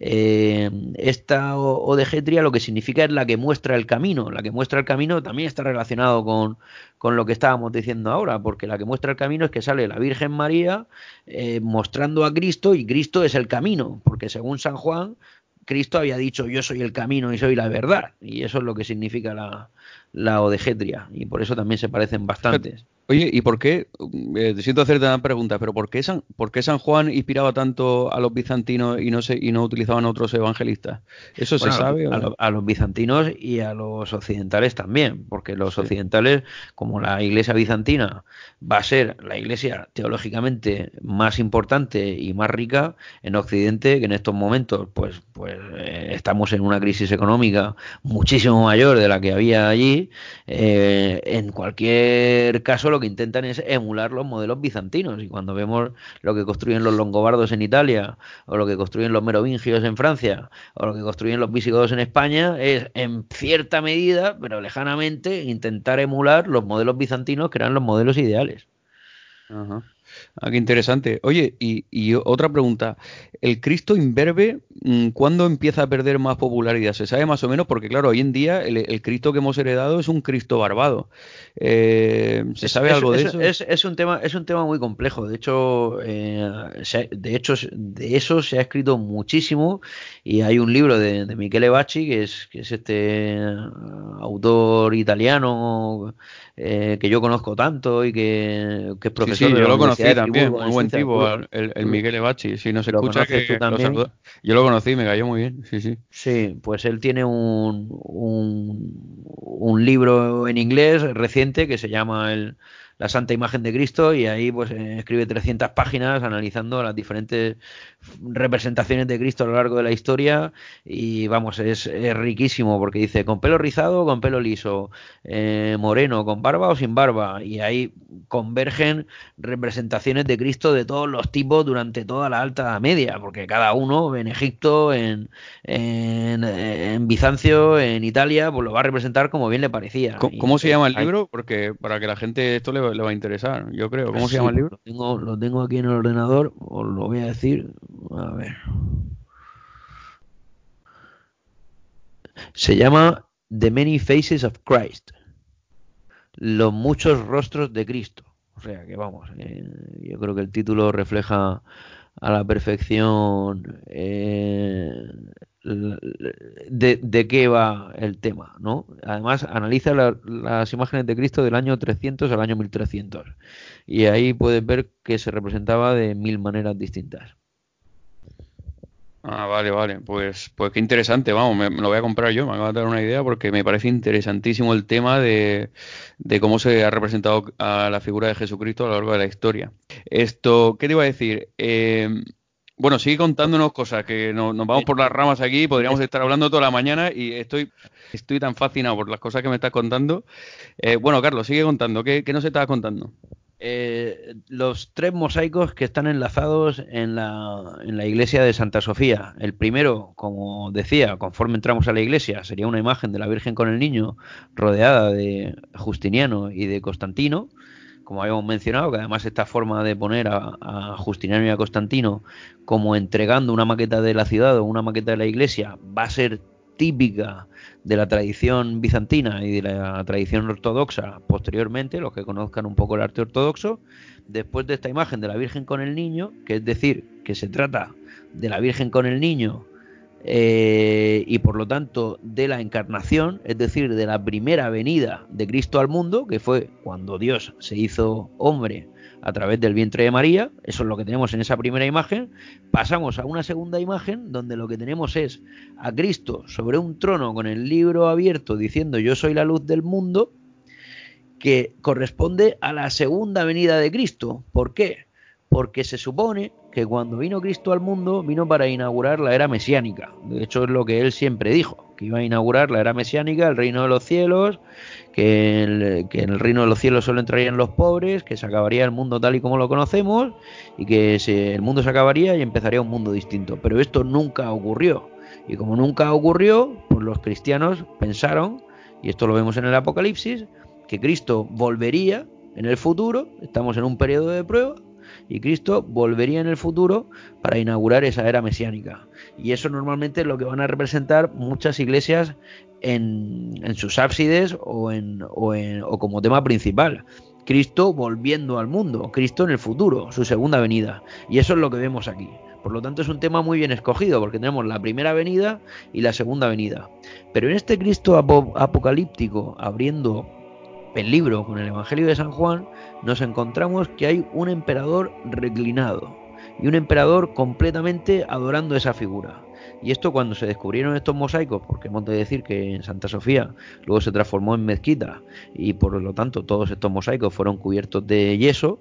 Eh, esta odegetria lo que significa es la que muestra el camino. La que muestra el camino también está relacionado con, con lo que estábamos diciendo ahora, porque la que muestra el camino es que sale la Virgen María eh, mostrando a Cristo y Cristo es el camino, porque según San Juan, Cristo había dicho yo soy el camino y soy la verdad, y eso es lo que significa la, la odegetria, y por eso también se parecen bastantes. Oye, ¿y por qué? Eh, siento hacerte una pregunta, pero ¿por qué, San, ¿por qué San Juan inspiraba tanto a los bizantinos y no se, y no utilizaban otros evangelistas? ¿Eso se sabe? A, los bizantinos y a los occidentales también, porque los occidentales, como la iglesia bizantina va a ser la iglesia teológicamente más importante y más rica en Occidente, que en estos momentos pues, pues eh, estamos en una crisis económica muchísimo mayor de la que había allí, eh, en cualquier caso que intentan es emular los modelos bizantinos. Y cuando vemos lo que construyen los longobardos en Italia, o lo que construyen los merovingios en Francia, o lo que construyen los visigodos en España, es en cierta medida, pero lejanamente, intentar emular los modelos bizantinos que eran los modelos ideales. Ah, qué interesante. Oye, y, otra pregunta. ¿El Cristo imberbe, mm, cuándo empieza a perder más popularidad? ¿Se sabe más o menos? Porque claro, hoy en día el, Cristo que hemos heredado es un Cristo barbado. Eh, ¿Se sabe algo de eso? Es, un tema, es un tema muy complejo. De hecho, eh, de hecho, de eso se ha escrito muchísimo y hay un libro de, de Michele Bacci, que es, que es este autor italiano eh, que yo conozco tanto y que, es profesor de la Universidad sí, también, muy buen tipo, el, Miguel Ebachi. Si no se escucha, que yo lo conocí, me cayó muy bien. Sí, sí. Sí, pues él tiene un, un, un libro en inglés reciente que se llama el la Santa Imagen de Cristo y ahí pues eh, escribe 300 páginas analizando las diferentes representaciones de Cristo a lo largo de la historia y vamos, es, riquísimo porque dice con pelo rizado con pelo liso, eh, moreno, con barba o sin barba y ahí convergen representaciones de Cristo de todos los tipos durante toda la Alta Media, porque cada uno en Egipto, en, en, Bizancio, en Italia, pues lo va a representar como bien le parecía. ¿Cómo, se llama el libro? Porque para que la gente esto le le va a interesar, yo creo. ¿Cómo se llama el libro? Lo tengo, lo tengo aquí en el ordenador, os lo voy a decir. A ver. Se llama The Many Faces of Christ. Los muchos rostros de Cristo. O sea que vamos, eh, yo creo que el título refleja a la perfección eh, de, qué va el tema, ¿no? Además, analiza las imágenes de Cristo del año 300 al año 1300 y ahí puedes ver que se representaba de mil maneras distintas. Ah, vale, vale. Pues, pues qué interesante, vamos, me, lo voy a comprar yo, me acaba de dar una idea porque me parece interesantísimo el tema de, de, cómo se ha representado a la figura de Jesucristo a lo largo de la historia. Esto, ¿qué te iba a decir? Eh, bueno, sigue contándonos cosas, que nos vamos por las ramas aquí, podríamos estar hablando toda la mañana y estoy, estoy tan fascinado por las cosas que me estás contando. Eh, bueno, Carlos, sigue contando, ¿qué, qué nos estaba contando? Eh, los tres mosaicos que están enlazados en la, en la iglesia de Santa Sofía. El primero, como decía, conforme entramos a la iglesia, sería una imagen de la Virgen con el niño rodeada de Justiniano y de Constantino como habíamos mencionado, que además esta forma de poner a, Justiniano y a Constantino como entregando una maqueta de la ciudad o una maqueta de la iglesia va a ser típica de la tradición bizantina y de la tradición ortodoxa posteriormente, los que conozcan un poco el arte ortodoxo, después de esta imagen de la Virgen con el niño, que es decir, que se trata de la Virgen con el niño eh, y por lo tanto de la encarnación, es decir, de la primera venida de Cristo al mundo, que fue cuando Dios se hizo hombre a través del vientre de María, eso es lo que tenemos en esa primera imagen, pasamos a una segunda imagen donde lo que tenemos es a Cristo sobre un trono con el libro abierto diciendo yo soy la luz del mundo, que corresponde a la segunda venida de Cristo. ¿Por qué? Porque se supone que cuando vino Cristo al mundo vino para inaugurar la era mesiánica. De hecho es lo que él siempre dijo, que iba a inaugurar la era mesiánica, el reino de los cielos, que, en el reino de los cielos solo entrarían los pobres, que se acabaría el mundo tal y como lo conocemos y que el mundo se acabaría y empezaría un mundo distinto. Pero esto nunca ocurrió. Y como nunca ocurrió, pues los cristianos pensaron, y esto lo vemos en el Apocalipsis, que Cristo volvería en el futuro, estamos en un periodo de prueba, y Cristo volvería en el futuro para inaugurar esa era mesiánica. Y eso normalmente es lo que van a representar muchas iglesias en, sus ábsides o, en, o, en, o como tema principal. Cristo volviendo al mundo, Cristo en el futuro, su segunda venida. Y eso es lo que vemos aquí. Por lo tanto es un tema muy bien escogido porque tenemos la primera venida y la segunda venida. Pero en este Cristo apocalíptico abriendo el libro con el Evangelio de San Juan, nos encontramos que hay un emperador reclinado y un emperador completamente adorando esa figura. Y esto cuando se descubrieron estos mosaicos, porque hemos de decir que en Santa Sofía luego se transformó en mezquita y por lo tanto todos estos mosaicos fueron cubiertos de yeso,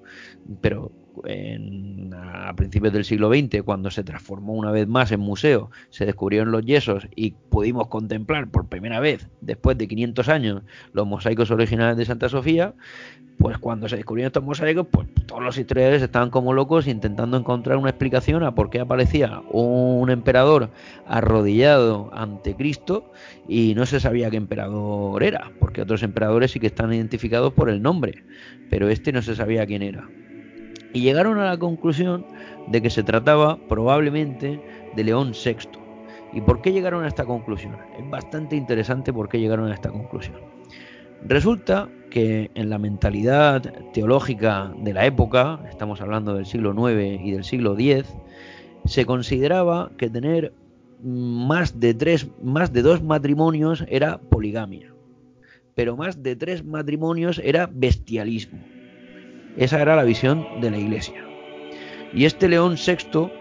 pero a principios del siglo XX, cuando se transformó una vez más en museo, se descubrieron los yesos y pudimos contemplar por primera vez, después de 500 años, los mosaicos originales de Santa Sofía, pues cuando se descubrieron estos mosaicos, pues todos los historiadores estaban como locos intentando encontrar una explicación a por qué aparecía un emperador arrodillado ante Cristo y no se sabía qué emperador era, porque otros emperadores sí que están identificados por el nombre, pero este no se sabía quién era y llegaron a la conclusión de que se trataba probablemente de León VI. ¿Y por qué llegaron a esta conclusión? Es bastante interesante por qué llegaron a esta conclusión. Resulta que en la mentalidad teológica de la época, estamos hablando del siglo IX y del siglo X, se consideraba que tener más de más de dos matrimonios era poligamia, pero más de tres matrimonios era bestialismo. Esa era la visión de la iglesia. Y este León VI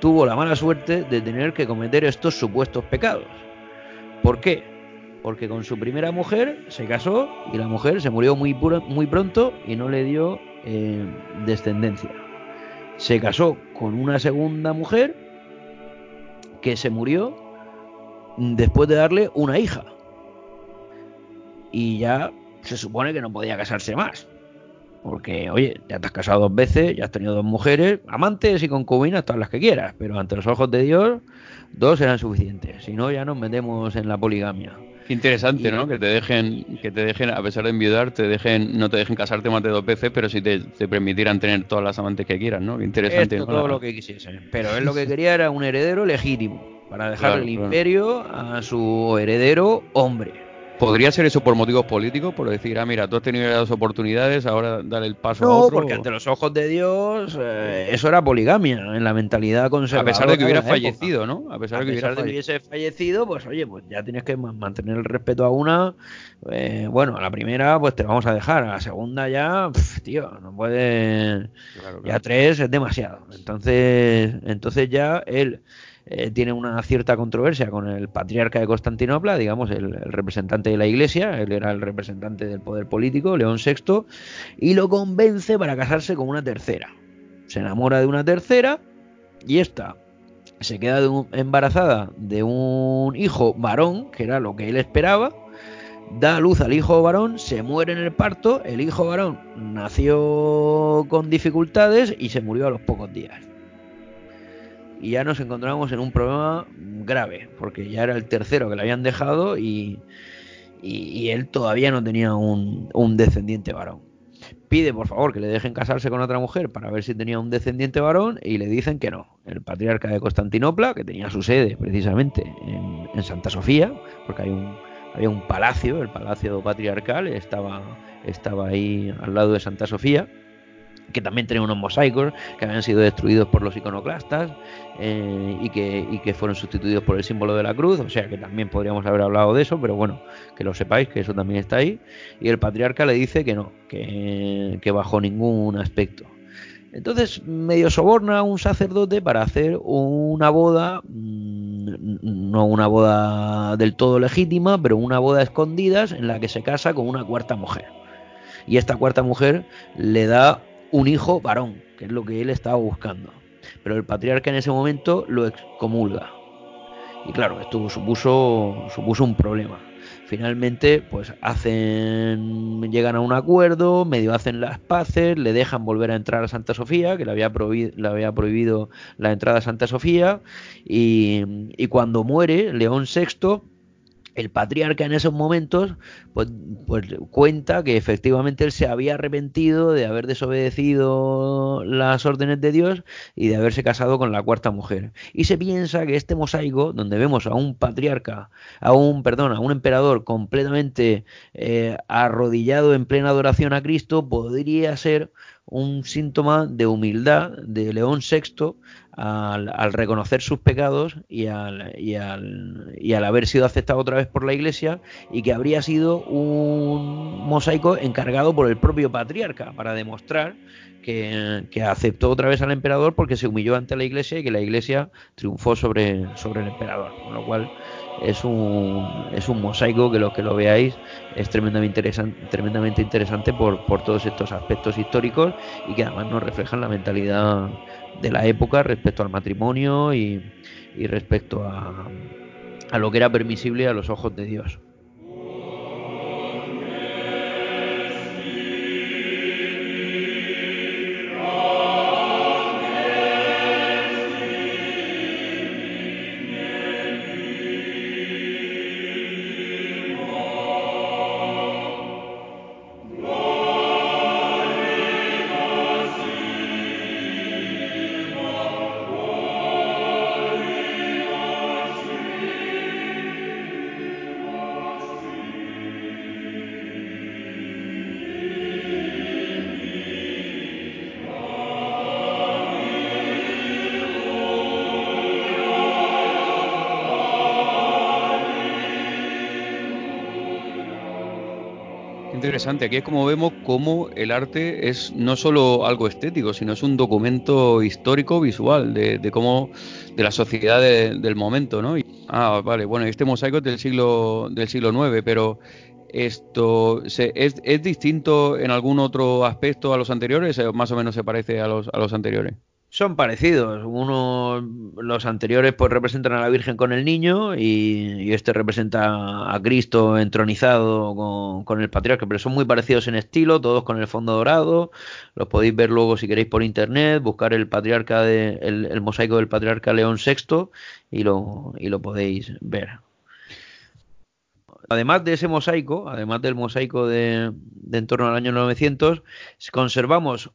tuvo la mala suerte de tener que cometer estos supuestos pecados. ¿Por qué? Porque con su primera mujer se casó y la mujer se murió muy, pronto y no le dio eh, descendencia. Se casó con una segunda mujer que se murió después de darle una hija. Y ya se supone que no podía casarse más. Porque, oye, ya te has casado dos veces, ya has tenido dos mujeres, amantes y concubinas, todas las que quieras, pero ante los ojos de Dios, dos eran suficientes. Si no, ya nos metemos en la poligamia. Qué interesante, ¿no? Que te dejen, que te dejen, a pesar de enviudar, te dejen, no te dejen casarte más de dos veces, pero si te, permitieran tener todas las amantes que quieras, ¿no? Qué interesante. todo lo que quisiesen. Pero él lo que quería era un heredero legítimo, para dejar el imperio a su heredero hombre. ¿Podría ser eso por motivos políticos? Por decir, ah, mira, tú has tenido las oportunidades, ahora dale el paso a otro. No, porque ante los ojos de Dios eh, eso era poligamia en la mentalidad conservadora. A pesar de que hubiera fallecido, ¿no? A pesar, de, que, hubiese fallecido, pues oye, pues ya tienes que mantener el respeto a una. Eh, bueno, a la primera, pues te vamos a dejar. A la segunda ya, tío, no puede. Ya tres es demasiado. Entonces, entonces ya él. Eh, tiene una cierta controversia con el patriarca de Constantinopla, digamos, el, representante de la iglesia, él era el representante del poder político, León VI, y lo convence para casarse con una tercera. Se enamora de una tercera y esta se queda embarazada de un hijo varón, que era lo que él esperaba, da luz al hijo varón, se muere en el parto, el hijo varón nació con dificultades y se murió a los pocos días y ya nos encontramos en un problema grave, porque ya era el tercero que le habían dejado y, y, él todavía no tenía un, un, descendiente varón. Pide por favor que le dejen casarse con otra mujer para ver si tenía un descendiente varón y le dicen que no. El patriarca de Constantinopla, que tenía su sede precisamente en, en Santa Sofía, porque hay un, había un palacio, el palacio patriarcal, estaba, estaba ahí al lado de Santa Sofía, que también tenía unos mosaicos que habían sido destruidos por los iconoclastas eh, y, que, fueron sustituidos por el símbolo de la cruz, o sea que también podríamos haber hablado de eso, pero bueno, que lo sepáis, que eso también está ahí. Y el patriarca le dice que no, que, que bajo ningún aspecto. Entonces medio soborna a un sacerdote para hacer una boda, mm, no una boda del todo legítima, pero una boda escondidas en la que se casa con una cuarta mujer. Y esta cuarta mujer le da un hijo varón, que es lo que él estaba buscando. Pero el patriarca en ese momento lo excomulga. Y claro, esto supuso, supuso un problema. Finalmente, pues hacen, llegan a un acuerdo, medio hacen las paces, le dejan volver a entrar a Santa Sofía, que le había prohibido, le había prohibido la entrada a Santa Sofía, y, y cuando muere León VI, el patriarca en esos momentos pues, pues, cuenta que efectivamente él se había arrepentido de haber desobedecido las órdenes de Dios y de haberse casado con la cuarta mujer. Y se piensa que este mosaico, donde vemos a un patriarca, a un, perdón, a un emperador completamente eh, arrodillado en plena adoración a Cristo, podría ser un síntoma de humildad de León VI al, reconocer sus pecados y al, y, al, y al, haber sido aceptado otra vez por la Iglesia y que habría sido un mosaico encargado por el propio patriarca para demostrar que, que, aceptó otra vez al emperador porque se humilló ante la Iglesia y que la Iglesia triunfó sobre, sobre el emperador, con lo cual es un, es un mosaico que los que lo veáis es tremendamente tremendamente interesante por, por todos estos aspectos históricos y que además nos reflejan la mentalidad de la época respecto al matrimonio y, y respecto a, a lo que era permisible a los ojos de Dios. Interesante. Aquí es como vemos cómo el arte es no solo algo estético, sino es un documento histórico visual de, cómo de la sociedad del momento, ¿no? ah, vale. Bueno, este mosaico es del siglo del siglo IX, pero esto es, es distinto en algún otro aspecto a los anteriores, o más o menos se parece a los a los anteriores. Son parecidos. Uno, los anteriores, pues representan a la Virgen con el niño y, este representa a Cristo entronizado con, el patriarca, pero son muy parecidos en estilo, todos con el fondo dorado. Los podéis ver luego si queréis por internet, buscar el patriarca de, el, mosaico del patriarca León VI y lo, y lo podéis ver. Además de ese mosaico, además del mosaico de, de en torno al año 900, conservamos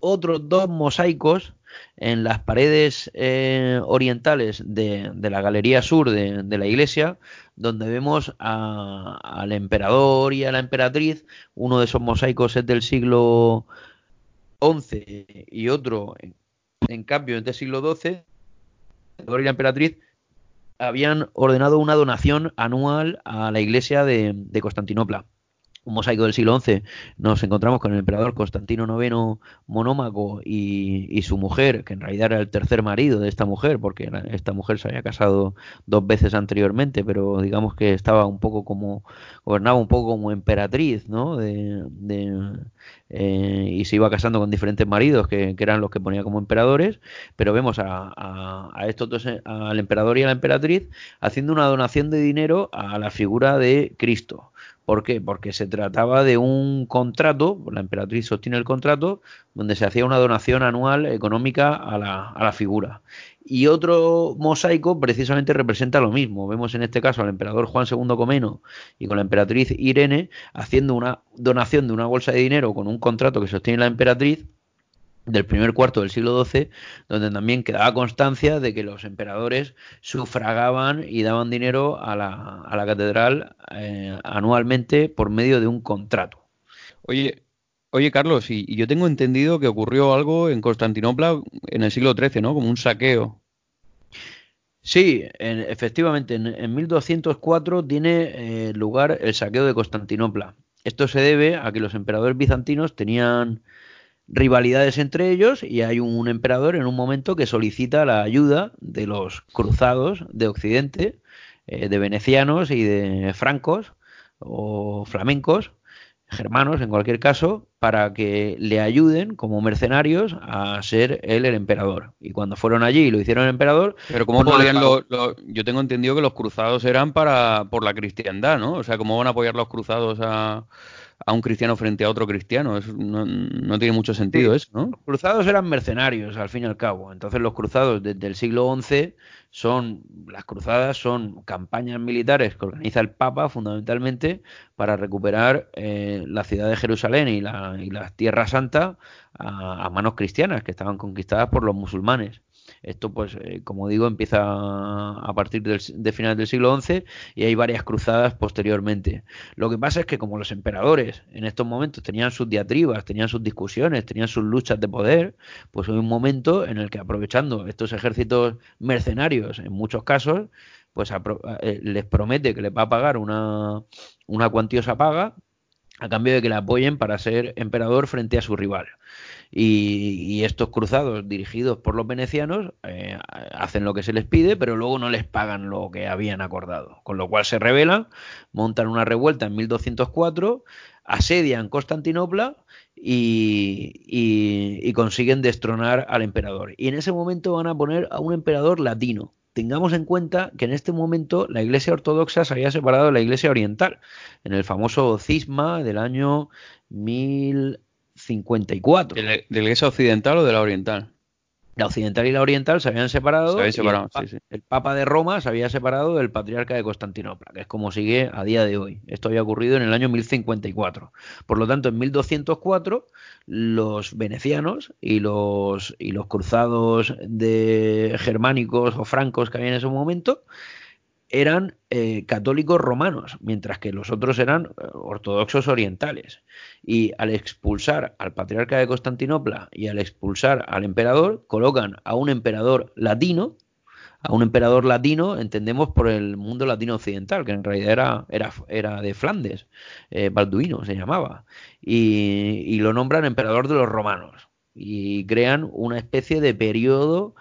otros dos mosaicos en las paredes eh, orientales de, la galería sur de, la iglesia, donde vemos al emperador y a la emperatriz. Uno de esos mosaicos es del siglo XI y otro, en, cambio, es del siglo XII. El emperador y la emperatriz habían ordenado una donación anual a la iglesia de Constantinopla mosaico del siglo XI, nos encontramos con el emperador Constantino IX monómaco y, su mujer, que en realidad era el tercer marido de esta mujer, porque esta mujer se había casado dos veces anteriormente, pero digamos que estaba un poco como, gobernaba un poco como emperatriz, ¿no? De, eh, y se iba casando con diferentes maridos que, eran los que ponía como emperadores, pero vemos a, a estos dos, al emperador y a la emperatriz, haciendo una donación de dinero a la figura de Cristo ¿Por qué? Porque se trataba de un contrato, la emperatriz sostiene el contrato, donde se hacía una donación anual económica a la, a la figura. Y otro mosaico precisamente representa lo mismo. Vemos en este caso al emperador Juan II Comeno y con la emperatriz Irene haciendo una donación de una bolsa de dinero con un contrato que sostiene la emperatriz del primer cuarto del siglo XII, donde también quedaba constancia de que los emperadores sufragaban y daban dinero a la, a la catedral eh, anualmente por medio de un contrato. Oye, oye Carlos, y, yo tengo entendido que ocurrió algo en Constantinopla en el siglo XIII, ¿no? Como un saqueo. Sí, efectivamente, en, 1204 tiene eh, lugar el saqueo de Constantinopla. Esto se debe a que los emperadores bizantinos tenían rivalidades entre ellos y hay un emperador en un momento que solicita la ayuda de los cruzados de Occidente, eh, de venecianos y de francos o flamencos, germanos en cualquier caso, para que le ayuden como mercenarios a ser él el emperador. Y cuando fueron allí y lo hicieron emperador... Pero ¿cómo pues podían los, Yo tengo entendido que los cruzados eran para por la cristiandad, ¿no? O sea, ¿cómo van a apoyar los cruzados a a un cristiano frente a otro cristiano. no, tiene mucho sentido eso, ¿no? Los cruzados eran mercenarios, al fin y al cabo. Entonces los cruzados desde el siglo XI son, las cruzadas son campañas militares que organiza el Papa fundamentalmente para recuperar eh, la ciudad de Jerusalén y la, y la Tierra Santa a manos cristianas que estaban conquistadas por los musulmanes. Esto, pues, eh, como digo, empieza a partir del, de finales del siglo XI y hay varias cruzadas posteriormente. Lo que pasa es que como los emperadores en estos momentos tenían sus diatribas, tenían sus discusiones, tenían sus luchas de poder, pues hay un momento en el que aprovechando estos ejércitos mercenarios, en muchos casos, pues eh, les promete que les va a pagar una, una cuantiosa paga a cambio de que le apoyen para ser emperador frente a su rival. Y, estos cruzados dirigidos por los venecianos eh, hacen lo que se les pide, pero luego no les pagan lo que habían acordado. Con lo cual se rebelan, montan una revuelta en 1204, asedian Constantinopla y, y, consiguen destronar al emperador. Y en ese momento van a poner a un emperador latino. Tengamos en cuenta que en este momento la Iglesia Ortodoxa se había separado de la Iglesia Oriental, en el famoso cisma del año 1000 54. ¿De la, iglesia occidental o de la oriental? La occidental y la oriental se habían separado. el, Papa de Roma se había separado del patriarca de Constantinopla, que es como sigue a día de hoy. Esto había ocurrido en el año 1054. Por lo tanto, en 1204, los venecianos y los, y los cruzados de germánicos o francos que había en ese momento eran eh, católicos romanos, mientras que los otros eran eh, ortodoxos orientales. Y al expulsar al patriarca de Constantinopla y al expulsar al emperador, colocan a un emperador latino a un emperador latino, entendemos por el mundo latino occidental, que en realidad era, era, era de Flandes, eh, Balduino se llamaba, y, y lo nombran emperador de los romanos y crean una especie de periodo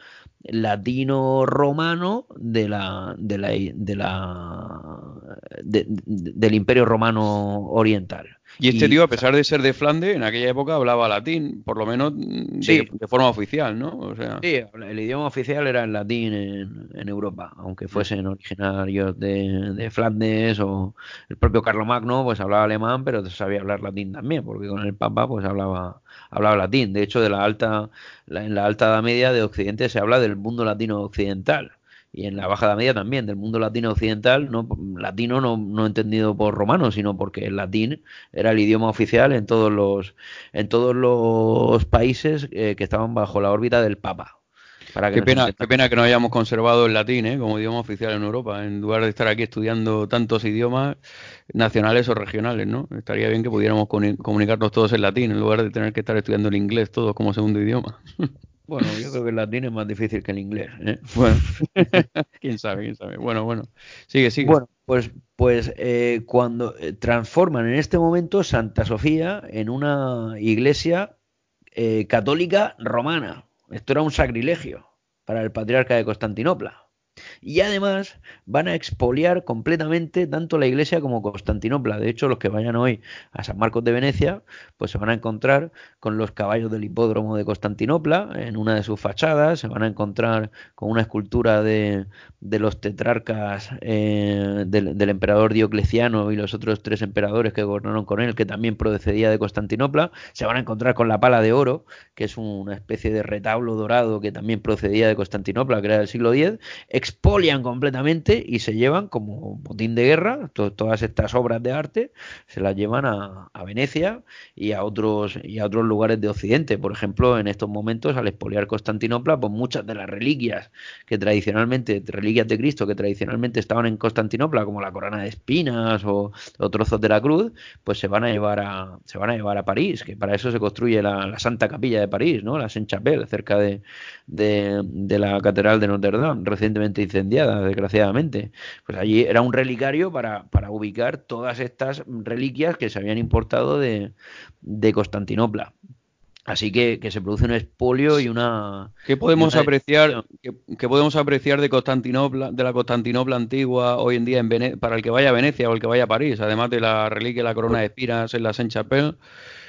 latino-romano de la, de la, de la del Imperio Romano Oriental. Y este tío, a pesar de ser de Flandes, en aquella época hablaba latín, por lo menos de, forma oficial, ¿no? O sea... Sí, el idioma oficial era el latín en, Europa, aunque fuesen originarios de, de, Flandes o el propio Carlomagno, pues hablaba alemán, pero sabía hablar latín también, porque con el Papa pues hablaba, hablaba latín. De hecho, de la alta, en la alta Edad Media de Occidente se habla del mundo latino occidental y en la Baja Edad Media también, del mundo latino occidental, no, latino no, no entendido por romanos, sino porque el latín era el idioma oficial en todos los, en todos los países eh, que estaban bajo la órbita del Papa. Para qué, pena, qué pena que no hayamos conservado el latín ¿eh? como idioma oficial en Europa, en lugar de estar aquí estudiando tantos idiomas nacionales o regionales, ¿no? Estaría bien que pudiéramos comunicarnos todos en latín, en lugar de tener que estar estudiando el inglés todos como segundo idioma. <laughs> Bueno, yo creo que el latín es más difícil que el inglés. ¿eh? <laughs> Bueno, <laughs> quién sabe, quién sabe. Bueno, bueno, sigue, sigue. Bueno, pues, pues eh, cuando eh, transforman en este momento Santa Sofía en una iglesia católica romana. Esto era un sacrilegio para el patriarca de Constantinopla. Y además van a expoliar completamente tanto la iglesia como Constantinopla. De hecho, los que vayan hoy a San Marcos de Venecia, pues se van a encontrar con los caballos del hipódromo de Constantinopla en una de sus fachadas, se van a encontrar con una escultura de, de los tetrarcas eh, del, emperador Diocleciano y los otros tres emperadores que gobernaron con él, que también procedía de Constantinopla, se van a encontrar con la pala de oro, que es una especie de retablo dorado que también procedía de Constantinopla, que era del siglo X, expolian completamente y se llevan como botín de guerra todas estas obras de arte, se las llevan a, Venecia y a otros y a otros lugares de Occidente. Por ejemplo, en estos momentos, al expoliar Constantinopla, pues muchas de las reliquias que tradicionalmente, reliquias de Cristo que tradicionalmente estaban en Constantinopla, como la corona de espinas o, trozos de la cruz, pues se van a llevar a, se van a llevar a París, que para eso se construye la, Santa Capilla de París, ¿no? La Saint-Chapelle, cerca de, de la Catedral de Notre Dame, recientemente incendiada, desgraciadamente. Pues allí era un relicario para, para ubicar todas estas reliquias que se habían importado de, de Constantinopla. Así que, que, se produce un expolio y una. ¿Qué podemos apreciar? ¿qué, podemos apreciar de Constantinopla, de la Constantinopla antigua hoy en día en para el que vaya a Venecia o el que vaya a París, además de la reliquia de la corona de espinas en la Saint-Chapelle?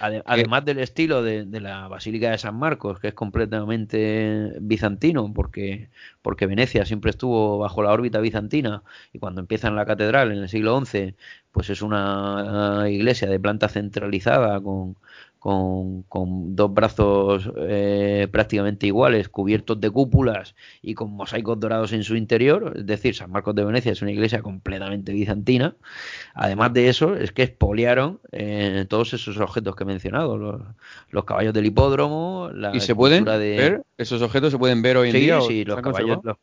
Además del estilo de, la Basílica de San Marcos, que es completamente bizantino, porque, porque Venecia siempre estuvo bajo la órbita bizantina y cuando empiezan la catedral en el siglo XI, pues es una iglesia de planta centralizada con con, con dos brazos eh, prácticamente iguales, cubiertos de cúpulas y con mosaicos dorados en su interior. Es decir, San Marcos de Venecia es una iglesia completamente bizantina. Además de eso, es que expoliaron eh, todos esos objetos que he mencionado, los, caballos del hipódromo, la ¿Y se pueden ver? ¿Esos objetos se pueden ver hoy en día? Sí, los caballos, los,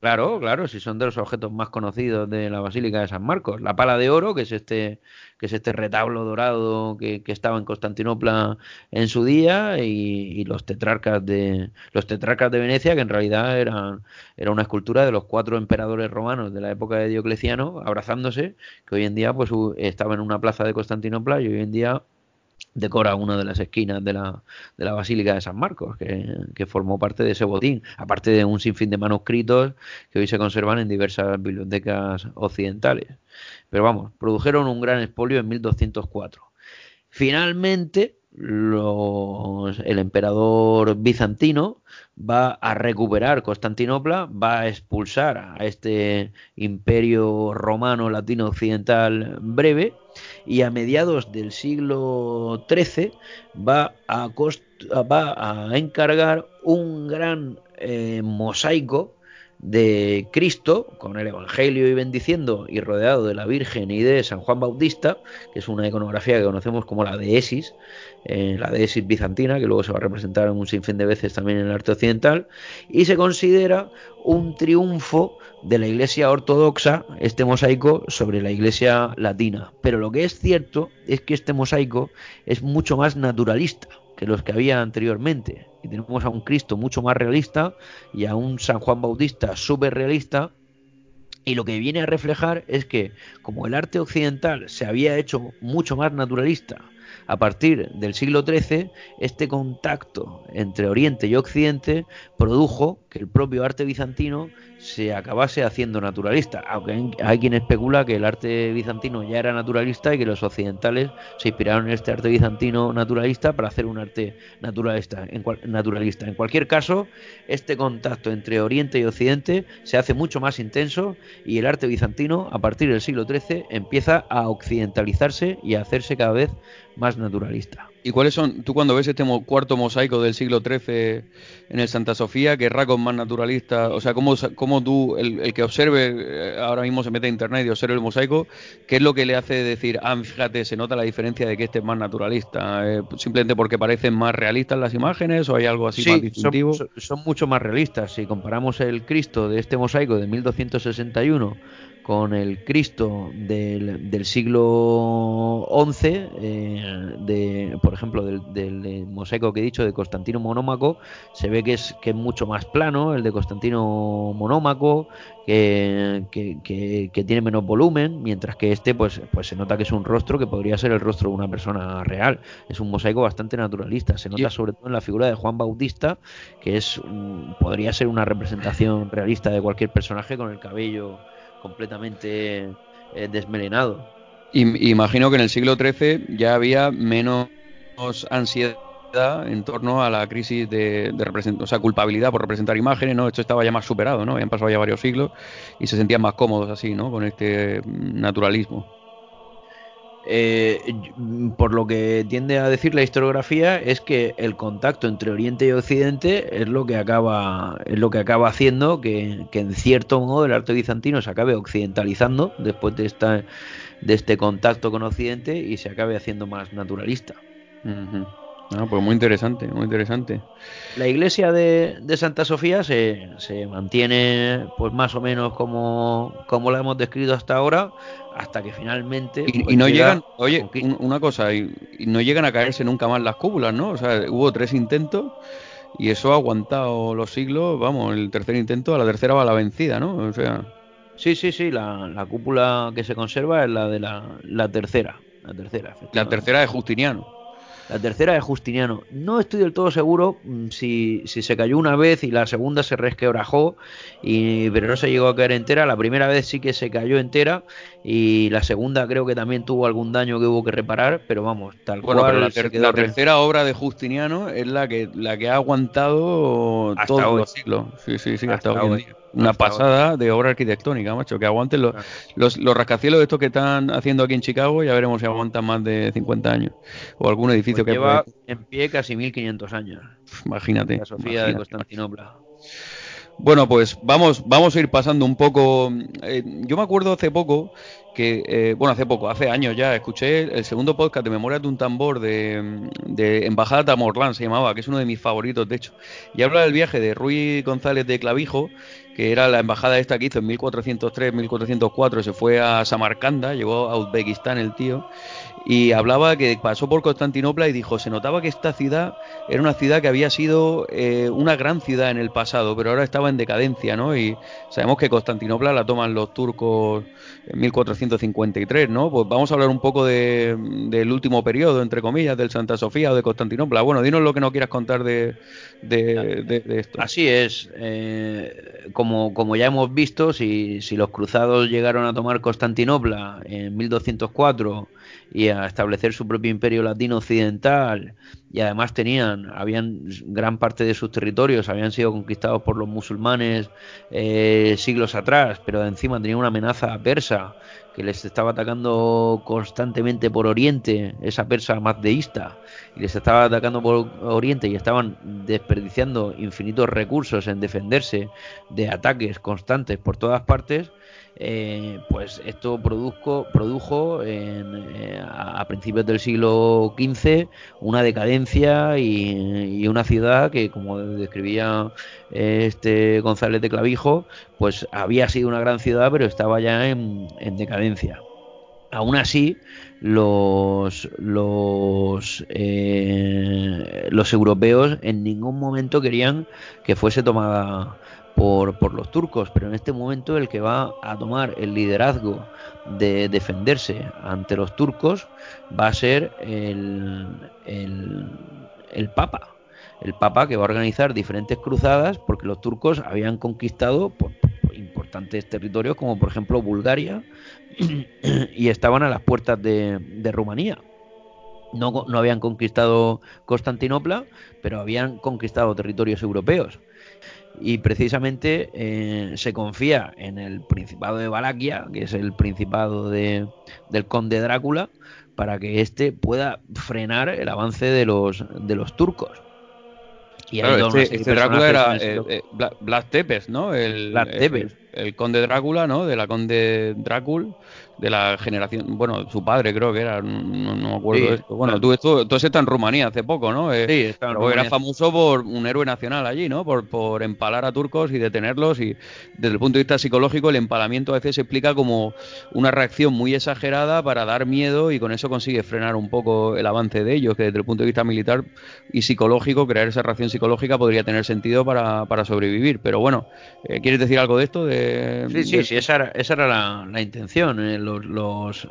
Claro, claro, si son de los objetos más conocidos de la Basílica de San Marcos. La pala de oro, que es este, que es este retablo dorado que, estaba en Constantinopla en su día, y, los tetrarcas de los tetrarcas de Venecia, que en realidad eran era una escultura de los cuatro emperadores romanos de la época de Diocleciano, abrazándose, que hoy en día pues estaba en una plaza de Constantinopla y hoy en día decora una de las esquinas de la, de la Basílica de San Marcos, que, formó parte de ese botín, aparte de un sinfín de manuscritos que hoy se conservan en diversas bibliotecas occidentales. Pero vamos, produjeron un gran expolio en 1204. Finalmente, el emperador bizantino va a recuperar Constantinopla, va a expulsar a este imperio romano latino occidental breve y a mediados del siglo XIII va a, encargar un gran eh, mosaico de Cristo con el Evangelio y bendiciendo y rodeado de la Virgen y de San Juan Bautista, que es una iconografía que conocemos como la Deesis, eh, la Deesis bizantina, que luego se va a representar en un sinfín de veces también en el arte occidental, y se considera un triunfo de la Iglesia ortodoxa, este mosaico, sobre la Iglesia latina. Pero lo que es cierto es que este mosaico es mucho más naturalista que los que había anteriormente. Y tenemos a un Cristo mucho más realista y a un San Juan Bautista súper realista. Y lo que viene a reflejar es que como el arte occidental se había hecho mucho más naturalista a partir del siglo XIII, este contacto entre Oriente y Occidente produjo que el propio arte bizantino se acabase haciendo naturalista, aunque hay quien especula que el arte bizantino ya era naturalista y que los occidentales se inspiraron en este arte bizantino naturalista para hacer un arte naturalista. En, naturalista. en cualquier caso, este contacto entre Oriente y Occidente se hace mucho más intenso y el arte bizantino, a partir del siglo XIII, empieza a occidentalizarse y a hacerse cada vez más naturalista. ¿Y cuáles son, tú cuando ves este cuarto mosaico del siglo XIII en el Santa Sofía, qué rasgos más naturalistas, o sea, cómo, cómo tú, el, que observe, eh, ahora mismo se mete a internet y observe el mosaico, qué es lo que le hace decir, ah, fíjate, se nota la diferencia de que este es más naturalista? Eh, ¿Simplemente porque parecen más realistas las imágenes o hay algo así más distintivo? Son, son mucho más realistas. Si comparamos el Cristo de este mosaico de 1261 con el Cristo del, del siglo XI, eh, de, por ejemplo, del, mosaico que he dicho de Constantino Monómaco, se ve que es, que es mucho más plano, el de Constantino Monómaco, que, que, tiene menos volumen, mientras que este, pues, pues se nota que es un rostro que podría ser el rostro de una persona real. Es un mosaico bastante naturalista. Se nota sobre todo en la figura de Juan Bautista, que es podría ser una representación realista de cualquier personaje con el cabello completamente eh, desmelenado. imagino que en el siglo XIII ya había menos ansiedad en torno a la crisis de, de o sea, culpabilidad por representar imágenes, ¿no? Esto estaba ya más superado, ¿no? Habían pasado ya varios siglos y se sentían más cómodos así, ¿no? Con este naturalismo. Eh, por lo que tiende a decir la historiografía es que el contacto entre Oriente y Occidente es lo que acaba es lo que acaba haciendo que, en cierto modo el arte bizantino se acabe occidentalizando después de esta de este contacto con Occidente y se acabe haciendo más naturalista. Ah, pues muy interesante, muy interesante. La iglesia de, Santa Sofía se, se, mantiene pues más o menos como, como la hemos descrito hasta ahora, hasta que finalmente... Y, pues, no llegan, oye, una cosa, y, no llegan a caerse nunca más las cúpulas, ¿no? O sea, hubo tres intentos y eso ha aguantado los siglos, vamos, el tercer intento, a la tercera va la vencida, ¿no? O sea... Sí, sí, sí, la, la cúpula que se conserva es la de la, la tercera. La tercera, la tercera de Justiniano. La tercera de Justiniano. No estoy del todo seguro mm, si, si se cayó una vez y la segunda se resquebrajó, y, pero no se llegó a caer entera. La primera vez sí que se cayó entera y la segunda creo que también tuvo algún daño que hubo que reparar, pero vamos, tal bueno, cual. Pero la, tercera obra de Justiniano es la que, la que ha aguantado todos los siglos. Sí, sí, sí, hasta, hoy día una pasada de obra arquitectónica, macho. Que aguanten los, los, los, rascacielos estos que están haciendo aquí en Chicago, ya veremos si aguantan más de 50 años. O algún edificio pues que lleva en pie casi 1500 años. Imagínate. La Sofía de Constantinopla. Bueno, pues vamos, vamos a ir pasando un poco. Eh, yo me acuerdo hace poco que, eh, bueno, hace poco, hace años ya, escuché el segundo podcast de Memorias de un Tambor de, de Embajada Tamorlán, se llamaba, que es uno de mis favoritos, de hecho. Y habla del viaje de Ruiz González de Clavijo, que era la embajada esta que hizo en 1403, 1404, se fue a Samarcanda, llegó a Uzbekistán el tío, y hablaba que pasó por Constantinopla y dijo, se notaba que esta ciudad era una ciudad que había sido eh, una gran ciudad en el pasado, pero ahora estaba en decadencia, ¿no? Y sabemos que Constantinopla la toman los turcos en 1453, ¿no? Pues vamos a hablar un poco del último periodo, entre comillas, del Santa Sofía o de Constantinopla. Bueno, dinos lo que no quieras contar de, esto. Así es. Eh, como, como ya hemos visto, si, si los cruzados llegaron a tomar Constantinopla en 1204 y a establecer su propio imperio latino occidental. Y además tenían, habían gran parte de sus territorios habían sido conquistados por los musulmanes eh, siglos atrás, pero encima tenían una amenaza persa que les estaba atacando constantemente por Oriente, esa persa mazdeísta, y les estaba atacando por Oriente y estaban desperdiciando infinitos recursos en defenderse de ataques constantes por todas partes, eh, pues esto produjo, produjo eh, a principios del siglo XV una decadencia y, una ciudad que, como describía este González de Clavijo, pues había sido una gran ciudad, pero estaba ya en, decadencia. Aún así, los los, eh, los europeos en ningún momento querían que fuese tomada por, por, los turcos, pero en este momento el que va a tomar el liderazgo de defenderse ante los turcos va a ser el, el, Papa. El Papa que va a organizar diferentes cruzadas porque los turcos habían conquistado importantes territorios como por ejemplo Bulgaria <clears throat> y estaban a las puertas de, de Rumanía. No, no, habían conquistado Constantinopla, pero habían conquistado territorios europeos. Y precisamente eh, se confía en el Principado de Valaquia, que es el Principado de, del Conde Drácula, para que éste pueda frenar el avance de los, de los turcos. Y claro, este, este Drácula era eh, eh, Blas Tepes, ¿no? El, Tepes. El, el, conde Drácula, ¿no? De la conde Drácula de la generación, bueno, su padre creo que era, no, me acuerdo esto. Bueno, tú, tú, tú en Rumanía hace poco, ¿no? Eh, sí, está en Era famoso por un héroe nacional allí, ¿no? Por, por empalar a turcos y detenerlos y desde el punto de vista psicológico el empalamiento a veces se explica como una reacción muy exagerada para dar miedo y con eso consigue frenar un poco el avance de ellos, que desde el punto de vista militar y psicológico, crear esa reacción psicológica podría tener sentido para, para sobrevivir. Pero bueno, eh, ¿quieres decir algo de esto? De, sí, sí, sí, esa era, esa era la, la intención. Eh, los,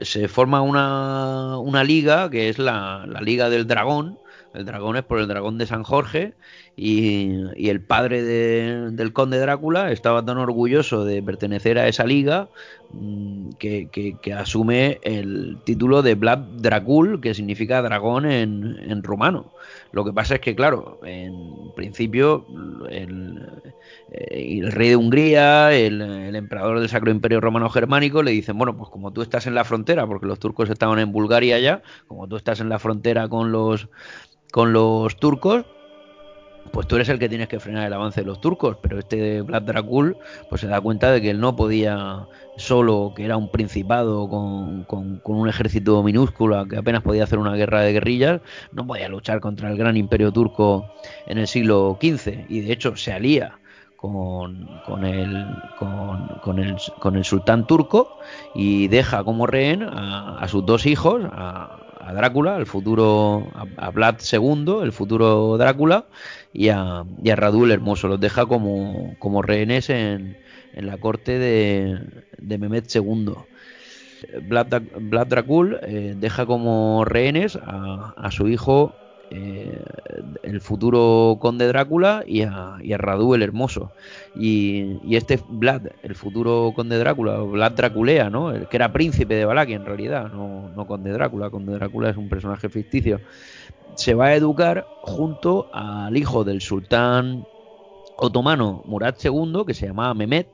se forma una, una liga que es la, la, Liga del Dragón. El dragón es por el dragón de San Jorge y, y el padre de, del conde Drácula estaba tan orgulloso de pertenecer a esa liga mm, que, que, asume el título de Vlad Dracul, que significa dragón en, en rumano. Lo que pasa es que, claro, en principio el, el rey de Hungría, el, el, emperador del Sacro Imperio Romano Germánico le dicen, bueno, pues como tú estás en la frontera, porque los turcos estaban en Bulgaria ya, como tú estás en la frontera con los, con los turcos, pues tú eres el que tienes que frenar el avance de los turcos, pero este Vlad Dracul pues se da cuenta de que él no podía solo, que era un principado con, con, con, un ejército minúsculo que apenas podía hacer una guerra de guerrillas, no podía luchar contra el gran imperio turco en el siglo XV y de hecho se alía con, con, el, con, con, el, con el sultán turco y deja como rehén a, sus dos hijos, a, a Drácula, el futuro, a, a, Vlad II, el futuro Drácula, y a, y a Radul Hermoso. Los deja como, como rehenes en, en la corte de, de Mehmet II. Vlad, Vlad Dracul eh, deja como rehenes a, a su hijo eh, el futuro conde Drácula y a, y a el Hermoso. Y, y, este Vlad, el futuro conde Drácula, Vlad Draculea, ¿no? El que era príncipe de Valaquia en realidad, no, no conde Drácula, conde Drácula es un personaje ficticio. Se va a educar junto al hijo del sultán otomano Murad II, que se llamaba Mehmet,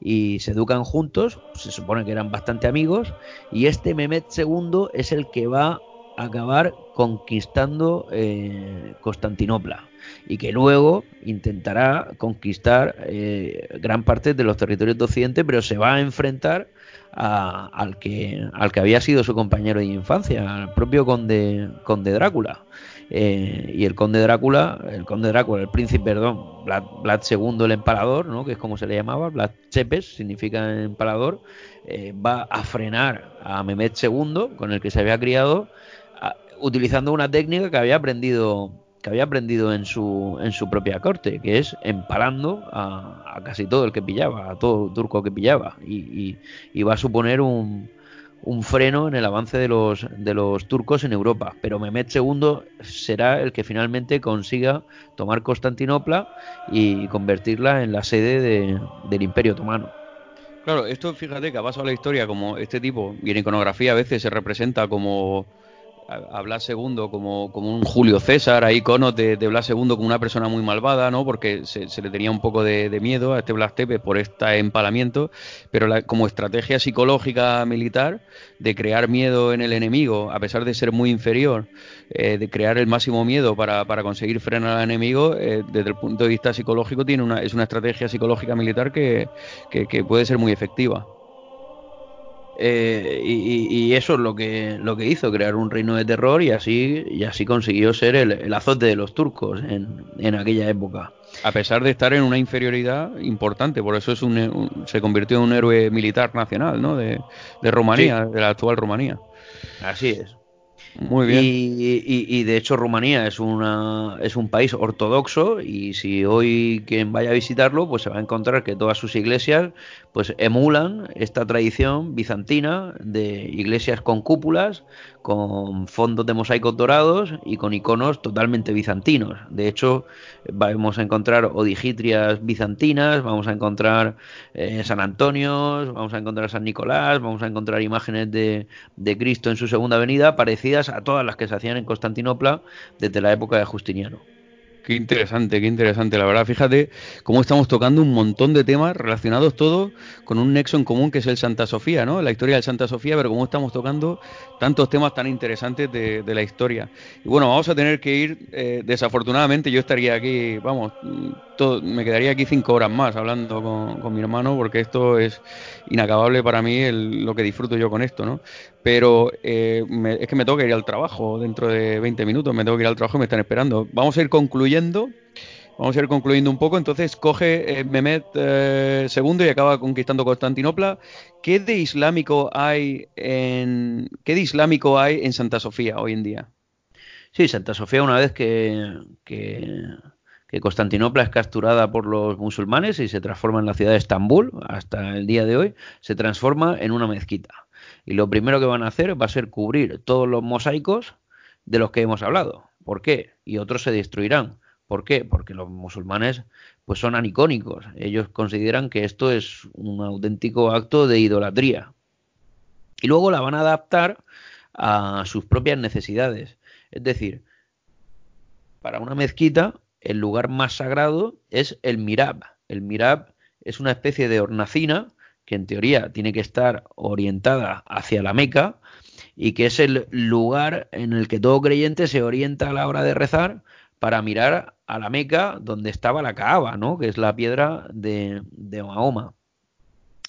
y se educan juntos, se supone que eran bastante amigos, y este Mehmet II es el que va acabar conquistando eh, Constantinopla y que luego intentará conquistar eh, gran parte de los territorios de Occidente, pero se va a enfrentar a, al, que, al que había sido su compañero de infancia, al propio conde, conde Drácula. Eh, y el conde Drácula, el conde Drácula, el príncipe, perdón, Vlad, Vlad II el empalador, ¿no? que es como se le llamaba, Vlad Chepes significa empalador, eh, va a frenar a Mehmet II, con el que se había criado, utilizando una técnica que había aprendido que había aprendido en su en su propia corte, que es empalando a, casi todo el que pillaba, a todo turco que pillaba, y, y, y va a suponer un, un, freno en el avance de los de los turcos en Europa. Pero Mehmet II será el que finalmente consiga tomar Constantinopla y convertirla en la sede de, del Imperio Otomano. Claro, esto fíjate que ha pasado la historia como este tipo, y en iconografía a veces se representa como a, Blas II como, como, un Julio César, hay iconos de, de, Blas II como una persona muy malvada, ¿no? Porque se, le tenía un poco de, miedo a este Blas Tepe por este empalamiento, pero la, como estrategia psicológica militar de crear miedo en el enemigo, a pesar de ser muy inferior, eh, de crear el máximo miedo para, para conseguir frenar al enemigo, eh, desde el punto de vista psicológico tiene una, es una estrategia psicológica militar que, que puede ser muy efectiva. Eh, y, eso es lo que, lo que hizo, crear un reino de terror y así, y así consiguió ser el, azote de los turcos en, en, aquella época. A pesar de estar en una inferioridad importante, por eso es un, se convirtió en un héroe militar nacional ¿no? de, de Rumanía, de la actual Rumanía. Así es. Muy bien. Y, de hecho Rumanía es, una, es un país ortodoxo y si hoy quien vaya a visitarlo pues se va a encontrar que todas sus iglesias pues emulan esta tradición bizantina de iglesias con cúpulas, con fondos de mosaicos dorados y con iconos totalmente bizantinos. De hecho, vamos a encontrar odigitrias bizantinas, vamos a encontrar eh, San Antonio, vamos a encontrar San Nicolás, vamos a encontrar imágenes de, de Cristo en su segunda venida parecidas a todas las que se hacían en Constantinopla desde la época de Justiniano. Qué interesante, qué interesante, la verdad. Fíjate cómo estamos tocando un montón de temas relacionados todos con un nexo en común que es el Santa Sofía, ¿no? La historia del Santa Sofía, pero cómo estamos tocando tantos temas tan interesantes de, la historia. Y bueno, vamos a tener que ir, eh, desafortunadamente yo estaría aquí, vamos, me quedaría aquí cinco horas más hablando con, mi hermano porque esto es inacabable para mí lo que disfruto yo con esto, ¿no? Pero eh, es que me tengo que ir al trabajo dentro de 20 minutos, me tengo que ir al trabajo y me están esperando. Vamos a ir concluyendo. Vamos a ir concluyendo un poco. Entonces coge eh, Mehmet eh, II y acaba conquistando Constantinopla. ¿Qué de islámico hay en qué de islámico hay en Santa Sofía hoy en día? Sí, Santa Sofía una vez que Constantinopla es capturada por los musulmanes y se transforma en la ciudad de Estambul, hasta el día de hoy, se transforma en una mezquita. Y lo primero que van a hacer va a ser cubrir todos los mosaicos de los que hemos hablado. ¿Por qué? Y otros se destruirán. ¿Por qué? Porque los musulmanes pues son anicónicos. Ellos consideran que esto es un auténtico acto de idolatría. Y luego la van a adaptar a sus propias necesidades. Es decir, para una mezquita el lugar más sagrado es el mirab. El mirab es una especie de hornacina que en teoría tiene que estar orientada hacia la Meca y que es el lugar en el que todo creyente se orienta a la hora de rezar para mirar a la Meca donde estaba la Kaaba, ¿no? que es la piedra de, Mahoma.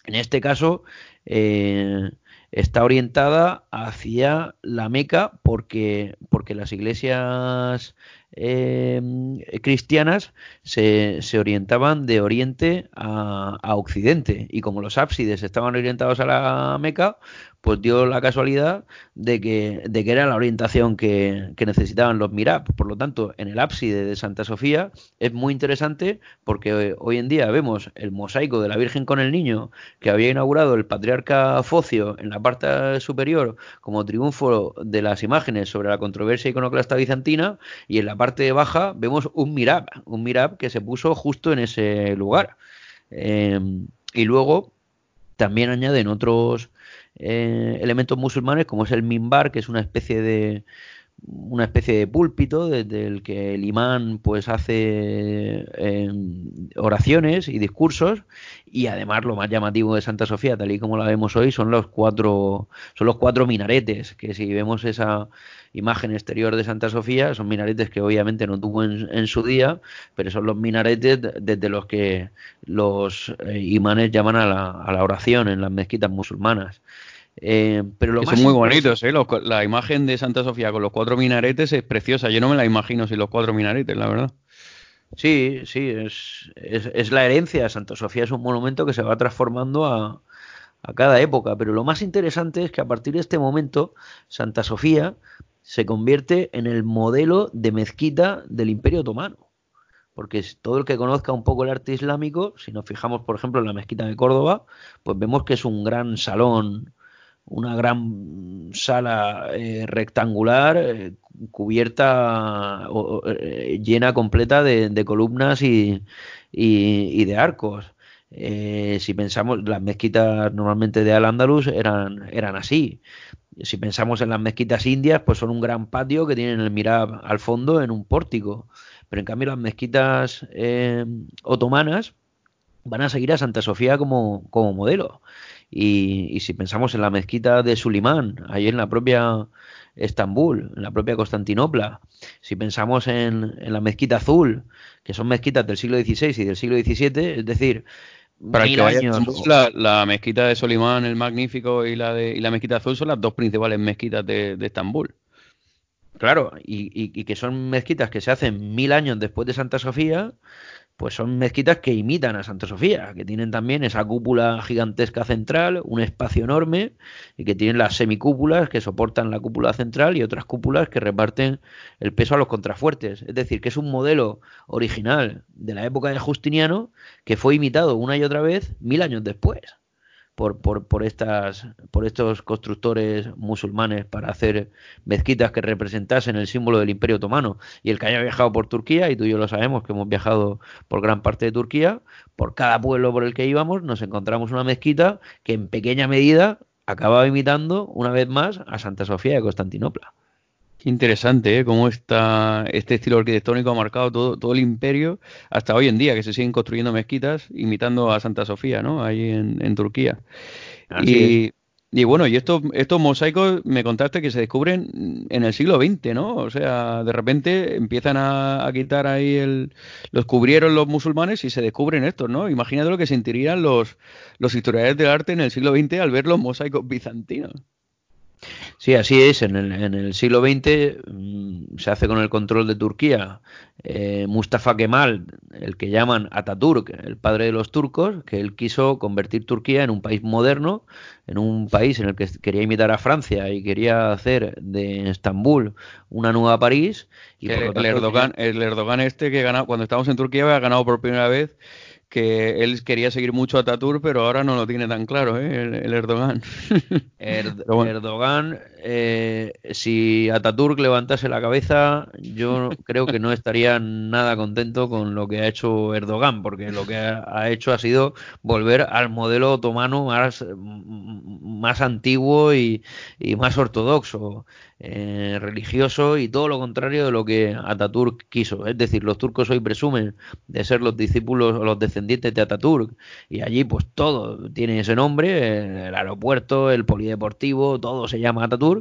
En este caso eh, está orientada hacia la Meca porque, porque las iglesias Em, cristianas se, se, orientaban de oriente a, a, occidente y como los ábsides estaban orientados a la Meca, pues dio la casualidad de que, de que era la orientación que, necesitaban los Mirab. Por lo tanto, en el ábside de Santa Sofía es muy interesante porque hoy en día vemos el mosaico de la Virgen con el Niño que había inaugurado el patriarca Focio en la parte superior como triunfo de las imágenes sobre la controversia iconoclasta bizantina y en la parte baja vemos un Mirab, un Mirab que se puso justo en ese lugar. Eh, y luego también añaden otros eh, elementos musulmanes como es el minbar, que es una especie de una especie de púlpito desde el que el imán pues hace em, oraciones y discursos y además lo más llamativo de Santa Sofía tal y como la vemos hoy son los cuatro son los cuatro minaretes que si vemos esa imagen exterior de Santa Sofía son minaretes que obviamente no tuvo en, su día pero son los minaretes desde los que los eh, imanes llaman a la, a la oración en las mezquitas musulmanas eh, pero lo son muy bonitos, ¿eh? la imagen de Santa Sofía con los cuatro minaretes es preciosa. Yo no me la imagino sin los cuatro minaretes, la verdad. Sí, sí, es, es, la herencia. Santa Sofía es un monumento que se va transformando a, a cada época. Pero lo más interesante es que a partir de este momento, Santa Sofía se convierte en el modelo de mezquita del Imperio Otomano. Porque todo el que conozca un poco el arte islámico, si nos fijamos, por ejemplo, en la mezquita de Córdoba, pues vemos que es un gran salón una gran sala eh, rectangular eh, cubierta eh, llena completa de, columnas y, de arcos. si pensamos, las mezquitas normalmente de Al-Ándalus eran, eran así. Si pensamos en las mezquitas indias, pues son un gran patio que tienen el mirar al fondo en un pórtico. Pero en cambio las mezquitas otomanas van a seguir a Santa Sofía como, como modelo. Y, si pensamos en la mezquita de Sulimán, ahí en la propia Estambul, en la propia Constantinopla, si pensamos en, la mezquita azul, que son mezquitas del siglo XVI y del siglo XVII, es decir, Para que vaya, la, la, mezquita de Solimán el Magnífico y la de y la mezquita azul son las dos principales mezquitas de, Estambul. Claro, y, y, que son mezquitas que se hacen mil años después de Santa Sofía pues son mezquitas que imitan a Santa Sofía, que tienen también esa cúpula gigantesca central, un espacio enorme, y que tienen las semicúpulas que soportan la cúpula central y otras cúpulas que reparten el peso a los contrafuertes. Es decir, que es un modelo original de la época de Justiniano que fue imitado una y otra vez mil años después por, por, por, estas, por estos constructores musulmanes para hacer mezquitas que representasen el símbolo del Imperio Otomano. Y el que haya viajado por Turquía, y tú y yo lo sabemos que hemos viajado por gran parte de Turquía, por cada pueblo por el que íbamos nos encontramos una mezquita que en pequeña medida acababa imitando una vez más a Santa Sofía de Constantinopla interesante, ¿eh? Cómo está este estilo arquitectónico ha marcado todo, todo el imperio hasta hoy en día, que se siguen construyendo mezquitas imitando a Santa Sofía, ¿no? Ahí en, Turquía. y, y, bueno, y estos, estos mosaicos me contaste que se descubren en el siglo XX, ¿no? O sea, de repente empiezan a, quitar ahí el... Los cubrieron los musulmanes y se descubren estos, ¿no? Imagínate lo que sentirían los, los historiadores del arte en el siglo XX al ver los mosaicos bizantinos. Sí, así es. En el, en el siglo XX mm, se hace con el control de Turquía. Eh, Mustafa Kemal, el que llaman Ataturk, el padre de los turcos, que él quiso convertir Turquía en un país moderno, en un país en el que quería imitar a Francia y quería hacer de Estambul una nueva París. Y el, Erdogan, el Erdogan este que cuando estábamos en Turquía había ganado por primera vez que él quería seguir mucho a Ataturk, pero ahora no lo tiene tan claro, ¿eh? el, Erdogan. <laughs> Erdogan, eh, si Ataturk levantase la cabeza, yo creo que no estaría nada contento con lo que ha hecho Erdogan, porque lo que ha, hecho ha sido volver al modelo otomano más, antiguo y, y más ortodoxo. Eh, religioso y todo lo contrario de lo que Ataturk quiso. Es decir, los turcos hoy presumen de ser los discípulos o los descendientes de Ataturk y allí pues todo tiene ese nombre, el aeropuerto, el polideportivo, todo se llama Ataturk.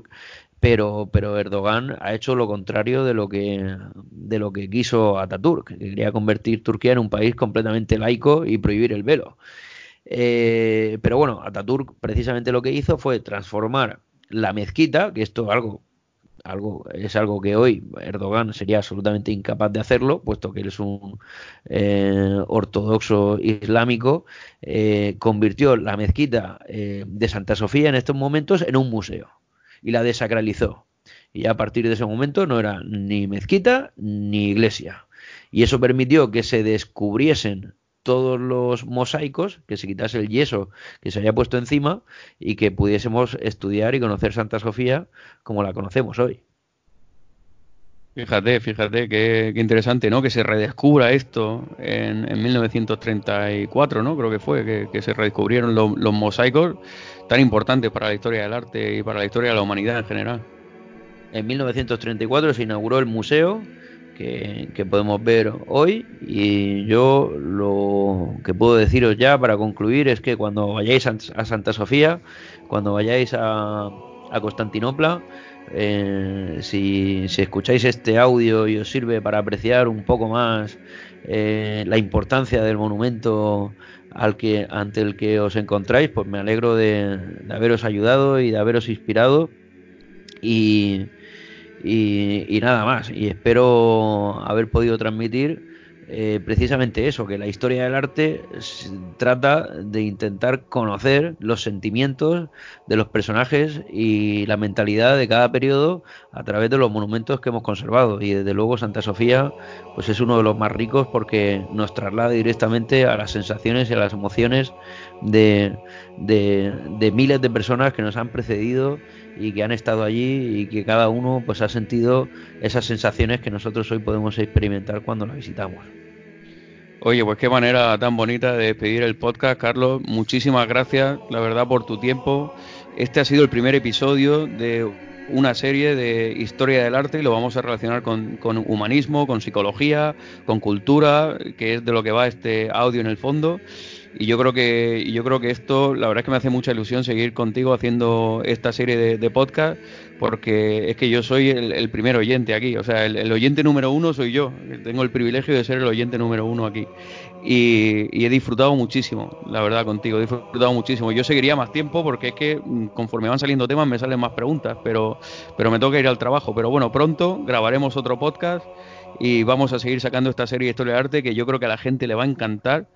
Pero, Erdogan ha hecho lo contrario de lo que de lo que quiso Ataturk, que quería convertir Turquía en un país completamente laico y prohibir el velo. Eh, pero bueno, Ataturk precisamente lo que hizo fue transformar la mezquita, que esto algo, algo, es algo que hoy Erdogan sería absolutamente incapaz de hacerlo, puesto que él es un eh, ortodoxo islámico, eh, convirtió la mezquita eh, de Santa Sofía en estos momentos en un museo y la desacralizó. Y a partir de ese momento no era ni mezquita ni iglesia. Y eso permitió que se descubriesen todos los mosaicos, que se quitase el yeso que se había puesto encima y que pudiésemos estudiar y conocer Santa Sofía como la conocemos hoy. Fíjate, fíjate, qué, interesante, ¿no? Que se redescubra esto en, 1934, ¿no? Creo que fue, que, se redescubrieron los mosaicos tan importantes para la historia del arte y para la historia de la humanidad en general. En 1934 se inauguró el museo que, podemos ver hoy y yo lo que puedo deciros ya para concluir es que cuando vayáis a, Santa Sofía, cuando vayáis a, Constantinopla, eh, si, escucháis este audio y os sirve para apreciar un poco más eh, la importancia del monumento al que ante el que os encontráis, pues me alegro de haberos ayudado y de haberos inspirado y, y, nada más. Y espero haber podido transmitir eh, precisamente eso, que la historia del arte trata de intentar conocer los sentimientos de los personajes y la mentalidad de cada periodo a través de los monumentos que hemos conservado. Y desde luego Santa Sofía pues es uno de los más ricos porque nos traslada directamente a las sensaciones y a las emociones de, de miles de personas que nos han precedido y que han estado allí y que cada uno pues ha sentido esas sensaciones que nosotros hoy podemos experimentar cuando la visitamos. Oye, pues qué manera tan bonita de despedir el podcast, Carlos. Muchísimas gracias, la verdad, por tu tiempo. Este ha sido el primer episodio de una serie de historia del arte y lo vamos a relacionar con, con, humanismo, con psicología, con cultura, que es de lo que va este audio en el fondo. Y yo creo que yo creo que esto la verdad es que me hace mucha ilusión seguir contigo haciendo esta serie de, de podcast porque es que yo soy el, primer oyente aquí, o sea, el, oyente número uno soy yo, tengo el privilegio de ser el oyente número uno aquí. Y, he disfrutado muchísimo, la verdad, contigo, he disfrutado muchísimo. Yo seguiría más tiempo porque es que mm, conforme van saliendo temas me salen más preguntas, pero, pero me toca ir al trabajo. Pero bueno, pronto grabaremos otro podcast y vamos a seguir sacando esta serie de historia de arte que yo creo que a la gente le va a encantar,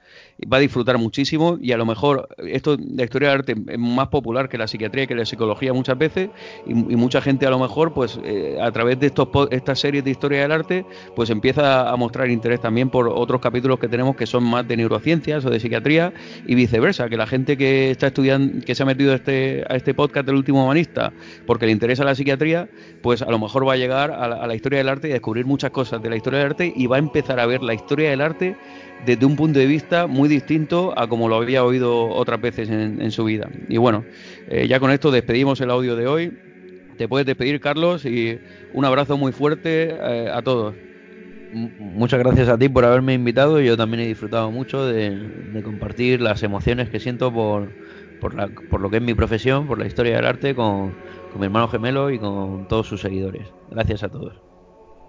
va a disfrutar muchísimo. Y a lo mejor esto de historia de arte es más popular que la psiquiatría y que la psicología muchas veces y, mucha gente a lo mejor pues eh, a través de estos estas series de historia del arte pues empieza a mostrar interés también por otros capítulos que tenemos que son más de neurociencias o de psiquiatría y viceversa, que la gente que está estudiando que se ha metido a este a este podcast del último humanista porque le interesa la psiquiatría, pues a lo mejor va a llegar a la, a la historia del arte y descubrir muchas cosas la historia del arte y va a empezar a ver la historia del arte desde un punto de vista muy distinto a como lo había oído otras veces en, su vida. Y bueno, eh, ya con esto despedimos el audio de hoy. Te puedes despedir, Carlos, y un abrazo muy fuerte eh, a todos. Muchas gracias a ti por haberme invitado. Yo también he disfrutado mucho de, compartir las emociones que siento por, por, la, por, lo que es mi profesión, por la historia del arte, con, con mi hermano gemelo y con todos sus seguidores. Gracias a todos.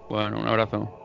Bueno, un abrazo.